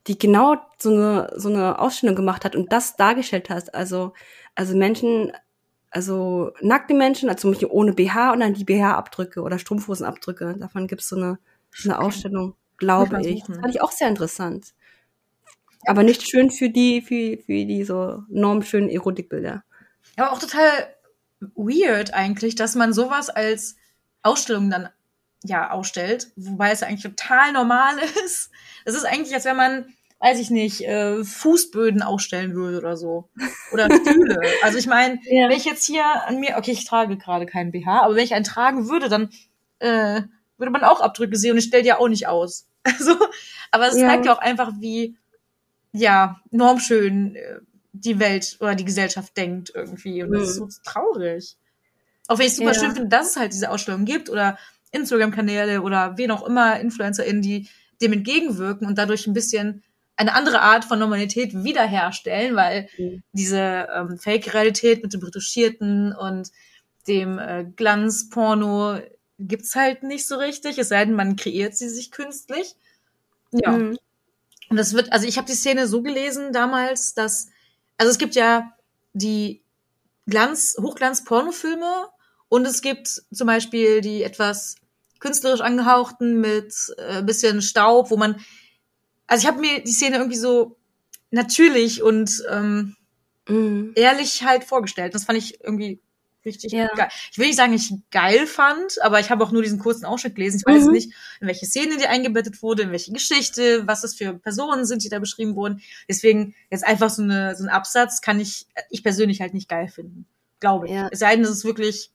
S2: die genau so eine, so eine Ausstellung gemacht hat und das dargestellt hat. Also, also Menschen, also nackte Menschen, also zum Beispiel ohne BH und dann die BH-Abdrücke oder Strumpfhosenabdrücke. Davon gibt es so eine, so eine Ausstellung, glaube ich. Das fand ich auch sehr interessant. Aber nicht schön für die, für, für die so normschönen Erotikbilder.
S1: Aber auch total weird eigentlich, dass man sowas als Ausstellung dann ja ausstellt, wobei es eigentlich total normal ist. Es ist eigentlich, als wenn man, weiß ich nicht, äh, Fußböden ausstellen würde oder so. Oder Stühle. also ich meine, ja. wenn ich jetzt hier an mir, okay, ich trage gerade keinen BH, aber wenn ich einen tragen würde, dann äh, würde man auch Abdrücke sehen und ich stelle die ja auch nicht aus. Also, aber es ja. zeigt ja auch einfach, wie ja normschön äh, die Welt oder die Gesellschaft denkt irgendwie. Und das mhm. ist so traurig. Auch wenn ich es super ja. schön finde, dass es halt diese Ausstellung gibt oder Instagram-Kanäle oder wen auch immer, InfluencerInnen, die dem entgegenwirken und dadurch ein bisschen eine andere Art von Normalität wiederherstellen, weil mhm. diese ähm, Fake-Realität mit dem Retuschierten und dem äh, Glanzporno gibt's halt nicht so richtig, es sei denn, man kreiert sie sich künstlich. Ja. Mhm. Und das wird, also ich habe die Szene so gelesen damals, dass, also es gibt ja die Glanz, Hochglanz-Pornofilme und es gibt zum Beispiel die etwas künstlerisch angehauchten mit äh, bisschen Staub, wo man, also ich habe mir die Szene irgendwie so natürlich und ähm, mm. ehrlich halt vorgestellt. Das fand ich irgendwie richtig ja. geil. Ich will nicht sagen, ich geil fand, aber ich habe auch nur diesen kurzen Ausschnitt gelesen. Ich weiß mhm. nicht, in welche Szene die eingebettet wurde, in welche Geschichte, was das für Personen sind, die da beschrieben wurden. Deswegen jetzt einfach so, eine, so ein Absatz kann ich, ich persönlich halt nicht geil finden. Glaube ich. Ja. Es sei denn, es ist wirklich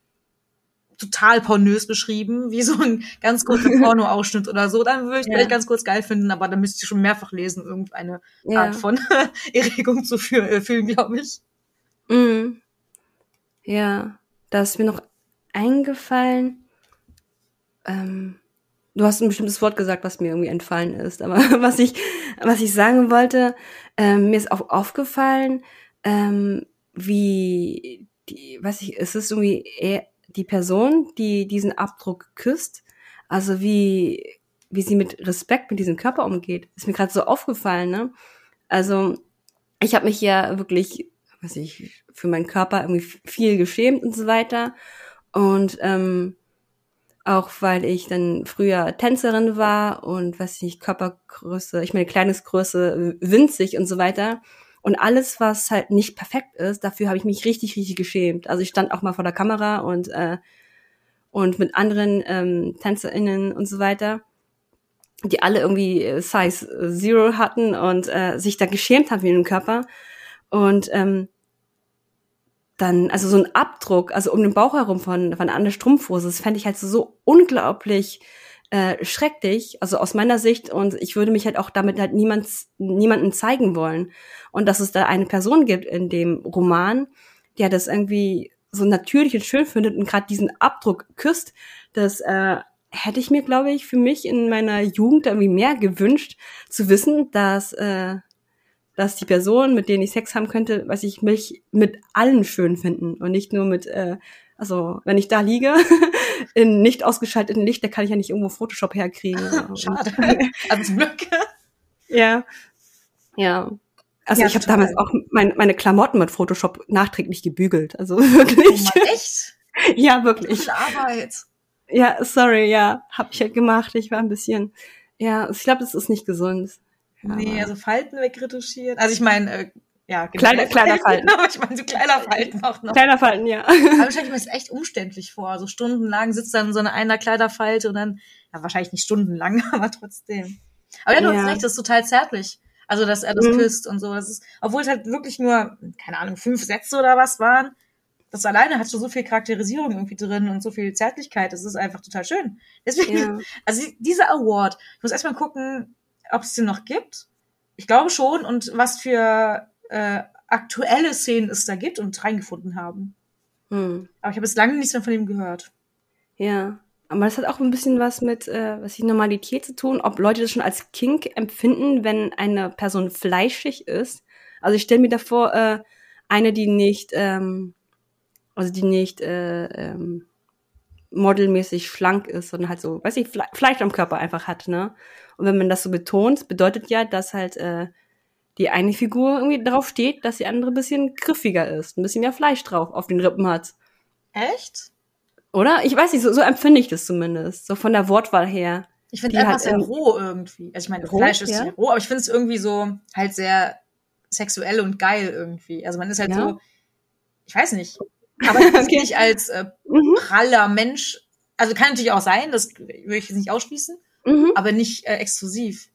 S1: total pornös beschrieben, wie so ein ganz kurzer Porno-Ausschnitt oder so, dann würde ich ja. vielleicht ganz kurz geil finden, aber dann müsste ich schon mehrfach lesen, irgendeine ja. Art von Erregung zu fühlen, äh, fühlen glaube ich.
S2: Mhm. Ja, da ist mir noch eingefallen, ähm, du hast ein bestimmtes Wort gesagt, was mir irgendwie entfallen ist, aber was ich, was ich sagen wollte, ähm, mir ist auch aufgefallen, ähm, wie die, was ich, es ist irgendwie eher die Person, die diesen Abdruck küsst, also wie, wie sie mit Respekt mit diesem Körper umgeht, ist mir gerade so aufgefallen, ne? Also, ich habe mich ja wirklich, was ich, für meinen Körper irgendwie viel geschämt und so weiter. Und ähm, auch weil ich dann früher Tänzerin war und was ich Körpergröße, ich meine Kleidungsgröße winzig und so weiter. Und alles, was halt nicht perfekt ist, dafür habe ich mich richtig, richtig geschämt. Also ich stand auch mal vor der Kamera und, äh, und mit anderen ähm, TänzerInnen und so weiter, die alle irgendwie äh, Size Zero hatten und äh, sich da geschämt haben für ihren Körper. Und ähm, dann, also so ein Abdruck, also um den Bauch herum von, von einer Strumpfhose, das fände ich halt so unglaublich äh, schrecklich, also aus meiner Sicht, und ich würde mich halt auch damit halt niemand, niemanden zeigen wollen. Und dass es da eine Person gibt in dem Roman, der das irgendwie so natürlich und schön findet und gerade diesen Abdruck küsst, das äh, hätte ich mir, glaube ich, für mich in meiner Jugend irgendwie mehr gewünscht, zu wissen, dass, äh, dass die Person, mit denen ich Sex haben könnte, weiß ich, mich mit allen schön finden und nicht nur mit äh, also, wenn ich da liege, in nicht ausgeschalteten Licht, da kann ich ja nicht irgendwo Photoshop herkriegen.
S1: Schade. Also zum Glück.
S2: ja. Ja. Also ja, ich habe damals auch mein, meine Klamotten mit Photoshop nachträglich gebügelt. Also wirklich.
S1: Oh Mann, echt?
S2: ja, wirklich.
S1: Viel Arbeit.
S2: Ja, sorry, ja, habe ich halt gemacht. Ich war ein bisschen, ja, ich glaube, das ist nicht gesund.
S1: Nee, also Falten wegretuschiert. Also ich meine, äh, ja,
S2: genau. Kleiner, kleiner Falten.
S1: Aber ich meine, so kleiner Falten auch noch.
S2: Kleiner Falten, ja.
S1: Aber wahrscheinlich mir das echt umständlich vor. So stundenlang sitzt dann so eine einer Kleiderfalte und dann, ja, wahrscheinlich nicht stundenlang, aber trotzdem. Aber ja, du ja. hast recht, das ist total zärtlich. Also, dass er das mhm. küsst und so. Das ist, obwohl es halt wirklich nur, keine Ahnung, fünf Sätze oder was waren. Das alleine hat schon so viel Charakterisierung irgendwie drin und so viel Zärtlichkeit. Das ist einfach total schön. Deswegen, ja. also dieser Award, ich muss erstmal gucken, ob es den noch gibt. Ich glaube schon und was für äh, aktuelle Szenen es da gibt und reingefunden haben.
S2: Hm.
S1: Aber ich habe jetzt lange nichts mehr von ihm gehört.
S2: Ja. Aber das hat auch ein bisschen was mit, äh, was die Normalität zu tun, ob Leute das schon als Kink empfinden, wenn eine Person fleischig ist. Also ich stelle mir davor, äh, eine, die nicht, ähm, also die nicht äh, ähm, modelmäßig schlank ist, sondern halt so, weiß ich, Fle Fleisch am Körper einfach hat, ne? Und wenn man das so betont, bedeutet ja, dass halt äh, die eine Figur irgendwie drauf steht, dass die andere bisschen griffiger ist, ein bisschen mehr Fleisch drauf auf den Rippen hat.
S1: Echt?
S2: Oder? Ich weiß nicht, so, so empfinde ich das zumindest. So von der Wortwahl her.
S1: Ich finde einfach
S2: halt
S1: sehr
S2: im-
S1: roh irgendwie. Also ich meine,
S2: Roh,
S1: Fleisch ist
S2: ja?
S1: sehr roh, aber ich finde es irgendwie so halt sehr sexuell und geil irgendwie. Also man ist halt
S2: Ja?
S1: so, ich weiß nicht. Aber ich
S2: Okay.
S1: nicht als äh,
S2: Mhm.
S1: praller Mensch. Also kann natürlich auch sein, das würde ich jetzt nicht ausschließen,
S2: Mhm.
S1: aber nicht äh, exklusiv.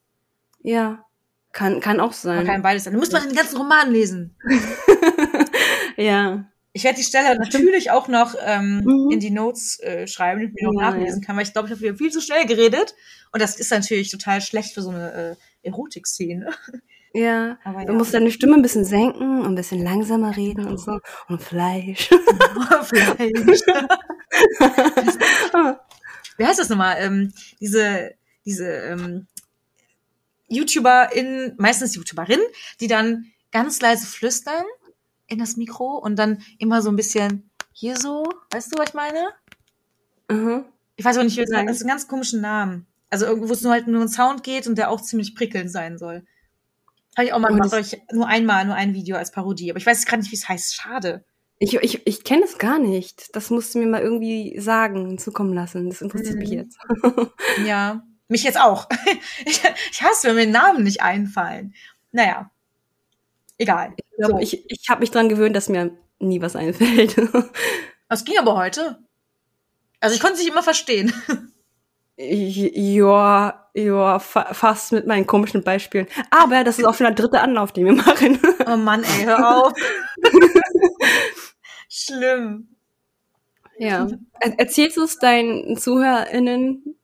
S2: Ja. Kann, kann auch
S1: Man
S2: sein.
S1: kann beides sein. Du musst mal den ganzen Roman lesen.
S2: ja.
S1: Ich werde die Stelle natürlich auch noch ähm,
S2: Mhm.
S1: in die Notes äh, schreiben, damit ich mir noch
S2: Ja,
S1: nachlesen kann, weil ich glaube, ich habe viel zu schnell geredet. Und das ist natürlich total schlecht für so eine äh, Erotik-Szene.
S2: Ja.
S1: Aber
S2: Du musst deine Stimme ein bisschen senken, ein bisschen langsamer reden und so. Und Fleisch.
S1: Fleisch. Wie heißt das nochmal? Ähm, diese diese ähm, YouTuberin, meistens YouTuberin, die dann ganz leise flüstern in das Mikro und dann immer so ein bisschen hier so, weißt du, was ich meine?
S2: Mhm.
S1: Ich weiß auch nicht, wie das
S2: Nein.
S1: das ist ein ganz komischen Namen. Also irgendwo, wo es nur halt nur ein Sound geht und der auch ziemlich prickelnd sein soll. Habe ich auch mal
S2: Und
S1: gemacht, ich, nur einmal, nur ein Video als Parodie. Aber ich weiß gerade nicht, wie es heißt. Schade.
S2: Ich, ich, ich kenne es gar nicht. Das musst du mir mal irgendwie sagen, zukommen lassen. Das interessiert mich
S1: Mhm.
S2: jetzt.
S1: Ja, mich jetzt auch. Ich, ich hasse, wenn mir Namen nicht einfallen. Naja, egal.
S2: Ich glaube,
S1: So.
S2: ich, ich habe mich dran gewöhnt, dass mir nie was einfällt.
S1: Was ging aber heute? Also ich konnte nicht immer verstehen.
S2: ja, ja, fa fast mit meinen komischen Beispielen. Aber das ist auch schon der dritte Anlauf, den wir machen.
S1: Oh Mann, ey, hör auf. Schlimm.
S2: Ja. Er erzählst du es deinen ZuhörerInnen,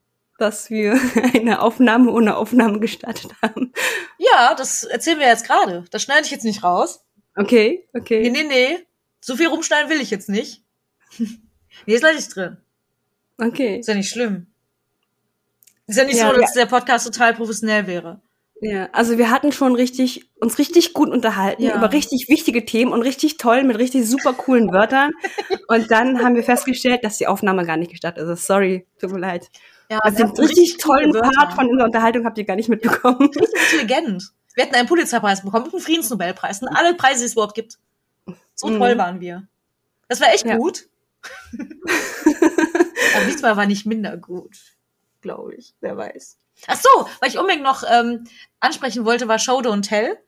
S2: dass wir eine Aufnahme ohne Aufnahme gestartet haben?
S1: Ja, das erzählen wir jetzt gerade. Das schneide ich jetzt nicht raus.
S2: Okay,
S1: Nee,
S2: okay.
S1: nee, nee. So viel rumschneiden will ich jetzt nicht. nee, ist lasse ich drin.
S2: Okay.
S1: Ist ja nicht schlimm. Ist ja nicht
S2: Ja,
S1: so, dass
S2: ja.
S1: der Podcast total professionell wäre.
S2: Ja, also wir hatten schon richtig, uns richtig gut unterhalten
S1: Ja.
S2: über richtig wichtige Themen und richtig toll mit richtig super coolen Wörtern. Und dann haben wir festgestellt, dass die Aufnahme gar nicht gestartet ist. Sorry, tut mir leid.
S1: Ja,
S2: Also den richtig tollen. Part von unserer Unterhaltung habt ihr gar nicht mitbekommen.
S1: richtig intelligent. Wir hätten einen Pulitzerpreis bekommen und einen Friedensnobelpreis und alle Preise, die es überhaupt gibt. So
S2: Mhm.
S1: toll waren wir. Das war echt
S2: Ja.
S1: gut. Aber diesmal war nicht minder gut, glaube ich. Wer weiß. Ach so, was ich unbedingt noch ähm, ansprechen wollte, war Show Don't Tell.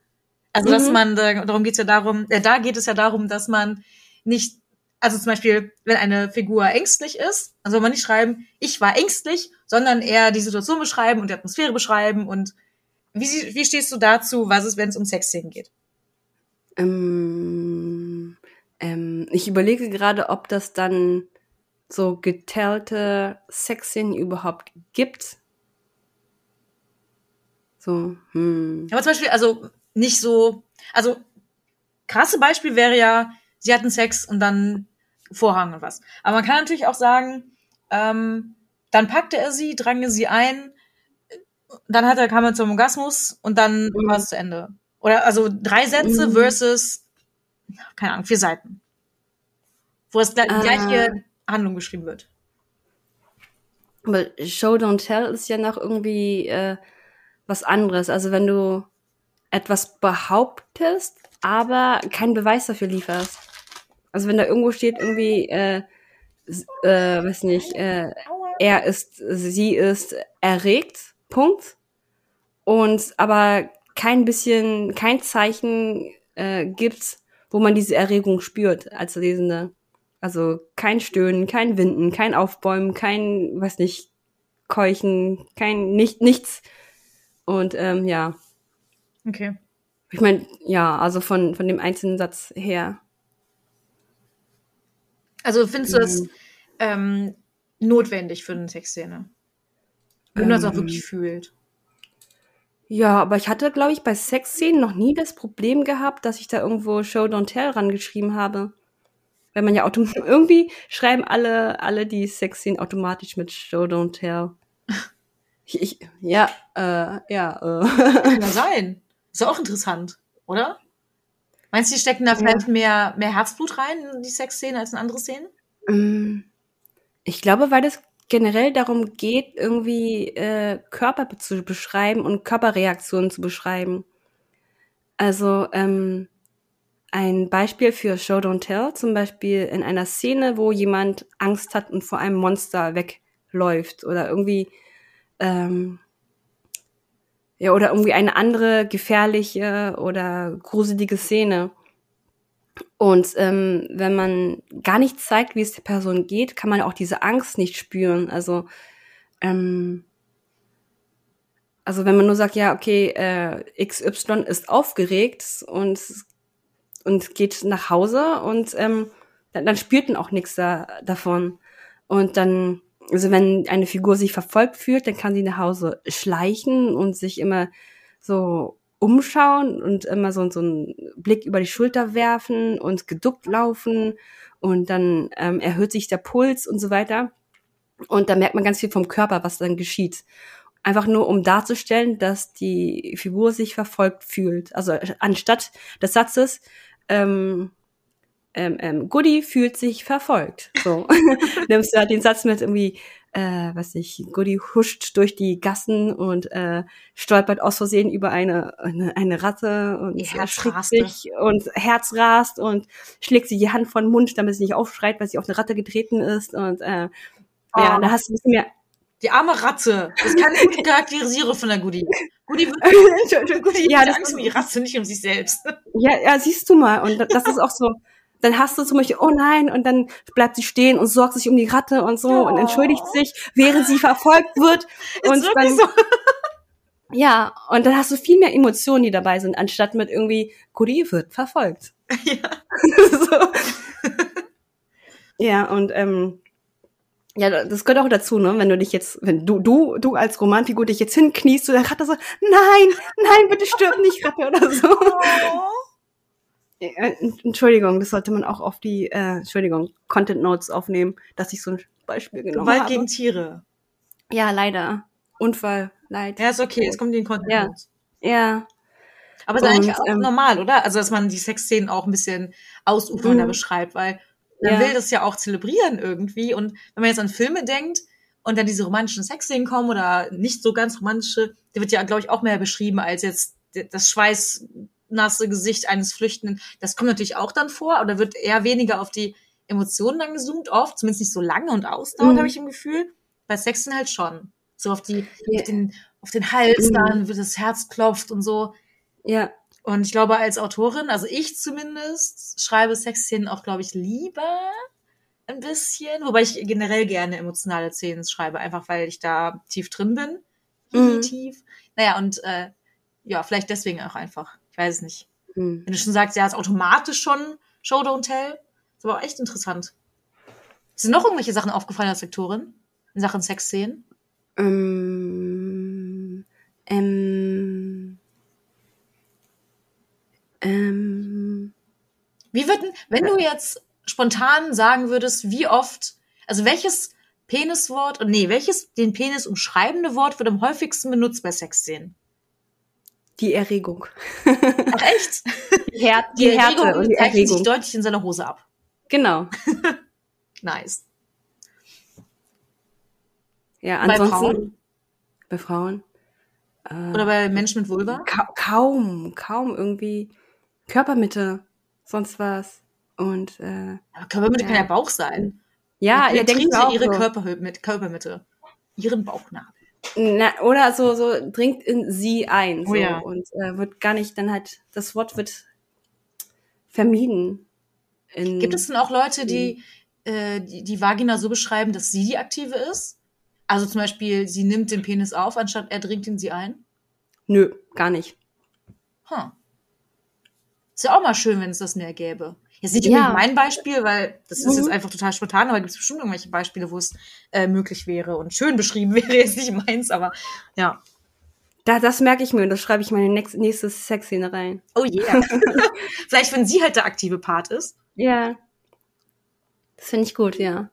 S1: Also, dass
S2: Mhm.
S1: man, äh, darum geht's ja darum, äh, da geht es ja darum, dass man nicht, also zum Beispiel, wenn eine Figur ängstlich ist, dann soll man nicht schreiben, ich war ängstlich, sondern eher die Situation beschreiben und die Atmosphäre beschreiben und wie, wie stehst du dazu, was ist, wenn es um Sexszenen geht?
S2: Ähm, ähm, ich überlege gerade, ob das dann so geteilte Sexszenen überhaupt gibt. So, hm.
S1: Aber zum Beispiel, also nicht so, also krasse Beispiel wäre ja, sie hatten Sex und dann Vorhang und was. Aber man kann natürlich auch sagen, ähm, dann packte er sie, drang sie ein, dann hat er, kam er zum Orgasmus und dann
S2: Mhm.
S1: war es zu Ende. Oder also drei Sätze
S2: Mhm.
S1: versus, keine Ahnung, vier Seiten. Wo es gleich,
S2: Ah.
S1: gleiche Handlung beschrieben wird.
S2: Aber Show Don't Tell ist ja noch irgendwie äh, was anderes. Also wenn du etwas behauptest, aber keinen Beweis dafür lieferst. Also wenn da irgendwo steht irgendwie, äh, äh, weiß nicht, äh, er ist, sie ist erregt, Punkt. Und aber kein bisschen, kein Zeichen äh, gibt, wo man diese Erregung spürt als Lesende. Also kein Stöhnen, kein Winden, kein Aufbäumen, kein, weiß nicht, Keuchen, kein nicht, nichts. Und ähm, ja,
S1: Okay.
S2: Ich meine, ja, also von, von dem einzelnen Satz her.
S1: Also findest du das
S2: Mhm.
S1: ähm, notwendig für eine Sexszene? Wenn man das auch
S2: Ähm.
S1: wirklich fühlt.
S2: Ja, aber ich hatte, glaube ich, bei Sexszenen noch nie das Problem gehabt, dass ich da irgendwo Show Don't Tell rangeschrieben habe. Weil man ja automatisch, irgendwie schreiben alle, alle die Sexszenen automatisch mit Show Don't Tell. Ich, ich, ja, äh, ja, äh.
S1: Kann ja sein. Ist ja auch interessant, oder? Meinst du, die stecken da vielleicht mehr, mehr Herzblut rein in die Sexszenen als in andere Szenen?
S2: Mm, Ich glaube, weil das generell darum geht, irgendwie äh, Körper zu beschreiben und Körperreaktionen zu beschreiben. Also ähm, ein Beispiel für Show Don't Tell, zum Beispiel in einer Szene, wo jemand Angst hat und vor einem Monster wegläuft oder irgendwie ähm, ja oder irgendwie eine andere gefährliche oder gruselige Szene. Und ähm, wenn man gar nicht zeigt, wie es der Person geht, kann man auch diese Angst nicht spüren. Also, ähm, also wenn man nur sagt, ja, okay, äh, XY ist aufgeregt und, und geht nach Hause und ähm, dann, dann spürt man auch nichts da, davon. Und dann, also wenn eine Figur sich verfolgt fühlt, dann kann sie nach Hause schleichen und sich immer so umschauen und immer so, so einen Blick über die Schulter werfen und geduckt laufen und dann ähm, erhöht sich der Puls und so weiter. Und da merkt man ganz viel vom Körper, was dann geschieht. Einfach nur, um darzustellen, dass die Figur sich verfolgt fühlt. Also anstatt des Satzes, ähm, ähm, ähm, Goody fühlt sich verfolgt. So nimmst du halt den Satz mit irgendwie, äh, was ich, Goody huscht durch die Gassen und äh, stolpert aus Versehen über eine, eine, eine Ratte und
S1: Herz
S2: erschrickt sich und Herz rast und schlägt sie die Hand vor den Mund, damit sie nicht aufschreit, weil sie auf eine Ratte getreten ist und äh, ja,
S1: Oh.
S2: da hast du ein bisschen mehr.
S1: Die arme Ratte. Das kann ich gut charakterisieren von der Goodie. Goodie wird Goodie
S2: ja, das
S1: Angst um die Ratte, nicht um sich selbst.
S2: ja, ja, siehst du mal. Und da- das ist auch so. Dann hast du zum Beispiel, oh nein, und dann bleibt sie stehen und sorgt sich um die Ratte und so und
S1: Ja.
S2: entschuldigt sich, während sie verfolgt wird. und
S1: ist
S2: dann,
S1: wirklich so.
S2: ja, und dann hast du viel mehr Emotionen, die dabei sind, anstatt mit irgendwie, Goody wird verfolgt.
S1: Ja.
S2: so. Ja, und ähm, ja, das gehört auch dazu, ne? Wenn du dich jetzt, wenn du, du, du als Romanfigur dich jetzt hinkniest zu der Ratte so, nein, nein, bitte stirb nicht, Ratte oder so.
S1: Oh.
S2: Ja, Entschuldigung, das sollte man auch auf die, äh, Entschuldigung, Content Notes aufnehmen, dass ich so ein Beispiel genommen
S1: Gewalt
S2: habe.
S1: gegen Tiere.
S2: ja, leider. Unfall, leid.
S1: Ja, ist okay, es kommt in den Content.
S2: Ja.
S1: Notes.
S2: Ja.
S1: Aber ist eigentlich auch
S2: ähm,
S1: normal, oder? Also, dass man die Sexszenen auch ein bisschen ausufernder
S2: Mhm.
S1: beschreibt, weil man
S2: Ja.
S1: will das ja auch zelebrieren irgendwie. Und wenn man jetzt an Filme denkt und dann diese romantischen Sexszenen kommen oder nicht so ganz romantische, der wird ja, glaube ich, auch mehr beschrieben als jetzt das schweißnasse Gesicht eines Flüchtenden. Das kommt natürlich auch dann vor, aber da wird eher weniger auf die Emotionen dann gezoomt, oft, zumindest nicht so lange und ausdauernd,
S2: Mhm.
S1: habe ich im Gefühl. Bei Sexen halt schon. So auf die,
S2: Ja.
S1: auf den, auf den Hals
S2: Mhm.
S1: dann, wird das Herz klopft und so.
S2: Ja.
S1: Und ich glaube, als Autorin, also ich zumindest, schreibe Sexszenen auch, glaube ich, lieber ein bisschen. Wobei ich generell gerne emotionale Szenen schreibe, einfach weil ich da tief drin bin.
S2: Mhm.
S1: Tief. Naja, und äh, ja, vielleicht deswegen auch einfach. Ich weiß es nicht.
S2: Hm.
S1: Wenn du schon sagst, ja, ist automatisch schon Show Don't Tell, ist aber auch echt interessant. Sind noch irgendwelche Sachen aufgefallen als Lektorin in Sachen Sexszenen?
S2: Ähm, ähm, ähm,
S1: Wie würden, wenn du jetzt spontan sagen würdest, wie oft, also welches Peniswort, nee, welches den Penis umschreibende Wort wird am häufigsten benutzt bei Sexszenen?
S2: Die Erregung.
S1: Ach echt?
S2: Die, Her
S1: Die, Erregung
S2: und die
S1: zeichnet sich deutlich in seiner Hose ab.
S2: Genau.
S1: Nice.
S2: Ja,
S1: Bei
S2: ansonsten.
S1: Frauen?
S2: Bei Frauen. Äh,
S1: Oder bei Menschen mit Vulva?
S2: ka kaum, kaum irgendwie Körpermitte, sonst was. Und äh,
S1: Aber Körpermitte
S2: Ja.
S1: kann ja Bauch sein.
S2: ja, ihr denkt auch
S1: ihre
S2: so.
S1: Körpermitte, Körpermitte. Ihren Bauchnabel.
S2: Na, oder so, so dringt in sie ein. So,
S1: Oh ja.
S2: Und äh, wird gar nicht, dann halt, das Wort wird vermieden.
S1: Gibt es denn auch Leute, die, äh, die die Vagina so beschreiben, dass sie die aktive ist? Also zum Beispiel, sie nimmt den Penis auf, anstatt er dringt in sie ein?
S2: Nö, gar nicht.
S1: Hm. Ist ja auch mal schön, wenn es das mehr gäbe. Jetzt nicht
S2: Ja.
S1: mein Beispiel, weil das ist
S2: Mhm.
S1: jetzt einfach total spontan, aber gibt es bestimmt irgendwelche Beispiele, wo es äh, möglich wäre und schön beschrieben wäre, jetzt nicht meins, aber ja.
S2: Da, das merke ich mir und das schreibe ich meine nächste, nächste Sexszene rein.
S1: Oh yeah. Vielleicht, wenn sie halt der aktive Part ist.
S2: Ja. Das finde ich gut, ja.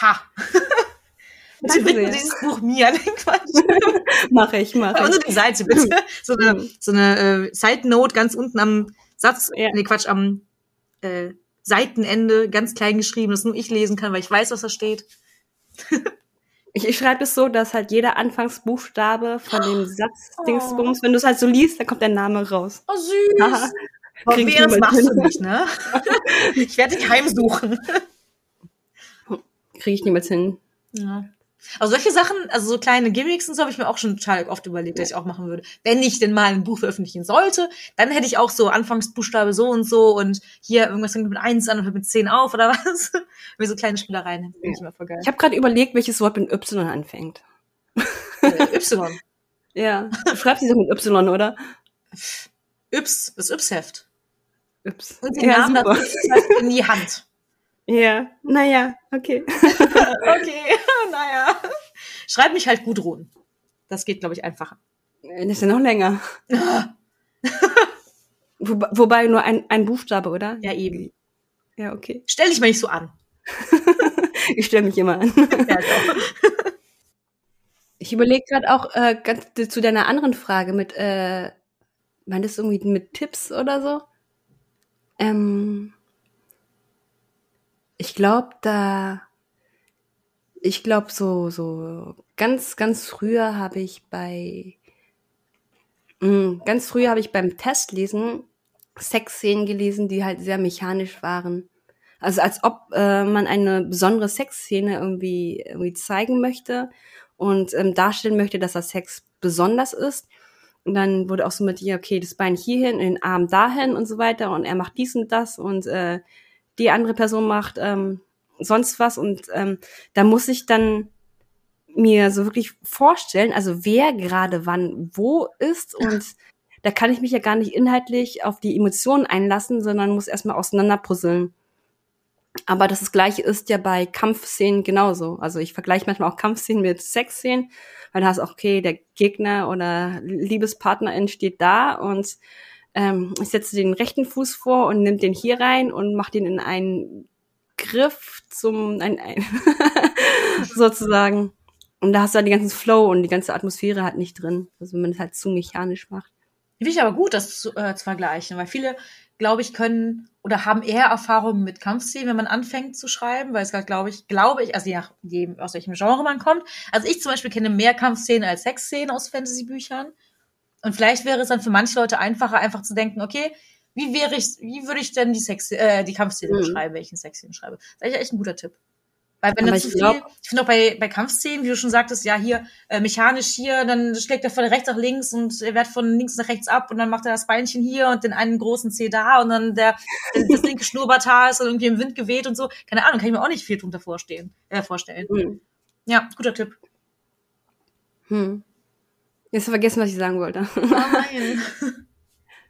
S1: Ha. Bitte
S2: sehr.
S1: dieses Buch mir. Nein, Quatsch.
S2: Mache ich, mache
S1: Aber
S2: ich.
S1: nur die Seite, bitte. So eine,
S2: Mhm.
S1: so eine äh, Side-Note ganz unten am Satz,
S2: Ja.
S1: nee, Quatsch, am äh, Seitenende, ganz klein geschrieben, dass nur ich lesen kann, weil ich weiß, was da steht.
S2: Ich, ich schreibe es so, dass halt jeder Anfangsbuchstabe von dem Satz
S1: Oh.
S2: Dingsbums, wenn du es halt so liest, dann kommt der Name raus.
S1: Oh, süß.
S2: Krieg ich
S1: wer, das machst du nicht, ne? ich werde dich heimsuchen.
S2: Kriege ich niemals hin.
S1: Ja. Also solche Sachen, also so kleine Gimmicks und so habe ich mir auch schon total oft überlegt, dass ich auch machen würde. Wenn ich denn mal ein Buch veröffentlichen sollte, dann hätte ich auch so Anfangsbuchstabe so und so und hier irgendwas fängt mit eins an und hört mit zehn auf oder was. Wie so kleine Spielereien. Finde ich.
S2: Ich habe gerade überlegt, welches Wort mit Y anfängt.
S1: Äh, y.
S2: Ja. Du schreibst die doch mit Y, oder?
S1: Yps, das Yps-Heft.
S2: Yps.
S1: Und den Namen
S2: super.
S1: das Yps-Heft in die Hand.
S2: Ja, naja, okay.
S1: Okay, naja. Schreib mich halt Gudrun. Das geht, glaube ich, einfacher.
S2: Das ist ja noch länger. Wo, wobei nur ein, ein Buchstabe, oder?
S1: Ja, eben.
S2: Ja, okay.
S1: Stell dich mal nicht so an.
S2: Ich stelle mich immer an.
S1: Ja, doch.
S2: Ich überlege gerade auch äh, ganz zu deiner anderen Frage mit, äh, meintest du irgendwie mit Tipps oder so? Ähm, ich glaube, da, ich glaube, so, so ganz, ganz früher habe ich bei, mh, ganz früher habe ich beim Testlesen Sexszenen gelesen, die halt sehr mechanisch waren. Also als ob äh, man eine besondere Sexszene irgendwie, irgendwie zeigen möchte und ähm, darstellen möchte, dass das Sex besonders ist. Und dann wurde auch so mit, ja, okay, das Bein hierhin, den Arm dahin und so weiter. Und er macht dies und das und äh, die andere Person macht ähm, sonst was. Und ähm, da muss ich dann mir so wirklich vorstellen, also wer gerade wann wo ist. Und da kann ich mich ja gar nicht inhaltlich auf die Emotionen einlassen, sondern muss erstmal auseinanderpuzzeln. Aber das, das Gleiche ist ja bei Kampfszenen genauso. Also ich vergleiche manchmal auch Kampfszenen mit Sexszenen, weil da hast auch, okay, der Gegner oder Liebespartnerin steht da und ähm, ich setze den rechten Fuß vor und nimmt den hier rein und mache den in einen Griff zum, ein, ein sozusagen. Und da hast du halt den ganzen Flow und die ganze Atmosphäre halt nicht drin. Also wenn man es halt zu mechanisch macht.
S1: Finde ich aber gut, das zu, äh, zu vergleichen, weil viele, glaube ich, können oder haben eher Erfahrungen mit Kampfszenen, wenn man anfängt zu schreiben, weil es halt, glaube ich, glaube ich, also je nachdem, aus welchem Genre man kommt. Also ich zum Beispiel kenne mehr Kampfszenen als Sexszenen aus Fantasy-Büchern. Und vielleicht wäre es dann für manche Leute einfacher, einfach zu denken, okay, wie wäre ich, wie würde ich denn die Sex, äh, die Kampfszene
S2: Mhm.
S1: beschreiben, wenn ich eine Sexszene schreibe? Das ist eigentlich echt ein guter Tipp. Weil wenn zu viel,
S2: glaub-
S1: ich finde auch bei, bei Kampfszenen, wie du schon sagtest, ja, hier, äh, mechanisch hier, dann schlägt er von rechts nach links und er wehrt von links nach rechts ab und dann macht er das Beinchen hier und den einen großen Zeh da und dann der, das linke Schnurrbarthaar ist dann irgendwie im Wind geweht und so. Keine Ahnung, kann ich mir auch nicht viel drunter vorstellen, äh, vorstellen.
S2: Hm.
S1: Ja, guter Tipp.
S2: Hm. Jetzt vergessen, was ich sagen wollte.
S1: Oh nein.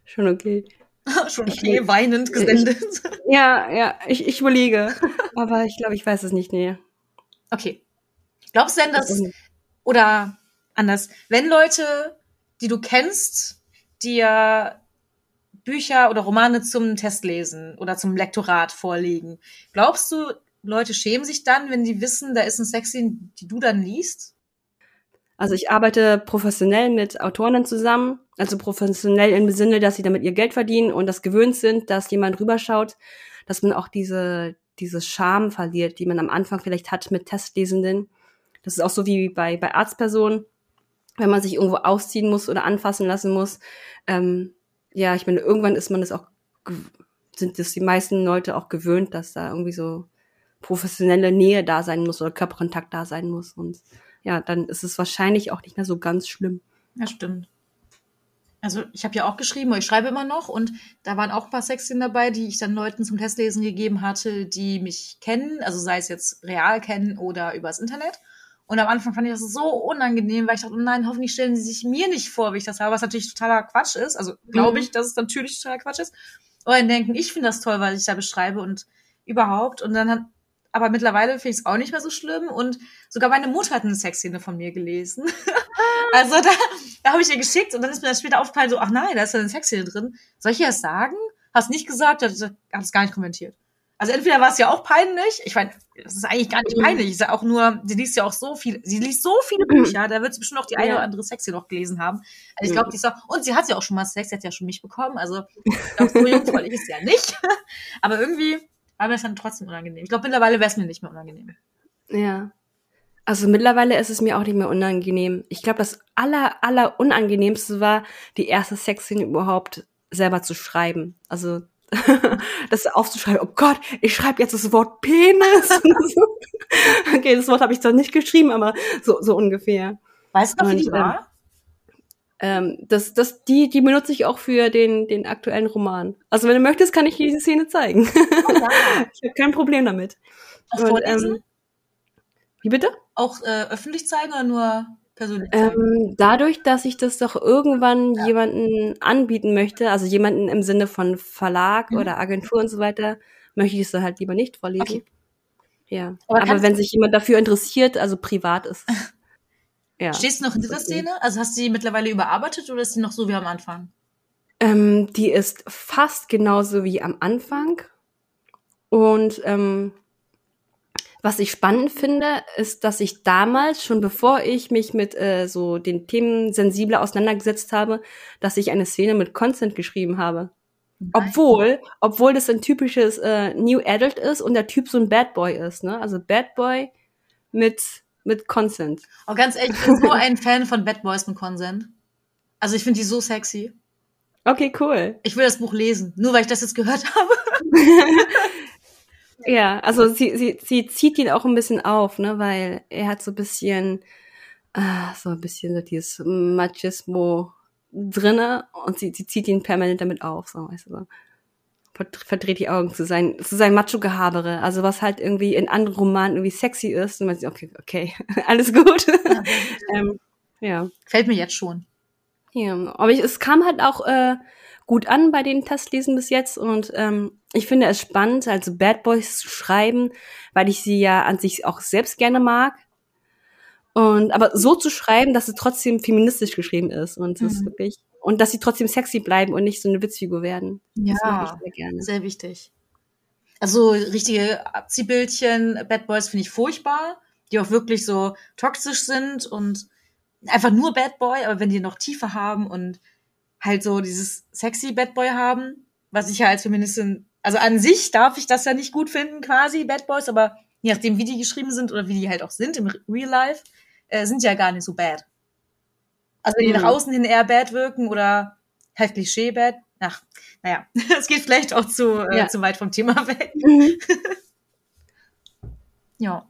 S2: Schon okay.
S1: schon
S2: Ich-
S1: okay, weinend gesendet.
S2: Ja, ja, ich, ich überlege. Aber ich glaube, ich weiß es nicht näher.
S1: Okay. Glaubst du denn, dass, oder anders, wenn Leute, die du kennst, dir Bücher oder Romane zum Testlesen oder zum Lektorat vorlegen, glaubst du, Leute schämen sich dann, wenn die wissen, da ist ein Sexszene, die du dann liest?
S2: Also ich arbeite professionell mit Autorinnen zusammen. Also professionell im Sinne, dass sie damit ihr Geld verdienen und das gewöhnt sind, dass jemand rüberschaut, dass man auch diese, diese Scham verliert, die man am Anfang vielleicht hat mit Testlesenden. Das ist auch so wie bei, bei Arztpersonen, wenn man sich irgendwo ausziehen muss oder anfassen lassen muss. Ähm, ja, ich meine, irgendwann ist man das auch, sind das die meisten Leute auch gewöhnt, dass da irgendwie so professionelle Nähe da sein muss oder Körperkontakt da sein muss. Und ja, dann ist es wahrscheinlich auch nicht mehr so ganz schlimm.
S1: Ja, stimmt. Also ich habe ja auch geschrieben, ich schreibe immer noch und da waren auch ein paar Sexszenen dabei, die ich dann Leuten zum Testlesen gegeben hatte, die mich kennen, also sei es jetzt real kennen oder übers Internet. Und am Anfang fand ich das so unangenehm, weil ich dachte, oh nein, hoffentlich stellen sie sich mir nicht vor, wie ich das habe, was natürlich totaler Quatsch ist. Also glaube
S2: Mhm.
S1: ich, dass es natürlich totaler Quatsch ist. Oder denken, ich finde das toll, weil ich da beschreibe und überhaupt. Und dann hat, aber mittlerweile finde ich es auch nicht mehr so schlimm. Und sogar meine Mutter hat eine Sexszene von mir gelesen. also da, da habe ich ihr geschickt und dann ist mir das später aufgefallen, so, ach nein, da ist ja eine Sexszene drin. Soll ich ihr das sagen? Hast nicht gesagt, hat es gar nicht kommentiert. Also entweder war es ja auch peinlich, ich meine, das ist eigentlich gar nicht mhm. peinlich, ist ja auch nur, sie liest ja auch so viel, sie liest so viele mhm. Bücher, da wird sie bestimmt auch die eine oder andere Sexy noch gelesen haben. Also ich glaube, mhm. die ist auch, und sie hat ja auch schon mal Sex, sie hat ja schon mich bekommen, also ich glaube, so jungfräulich ist sie ja nicht. Aber irgendwie war mir das dann trotzdem unangenehm. Ich glaube, mittlerweile wäre es mir nicht mehr unangenehm.
S2: Ja. Also mittlerweile ist es mir auch nicht mehr unangenehm. Ich glaube, das aller, aller unangenehmste war, die erste Sexszene überhaupt selber zu schreiben. Also das aufzuschreiben, oh Gott, ich schreibe jetzt das Wort Penis. okay, das Wort habe ich zwar nicht geschrieben, aber so, so ungefähr.
S1: Weißt du noch, wie die war?
S2: Ähm, das, das, die, die benutze ich auch für den, den aktuellen Roman. Also wenn du möchtest, kann ich dir diese Szene zeigen. Oh, ich habe kein Problem damit.
S1: Auch Und, ähm,
S2: wie bitte?
S1: Auch äh, öffentlich zeigen oder nur persönlich
S2: Ähm, dadurch, dass ich das doch irgendwann ja. jemanden anbieten möchte, also jemanden im Sinne von Verlag mhm. oder Agentur und so weiter, möchte ich es dann halt lieber nicht vorlesen. Okay. Ja. Aber, Aber wenn sich jemand dafür interessiert, also privat ist.
S1: ja. Stehst du noch in dieser Szene? Also hast du die mittlerweile überarbeitet oder ist die noch so wie am Anfang?
S2: Ähm, die ist fast genauso wie am Anfang. Und ähm, was ich spannend finde, ist, dass ich damals, schon bevor ich mich mit äh, so den Themen sensibler auseinandergesetzt habe, dass ich eine Szene mit Consent geschrieben habe. Obwohl, obwohl das ein typisches äh, New Adult ist und der Typ so ein Bad Boy ist, ne? Also Bad Boy mit, mit Consent.
S1: Oh, ganz ehrlich, ich bin so ein Fan von Bad Boys mit Consent. Also ich finde die so sexy.
S2: Okay, cool.
S1: Ich will das Buch lesen, nur weil ich das jetzt gehört habe.
S2: Ja, also sie, sie, sie zieht ihn auch ein bisschen auf, ne, weil er hat so ein bisschen, ah, so ein bisschen so dieses Machismo drinne und sie, sie zieht ihn permanent damit auf, so, weißt du, so. Verdreht die Augen zu sein, zu sein Macho-Gehabere, also was halt irgendwie in anderen Romanen irgendwie sexy ist und man sieht, okay, okay, alles gut. Ja. ähm, ja.
S1: Fällt mir jetzt schon.
S2: Ja, aber ich, es kam halt auch äh, gut an bei den Testlesen bis jetzt und ähm, ich finde es spannend, also Bad Boys zu schreiben, weil ich sie ja an sich auch selbst gerne mag. Und aber so zu schreiben, dass es trotzdem feministisch geschrieben ist und das mhm. ist wirklich und dass sie trotzdem sexy bleiben und nicht so eine Witzfigur werden.
S1: Ja, sehr, sehr wichtig. Also richtige Abziehbildchen, Bad Boys finde ich furchtbar, die auch wirklich so toxisch sind und einfach nur Bad Boy, aber wenn die noch tiefer haben und halt so dieses sexy Bad Boy haben, was ich ja als Feministin, also an sich darf ich das ja nicht gut finden, quasi Bad Boys, aber je nachdem, wie die geschrieben sind oder wie die halt auch sind im Real Life, äh, sind ja gar nicht so bad. Also wenn die mhm. nach außen hin eher bad wirken oder halt Klischee bad, ach, naja, es geht vielleicht auch zu, äh, ja. zu weit vom Thema weg. Mhm. ja.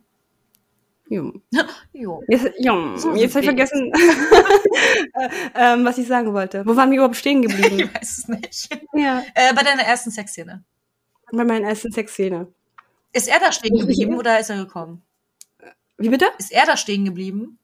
S2: Jo. jo. Jetzt, jo. So Jetzt habe ich vergessen, äh, ähm, was ich sagen wollte. Wo waren wir überhaupt stehen geblieben?
S1: ich weiß es nicht. Ja. Äh, bei deiner ersten Sexszene.
S2: Bei meiner ersten Sexszene.
S1: Ist er da stehen geblieben oder ist er gekommen?
S2: Wie bitte?
S1: Ist er da stehen geblieben?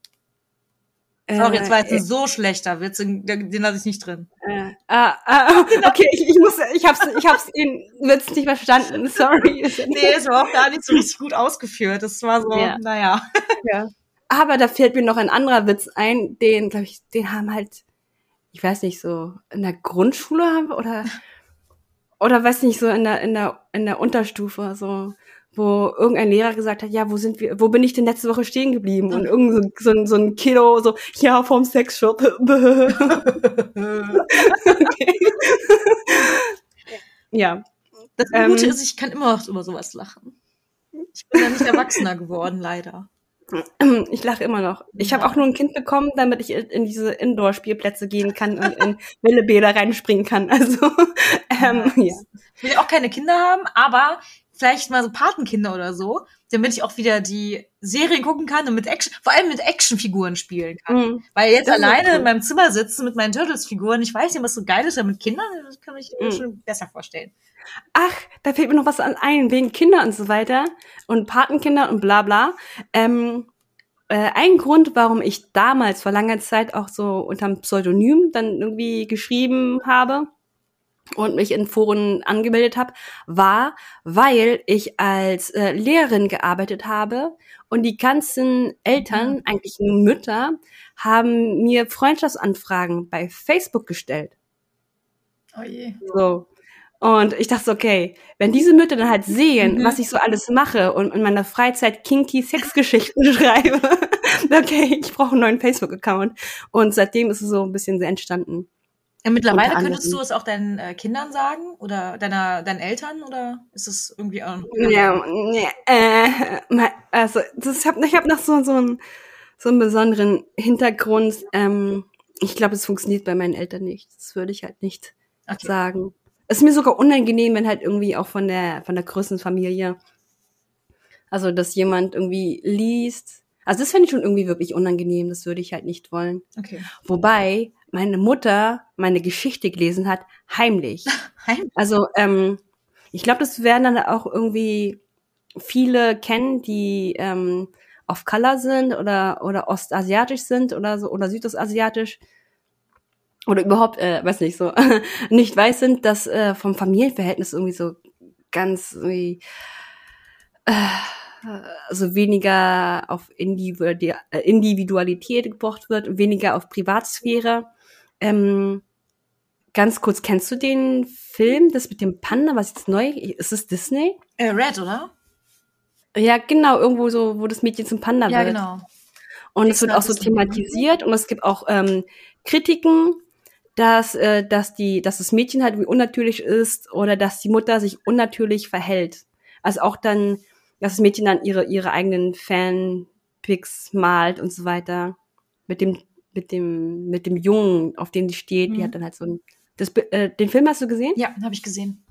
S1: Sorry, jetzt war jetzt ein äh, so schlechter Witz, den, den lasse ich nicht drin.
S2: Äh, ah, okay, ich, ich muss, ich hab's, ich hab's den Witz nicht verstanden, sorry.
S1: nee, es war auch gar nicht so richtig gut ausgeführt. Das war so, ja. naja.
S2: Ja. Aber da fällt mir noch ein anderer Witz ein, den, glaube ich, den haben halt, ich weiß nicht, so in der Grundschule haben wir, oder, oder weiß nicht, so in der, in der, in der Unterstufe, so wo irgendein Lehrer gesagt hat, ja, wo sind wir, wo bin ich denn letzte Woche stehen geblieben? Und irgend so, so, so ein Kiddo so, ja, vom Sexshop. ja.
S1: Das Gute ähm, ist, ich kann immer noch über sowas lachen. Ich bin ja nicht erwachsener geworden, leider.
S2: Ich lache immer noch. Ich habe auch nur ein Kind bekommen, damit ich in diese Indoor-Spielplätze gehen kann und in Wellebäder reinspringen kann. Also ähm, ja.
S1: Ich will auch keine Kinder haben, aber vielleicht mal so Patenkinder oder so, damit ich auch wieder die Serien gucken kann und mit Action, vor allem mit Actionfiguren spielen kann. Mhm. Weil jetzt das alleine cool. in meinem Zimmer sitzen mit meinen Turtles-Figuren, ich weiß nicht, was so geil ist, aber mit Kindern, das kann ich mir mhm. schon besser vorstellen.
S2: Ach, da fällt mir noch was an ein, wegen Kinder und so weiter und Patenkinder und bla bla. Ähm, äh, ein Grund, warum ich damals vor langer Zeit auch so unterm Pseudonym dann irgendwie geschrieben habe, und mich in Foren angemeldet habe, war, weil ich als äh, Lehrerin gearbeitet habe und die ganzen Eltern, eigentlich nur Mütter, haben mir Freundschaftsanfragen bei Facebook gestellt.
S1: Oh je.
S2: So. Und ich dachte, okay, wenn diese Mütter dann halt sehen, mhm. was ich so alles mache und in meiner Freizeit kinky Sexgeschichten schreibe, okay, ich brauche einen neuen Facebook-Account. Und seitdem ist es so ein bisschen entstanden.
S1: Ja, mittlerweile könntest du es auch deinen äh, Kindern sagen oder deiner deinen Eltern oder ist es irgendwie auch
S2: Ja, ja äh, also das, ich habe ich hab noch so so einen so einen besonderen Hintergrund. Ähm, ich glaube, es funktioniert bei meinen Eltern nicht. Das würde ich halt nicht okay. sagen. Es ist mir sogar unangenehm, wenn halt irgendwie auch von der von der größten Familie, also dass jemand irgendwie liest. Also das finde ich schon irgendwie wirklich unangenehm. Das würde ich halt nicht wollen.
S1: Okay.
S2: Wobei meine Mutter meine Geschichte gelesen hat, heimlich. heimlich? Also ähm, ich glaube, das werden dann auch irgendwie viele kennen, die ähm, auf Color sind oder oder ostasiatisch sind oder so oder südostasiatisch oder überhaupt, äh, weiß nicht so, nicht weiß sind, dass äh, vom Familienverhältnis irgendwie so ganz irgendwie, äh, also weniger auf Individualität gebracht wird, weniger auf Privatsphäre ähm, ganz kurz, kennst du den Film, das mit dem Panda, was jetzt neu, ist es Disney?
S1: Äh, Red, oder?
S2: Ja, genau, irgendwo so, wo das Mädchen zum Panda
S1: ja,
S2: wird.
S1: Ja, genau.
S2: Und es wird auch so thematisiert und es gibt auch ähm, Kritiken, dass, äh, dass, die, dass das Mädchen halt wie unnatürlich ist oder dass die Mutter sich unnatürlich verhält. Also auch dann, dass das Mädchen dann ihre, ihre eigenen Fanpics malt und so weiter. Mit dem mit dem, mit dem Jungen, auf dem die steht, mhm. die hat dann halt so ein, das, äh, den Film hast du gesehen?
S1: Ja, habe ich gesehen.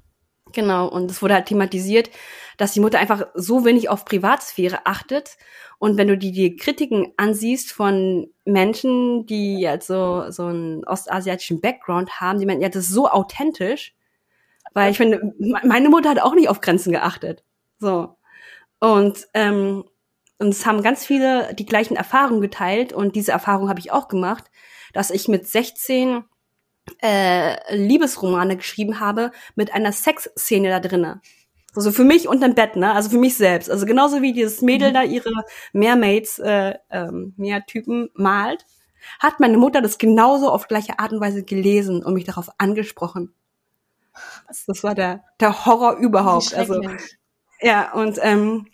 S2: Genau, und es wurde halt thematisiert, dass die Mutter einfach so wenig auf Privatsphäre achtet. Und wenn du die, die Kritiken ansiehst von Menschen, die jetzt so, so einen ostasiatischen Background haben, die meinen, ja, das ist so authentisch. Weil ich finde, meine Mutter hat auch nicht auf Grenzen geachtet. So. Und ähm, und es haben ganz viele die gleichen Erfahrungen geteilt und diese Erfahrung habe ich auch gemacht, dass ich mit 16 äh, Liebesromane geschrieben habe mit einer Sexszene da drinnen. Also für mich unterm Bett, ne? Also für mich selbst. Also genauso wie dieses Mädel mhm. da ihre Mermaids, äh, ähm, Meertypen malt, hat meine Mutter das genauso auf gleiche Art und Weise gelesen und mich darauf angesprochen. Das war der, der Horror überhaupt. Also ja, und ähm,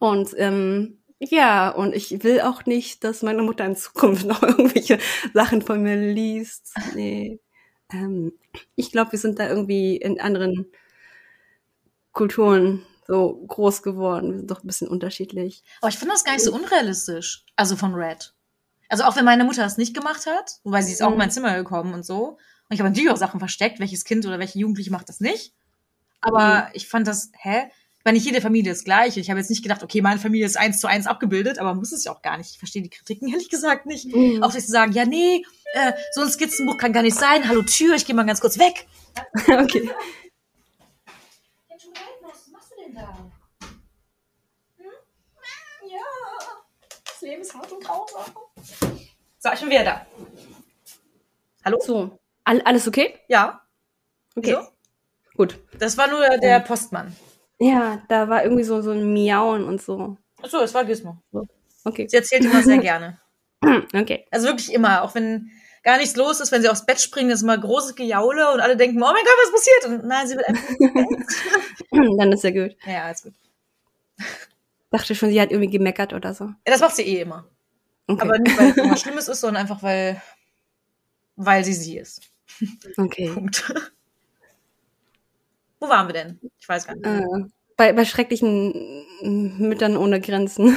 S2: und ähm, ja, und ich will auch nicht, dass meine Mutter in Zukunft noch irgendwelche Sachen von mir liest. Nee. Ähm, ich glaube, wir sind da irgendwie in anderen Kulturen so groß geworden. Wir sind doch ein bisschen unterschiedlich.
S1: Aber ich finde das gar nicht so unrealistisch. Also von Red. Also auch wenn meine Mutter das nicht gemacht hat, wobei sie ist auch in mhm. mein Zimmer gekommen und so. Und ich habe natürlich auch Sachen versteckt, welches Kind oder welche Jugendliche macht das nicht. Aber mhm. ich fand das, hä? Weil nicht jede Familie ist gleich. Ich habe jetzt nicht gedacht, okay, meine Familie ist eins zu eins abgebildet, aber muss es ja auch gar nicht. Ich verstehe die Kritiken ehrlich gesagt nicht. Mhm. Auch dass sie sagen, ja, nee, äh, so ein Skizzenbuch kann gar nicht sein. Hallo Tür, ich gehe mal ganz kurz weg.
S2: okay.
S1: Was machst du denn da? Hm? Ja, das Leben ist hart und grausam. So, ich bin wieder da.
S2: Hallo? So, All, alles okay?
S1: Ja.
S2: Okay. Wieso? Gut.
S1: Das war nur der Postmann.
S2: Ja, da war irgendwie so, so ein Miauen und so.
S1: Achso, es war Gizmo.
S2: Okay.
S1: Sie erzählt immer sehr gerne.
S2: Okay.
S1: Also wirklich immer, auch wenn gar nichts los ist, wenn sie aufs Bett springen, ist immer großes Gejaule und alle denken, oh mein Gott, was passiert? Und nein, sie will einfach.
S2: Dann ist ja gut.
S1: Ja, alles gut.
S2: Dachte schon, sie hat irgendwie gemeckert oder so. Ja,
S1: das macht sie eh immer. Okay. Aber nicht, weil es irgendwas Schlimmes ist, sondern einfach, weil, weil sie sie ist.
S2: Okay.
S1: Punkt. Wo waren wir denn? Ich weiß gar nicht. Äh,
S2: bei, bei schrecklichen Müttern ohne Grenzen.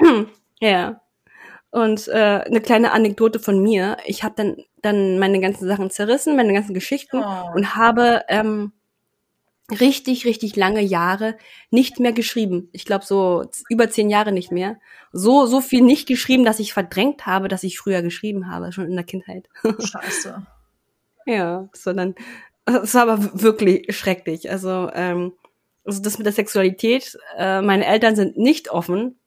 S2: ja. Und äh, eine kleine Anekdote von mir. Ich habe dann, dann meine ganzen Sachen zerrissen, meine ganzen Geschichten oh. und habe ähm, richtig, richtig lange Jahre nicht mehr geschrieben. Ich glaube so über zehn Jahre nicht mehr. So, so viel nicht geschrieben, dass ich verdrängt habe, dass ich früher geschrieben habe, schon in der Kindheit.
S1: Scheiße.
S2: ja, sondern es war aber wirklich schrecklich. Also, ähm, also das mit der Sexualität, äh, meine Eltern sind nicht offen.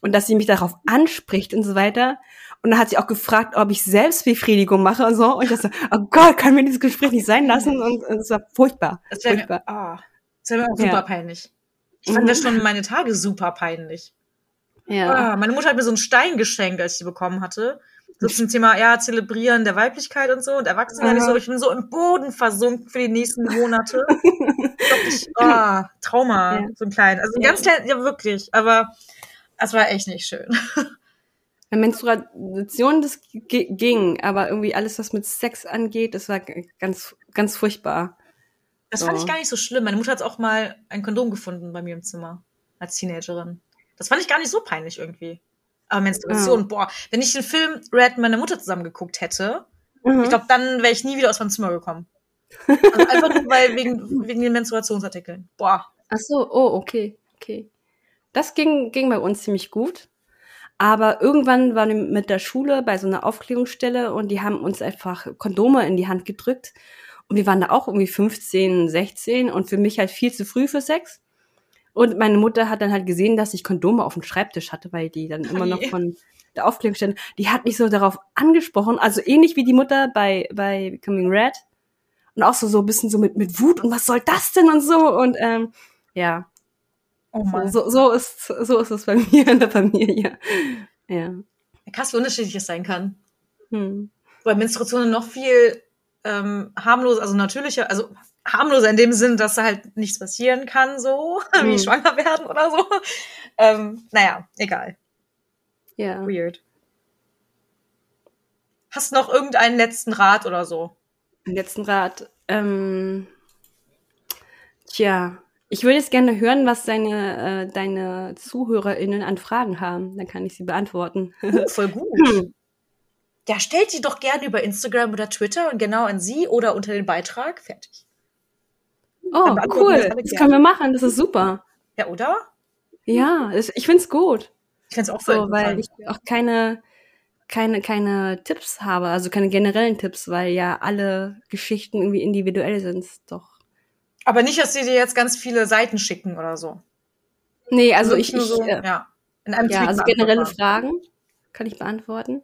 S2: und dass sie mich darauf anspricht und so weiter. Und dann hat sie auch gefragt, ob ich Selbstbefriedigung mache und so. Und ich dachte, oh Gott, kann mir dieses Gespräch nicht sein lassen? Und es war furchtbar.
S1: Das wäre mir, oh, das wär mir auch super
S2: Ja.
S1: peinlich. Ich fand
S2: Mhm.
S1: das schon meine Tage super peinlich.
S2: Ja.
S1: Ah, meine Mutter hat mir so einen Stein geschenkt, als ich sie bekommen hatte. So zum Thema, ja, Zelebrieren der Weiblichkeit und so und Erwachsenwerden. Ich
S2: Aha.
S1: so, ich bin so im Boden versunken für die nächsten Monate. wirklich, ah, Trauma,
S2: Ja.
S1: so ein klein. Also
S2: Ja.
S1: ganz klein, ja wirklich. Aber es war echt nicht schön.
S2: Menstruation, das ging, aber irgendwie alles, was mit Sex angeht, das war ganz, ganz furchtbar.
S1: Das fand
S2: So.
S1: ich gar nicht so schlimm. Meine Mutter hat auch mal ein Kondom gefunden bei mir im Zimmer als Teenagerin. Das fand ich gar nicht so peinlich irgendwie. Aber Menstruation,
S2: Ah.
S1: boah, wenn ich den Film Red mit meiner Mutter zusammen geguckt hätte,
S2: Mhm.
S1: ich glaube, dann wäre ich nie wieder aus meinem Zimmer gekommen. Also einfach nur weil wegen, wegen den Menstruationsartikeln. Boah.
S2: Ach so, oh, okay, okay. Das ging, ging bei uns ziemlich gut. Aber irgendwann waren wir mit der Schule bei so einer Aufklärungsstelle und die haben uns einfach Kondome in die Hand gedrückt. Und wir waren da auch irgendwie 15, 16 und für mich halt viel zu früh für Sex. Und meine Mutter hat dann halt gesehen, dass ich Kondome auf dem Schreibtisch hatte, weil die dann immer noch
S1: je.
S2: von der Aufklärungsstelle, die hat mich so darauf angesprochen, also ähnlich wie die Mutter bei, bei Becoming Red. Und auch so, so ein bisschen so mit, mit Wut und was soll das denn und so. Und ähm, ja,
S1: Oh
S2: so,
S1: Mann.
S2: so, so, ist, so ist es bei mir in der Familie. Ja.
S1: Krass, wie unterschiedlich es sein kann.
S2: Hm.
S1: Weil Menstruation noch viel ähm, harmloser, also natürlicher, also harmloser in dem Sinn, dass da halt nichts passieren kann, so, wie
S2: Mhm.
S1: schwanger werden oder so. Ähm, naja, egal.
S2: Ja.
S1: Weird. Hast du noch irgendeinen letzten Rat oder so?
S2: Den letzten Rat. Ähm, tja, ich würde jetzt gerne hören, was deine, äh, deine ZuhörerInnen an Fragen haben. Dann kann ich sie beantworten.
S1: Uh, voll gut. Ja, stellt die doch gerne über Instagram oder Twitter und genau an sie oder unter den Beitrag. Fertig.
S2: Oh, cool.
S1: das
S2: können wir machen. Das ist super.
S1: Ja, oder?
S2: Ja, ich find's gut.
S1: Ich find's auch voll
S2: So, weil ich auch keine, keine, keine Tipps habe, also keine generellen Tipps, weil ja alle Geschichten irgendwie individuell sind. Doch.
S1: Aber nicht, dass sie dir jetzt ganz viele Seiten schicken oder so.
S2: Nee, also
S1: Wirklich
S2: ich, ich
S1: so,
S2: äh,
S1: ja. In einem
S2: Ja,
S1: Tweet
S2: also generelle. Fragen kann ich beantworten.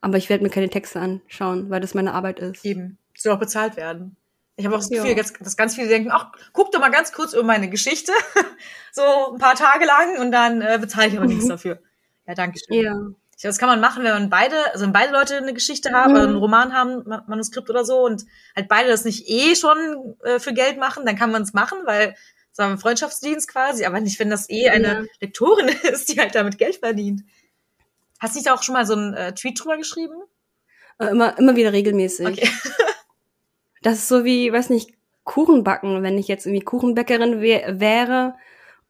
S2: Aber ich werde mir keine Texte anschauen, weil das meine Arbeit ist.
S1: Eben. Soll auch bezahlt werden. Ich habe auch das
S2: Ja.
S1: Gefühl, dass, dass ganz viele denken, ach, guck doch mal ganz kurz über meine Geschichte. so ein paar Tage lang und dann äh, bezahle ich aber nichts dafür. Ja, danke schön.
S2: Ja.
S1: Ich glaube, das kann man machen, wenn man beide, also wenn beide Leute eine Geschichte haben,
S2: Mhm.
S1: einen Roman haben, Ma- Manuskript oder so, und halt beide das nicht eh schon äh, für Geld machen, dann kann man es machen, weil es war ein Freundschaftsdienst quasi, aber nicht, wenn das eh eine
S2: Ja.
S1: Lektorin ist, die halt damit Geld verdient. Hast du nicht da auch schon mal so einen äh, Tweet drüber geschrieben?
S2: Äh, Immer, immer wieder regelmäßig.
S1: Okay.
S2: Das ist so wie, weiß nicht, Kuchen backen. Wenn ich jetzt irgendwie Kuchenbäckerin wär, wäre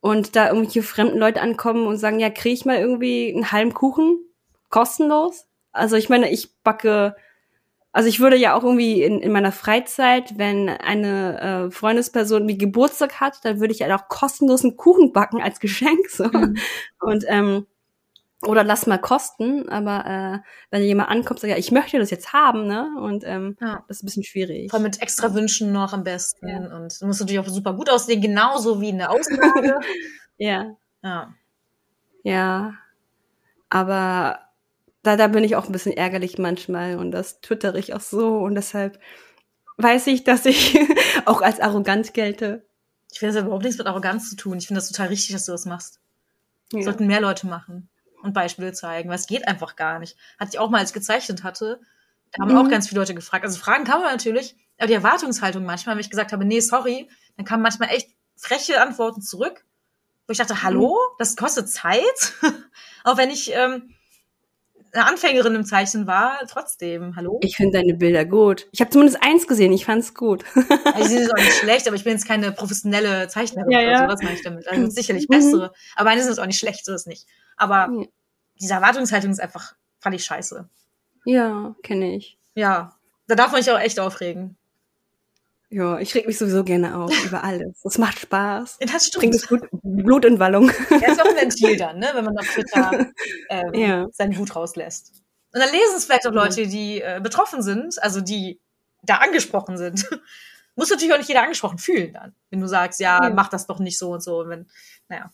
S2: und da irgendwelche fremden Leute ankommen und sagen, ja, kriege ich mal irgendwie einen halben Kuchen kostenlos? Also ich meine, ich backe, also ich würde ja auch irgendwie in, in meiner Freizeit, wenn eine äh, Freundesperson wie Geburtstag hat, dann würde ich halt auch kostenlos einen Kuchen backen als Geschenk. So.
S1: Mhm.
S2: Und ähm, oder lass mal kosten, aber äh, wenn jemand ankommt, sagt, ja, ich möchte das jetzt haben, ne? Und ähm,
S1: Ja.
S2: das ist ein bisschen schwierig.
S1: Vor allem mit extra Wünschen noch am besten.
S2: Ja.
S1: Und es muss natürlich auch super gut aussehen, genauso wie eine Auslage.
S2: Ja,
S1: ja.
S2: ja. Aber da, da bin ich auch ein bisschen ärgerlich manchmal und das twittere ich auch so und deshalb weiß ich, dass ich auch als arrogant gelte.
S1: Ich finde, das hat überhaupt nichts mit Arroganz zu tun. Ich finde das total richtig, dass du das machst.
S2: Ja.
S1: Sollten mehr Leute machen und Beispiele zeigen, weil es geht einfach gar nicht. Hatte ich auch mal, als ich gezeichnet hatte, da haben
S2: Mhm.
S1: auch ganz viele Leute gefragt. Also Fragen kann man natürlich, aber die Erwartungshaltung manchmal, wenn ich gesagt habe, nee, sorry, dann kamen manchmal echt freche Antworten zurück, wo ich dachte, hallo, das kostet Zeit. auch wenn ich ähm, eine Anfängerin im Zeichnen war, trotzdem, hallo.
S2: Ich finde deine Bilder gut. Ich habe zumindest eins gesehen, ich fand's gut.
S1: Also, die sind auch nicht schlecht, aber ich bin jetzt keine professionelle Zeichnerin
S2: Ja,
S1: oder
S2: ja.
S1: so, das meine ich damit. Also sicherlich
S2: Mhm.
S1: bessere. Aber meine sind auch nicht schlecht, so ist nicht. Aber
S2: Ja.
S1: Diese Erwartungshaltung ist einfach, fand ich scheiße.
S2: ja, kenne ich.
S1: Ja, da darf man sich auch echt aufregen.
S2: Ja, ich reg mich sowieso gerne auf über alles. Das macht Spaß.
S1: Das
S2: Bringt
S1: stimmt.
S2: es Blut, Blut in Wallung.
S1: Er ist auch ein Ventil dann, ne, wenn man auf Twitter ähm,
S2: Ja.
S1: seinen Wut rauslässt. Und dann lesen es vielleicht auch Leute, die äh, betroffen sind, also die da angesprochen sind. Muss natürlich auch nicht jeder angesprochen fühlen dann, wenn du sagst, ja,
S2: Ja.
S1: mach das doch nicht so und so. Und wenn, naja.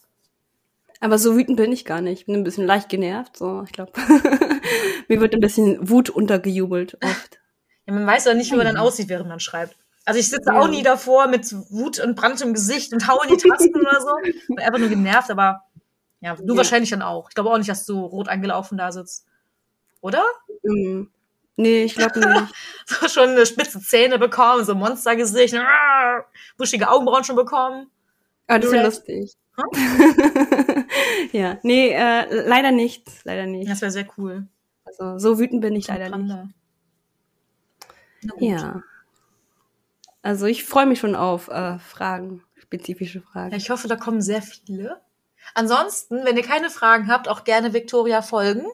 S2: Aber so wütend bin ich gar nicht. Ich bin ein bisschen leicht genervt. So, ich glaube, mir wird ein bisschen Wut untergejubelt oft.
S1: Ja, man weiß ja nicht, wie man dann aussieht, während man schreibt. Also ich sitze ja. auch nie davor mit Wut und Brand im Gesicht und hau in die Tasten oder so. Bin einfach nur genervt, aber ja, du ja. wahrscheinlich dann auch. Ich glaube auch nicht, dass du rot angelaufen da sitzt. Oder?
S2: Mhm. Nee, ich glaube nicht.
S1: so schon eine spitze Zähne bekommen, so Monstergesicht, buschige Augenbrauen schon bekommen.
S2: Aber das ist ja lustig. Hm? ja, nee, äh, leider nicht. Leider nicht.
S1: Das wäre sehr cool.
S2: Also so wütend bin ich leider Panda. nicht. Ja. Also ich freue mich schon auf äh, Fragen, spezifische Fragen.
S1: Ja, ich hoffe, da kommen sehr viele. Ansonsten, wenn ihr keine Fragen habt, auch gerne Victoria folgen.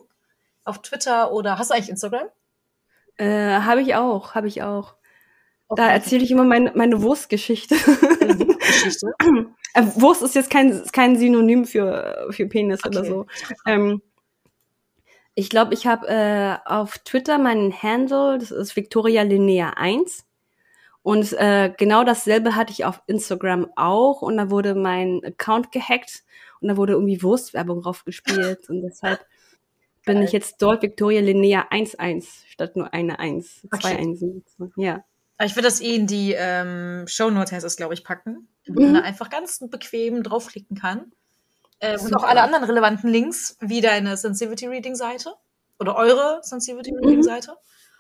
S1: Auf Twitter oder hast du eigentlich Instagram?
S2: Äh, habe ich auch, habe ich auch. Okay. Da erzähle ich immer meine, meine Wurstgeschichte. Wurstgeschichte? äh, Wurst ist jetzt kein, kein Synonym für, für Penis okay. oder so. Ähm, ich glaube, ich habe äh, auf Twitter meinen Handle, das ist Victoria Linnea 1. Und äh, genau dasselbe hatte ich auf Instagram auch. Und da wurde mein Account gehackt und da wurde irgendwie Wurstwerbung draufgespielt. und deshalb bin ich jetzt dort Victoria Linnea 1-1 statt nur eine 1. Zwei okay. Einsen. Ja.
S1: Ich würde das eh in die ähm, Show Notes, glaube ich, packen, damit mhm. man da einfach ganz bequem draufklicken kann. Ähm, und auch alle anderen relevanten Links, wie deine Sensitivity Reading Seite oder eure Sensitivity mhm. Reading Seite,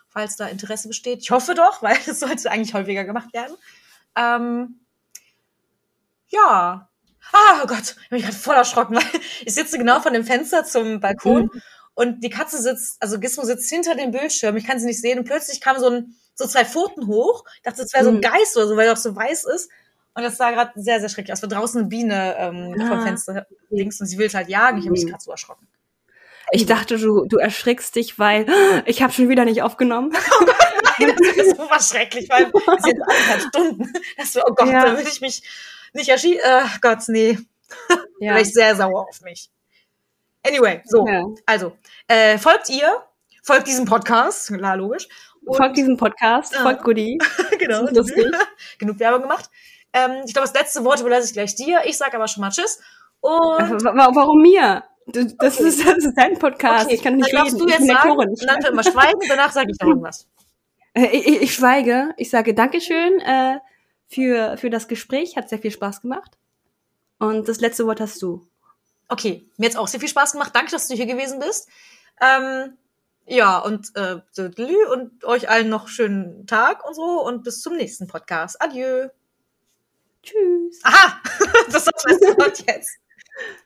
S1: falls da Interesse besteht. Ich hoffe doch, weil das sollte eigentlich häufiger gemacht werden. Ähm, ja. Ah, oh Gott, ich bin gerade voll erschrocken, weil ich sitze genau von dem Fenster zum Balkon mhm. und die Katze sitzt, also Gizmo sitzt hinter dem Bildschirm, ich kann sie nicht sehen und plötzlich kam so ein so zwei Pfoten hoch. Ich dachte, es wäre so ein mhm. Geist oder so, weil er auch so weiß ist. Und das sah gerade sehr, sehr schrecklich aus. War draußen eine Biene ähm, ah. vom Fenster links und sie will halt jagen. Ich habe mich mhm. gerade so erschrocken.
S2: Ich dachte, du, du erschrickst dich, weil ich habe schon wieder nicht aufgenommen.
S1: Oh Gott, nein, das ist super schrecklich, weil es sind anderthalb Stunden. Das so, oh Gott, ja. da will ich mich nicht erschießen. Äh, Gott, nee. Ja. War ich sehr sauer auf mich. Anyway, so, ja. also, äh, folgt ihr, folgt diesem Podcast, klar, logisch.
S2: Und, folgt diesem Podcast, ja. folgt Goodie.
S1: genau. Genug Werbung gemacht. Ähm, ich glaube, das letzte Wort überlasse ich gleich dir. Ich sage aber schon mal Tschüss.
S2: Und warum mir? Das, okay. ist, das ist dein Podcast. Okay. Ich kann nicht
S1: dann reden. du jetzt sagen, und dann immer schweigen, danach sage ich noch irgendwas.
S2: Äh, ich, ich, schweige. Ich sage Dankeschön äh, für, für das Gespräch. Hat sehr viel Spaß gemacht. Und das letzte Wort hast du.
S1: Okay, mir hat auch sehr viel Spaß gemacht. Danke, dass du hier gewesen bist. Ähm, ja, und, äh, und euch allen noch schönen Tag und so und bis zum nächsten Podcast. Adieu.
S2: Tschüss.
S1: Aha, das ist das letzte Wort jetzt.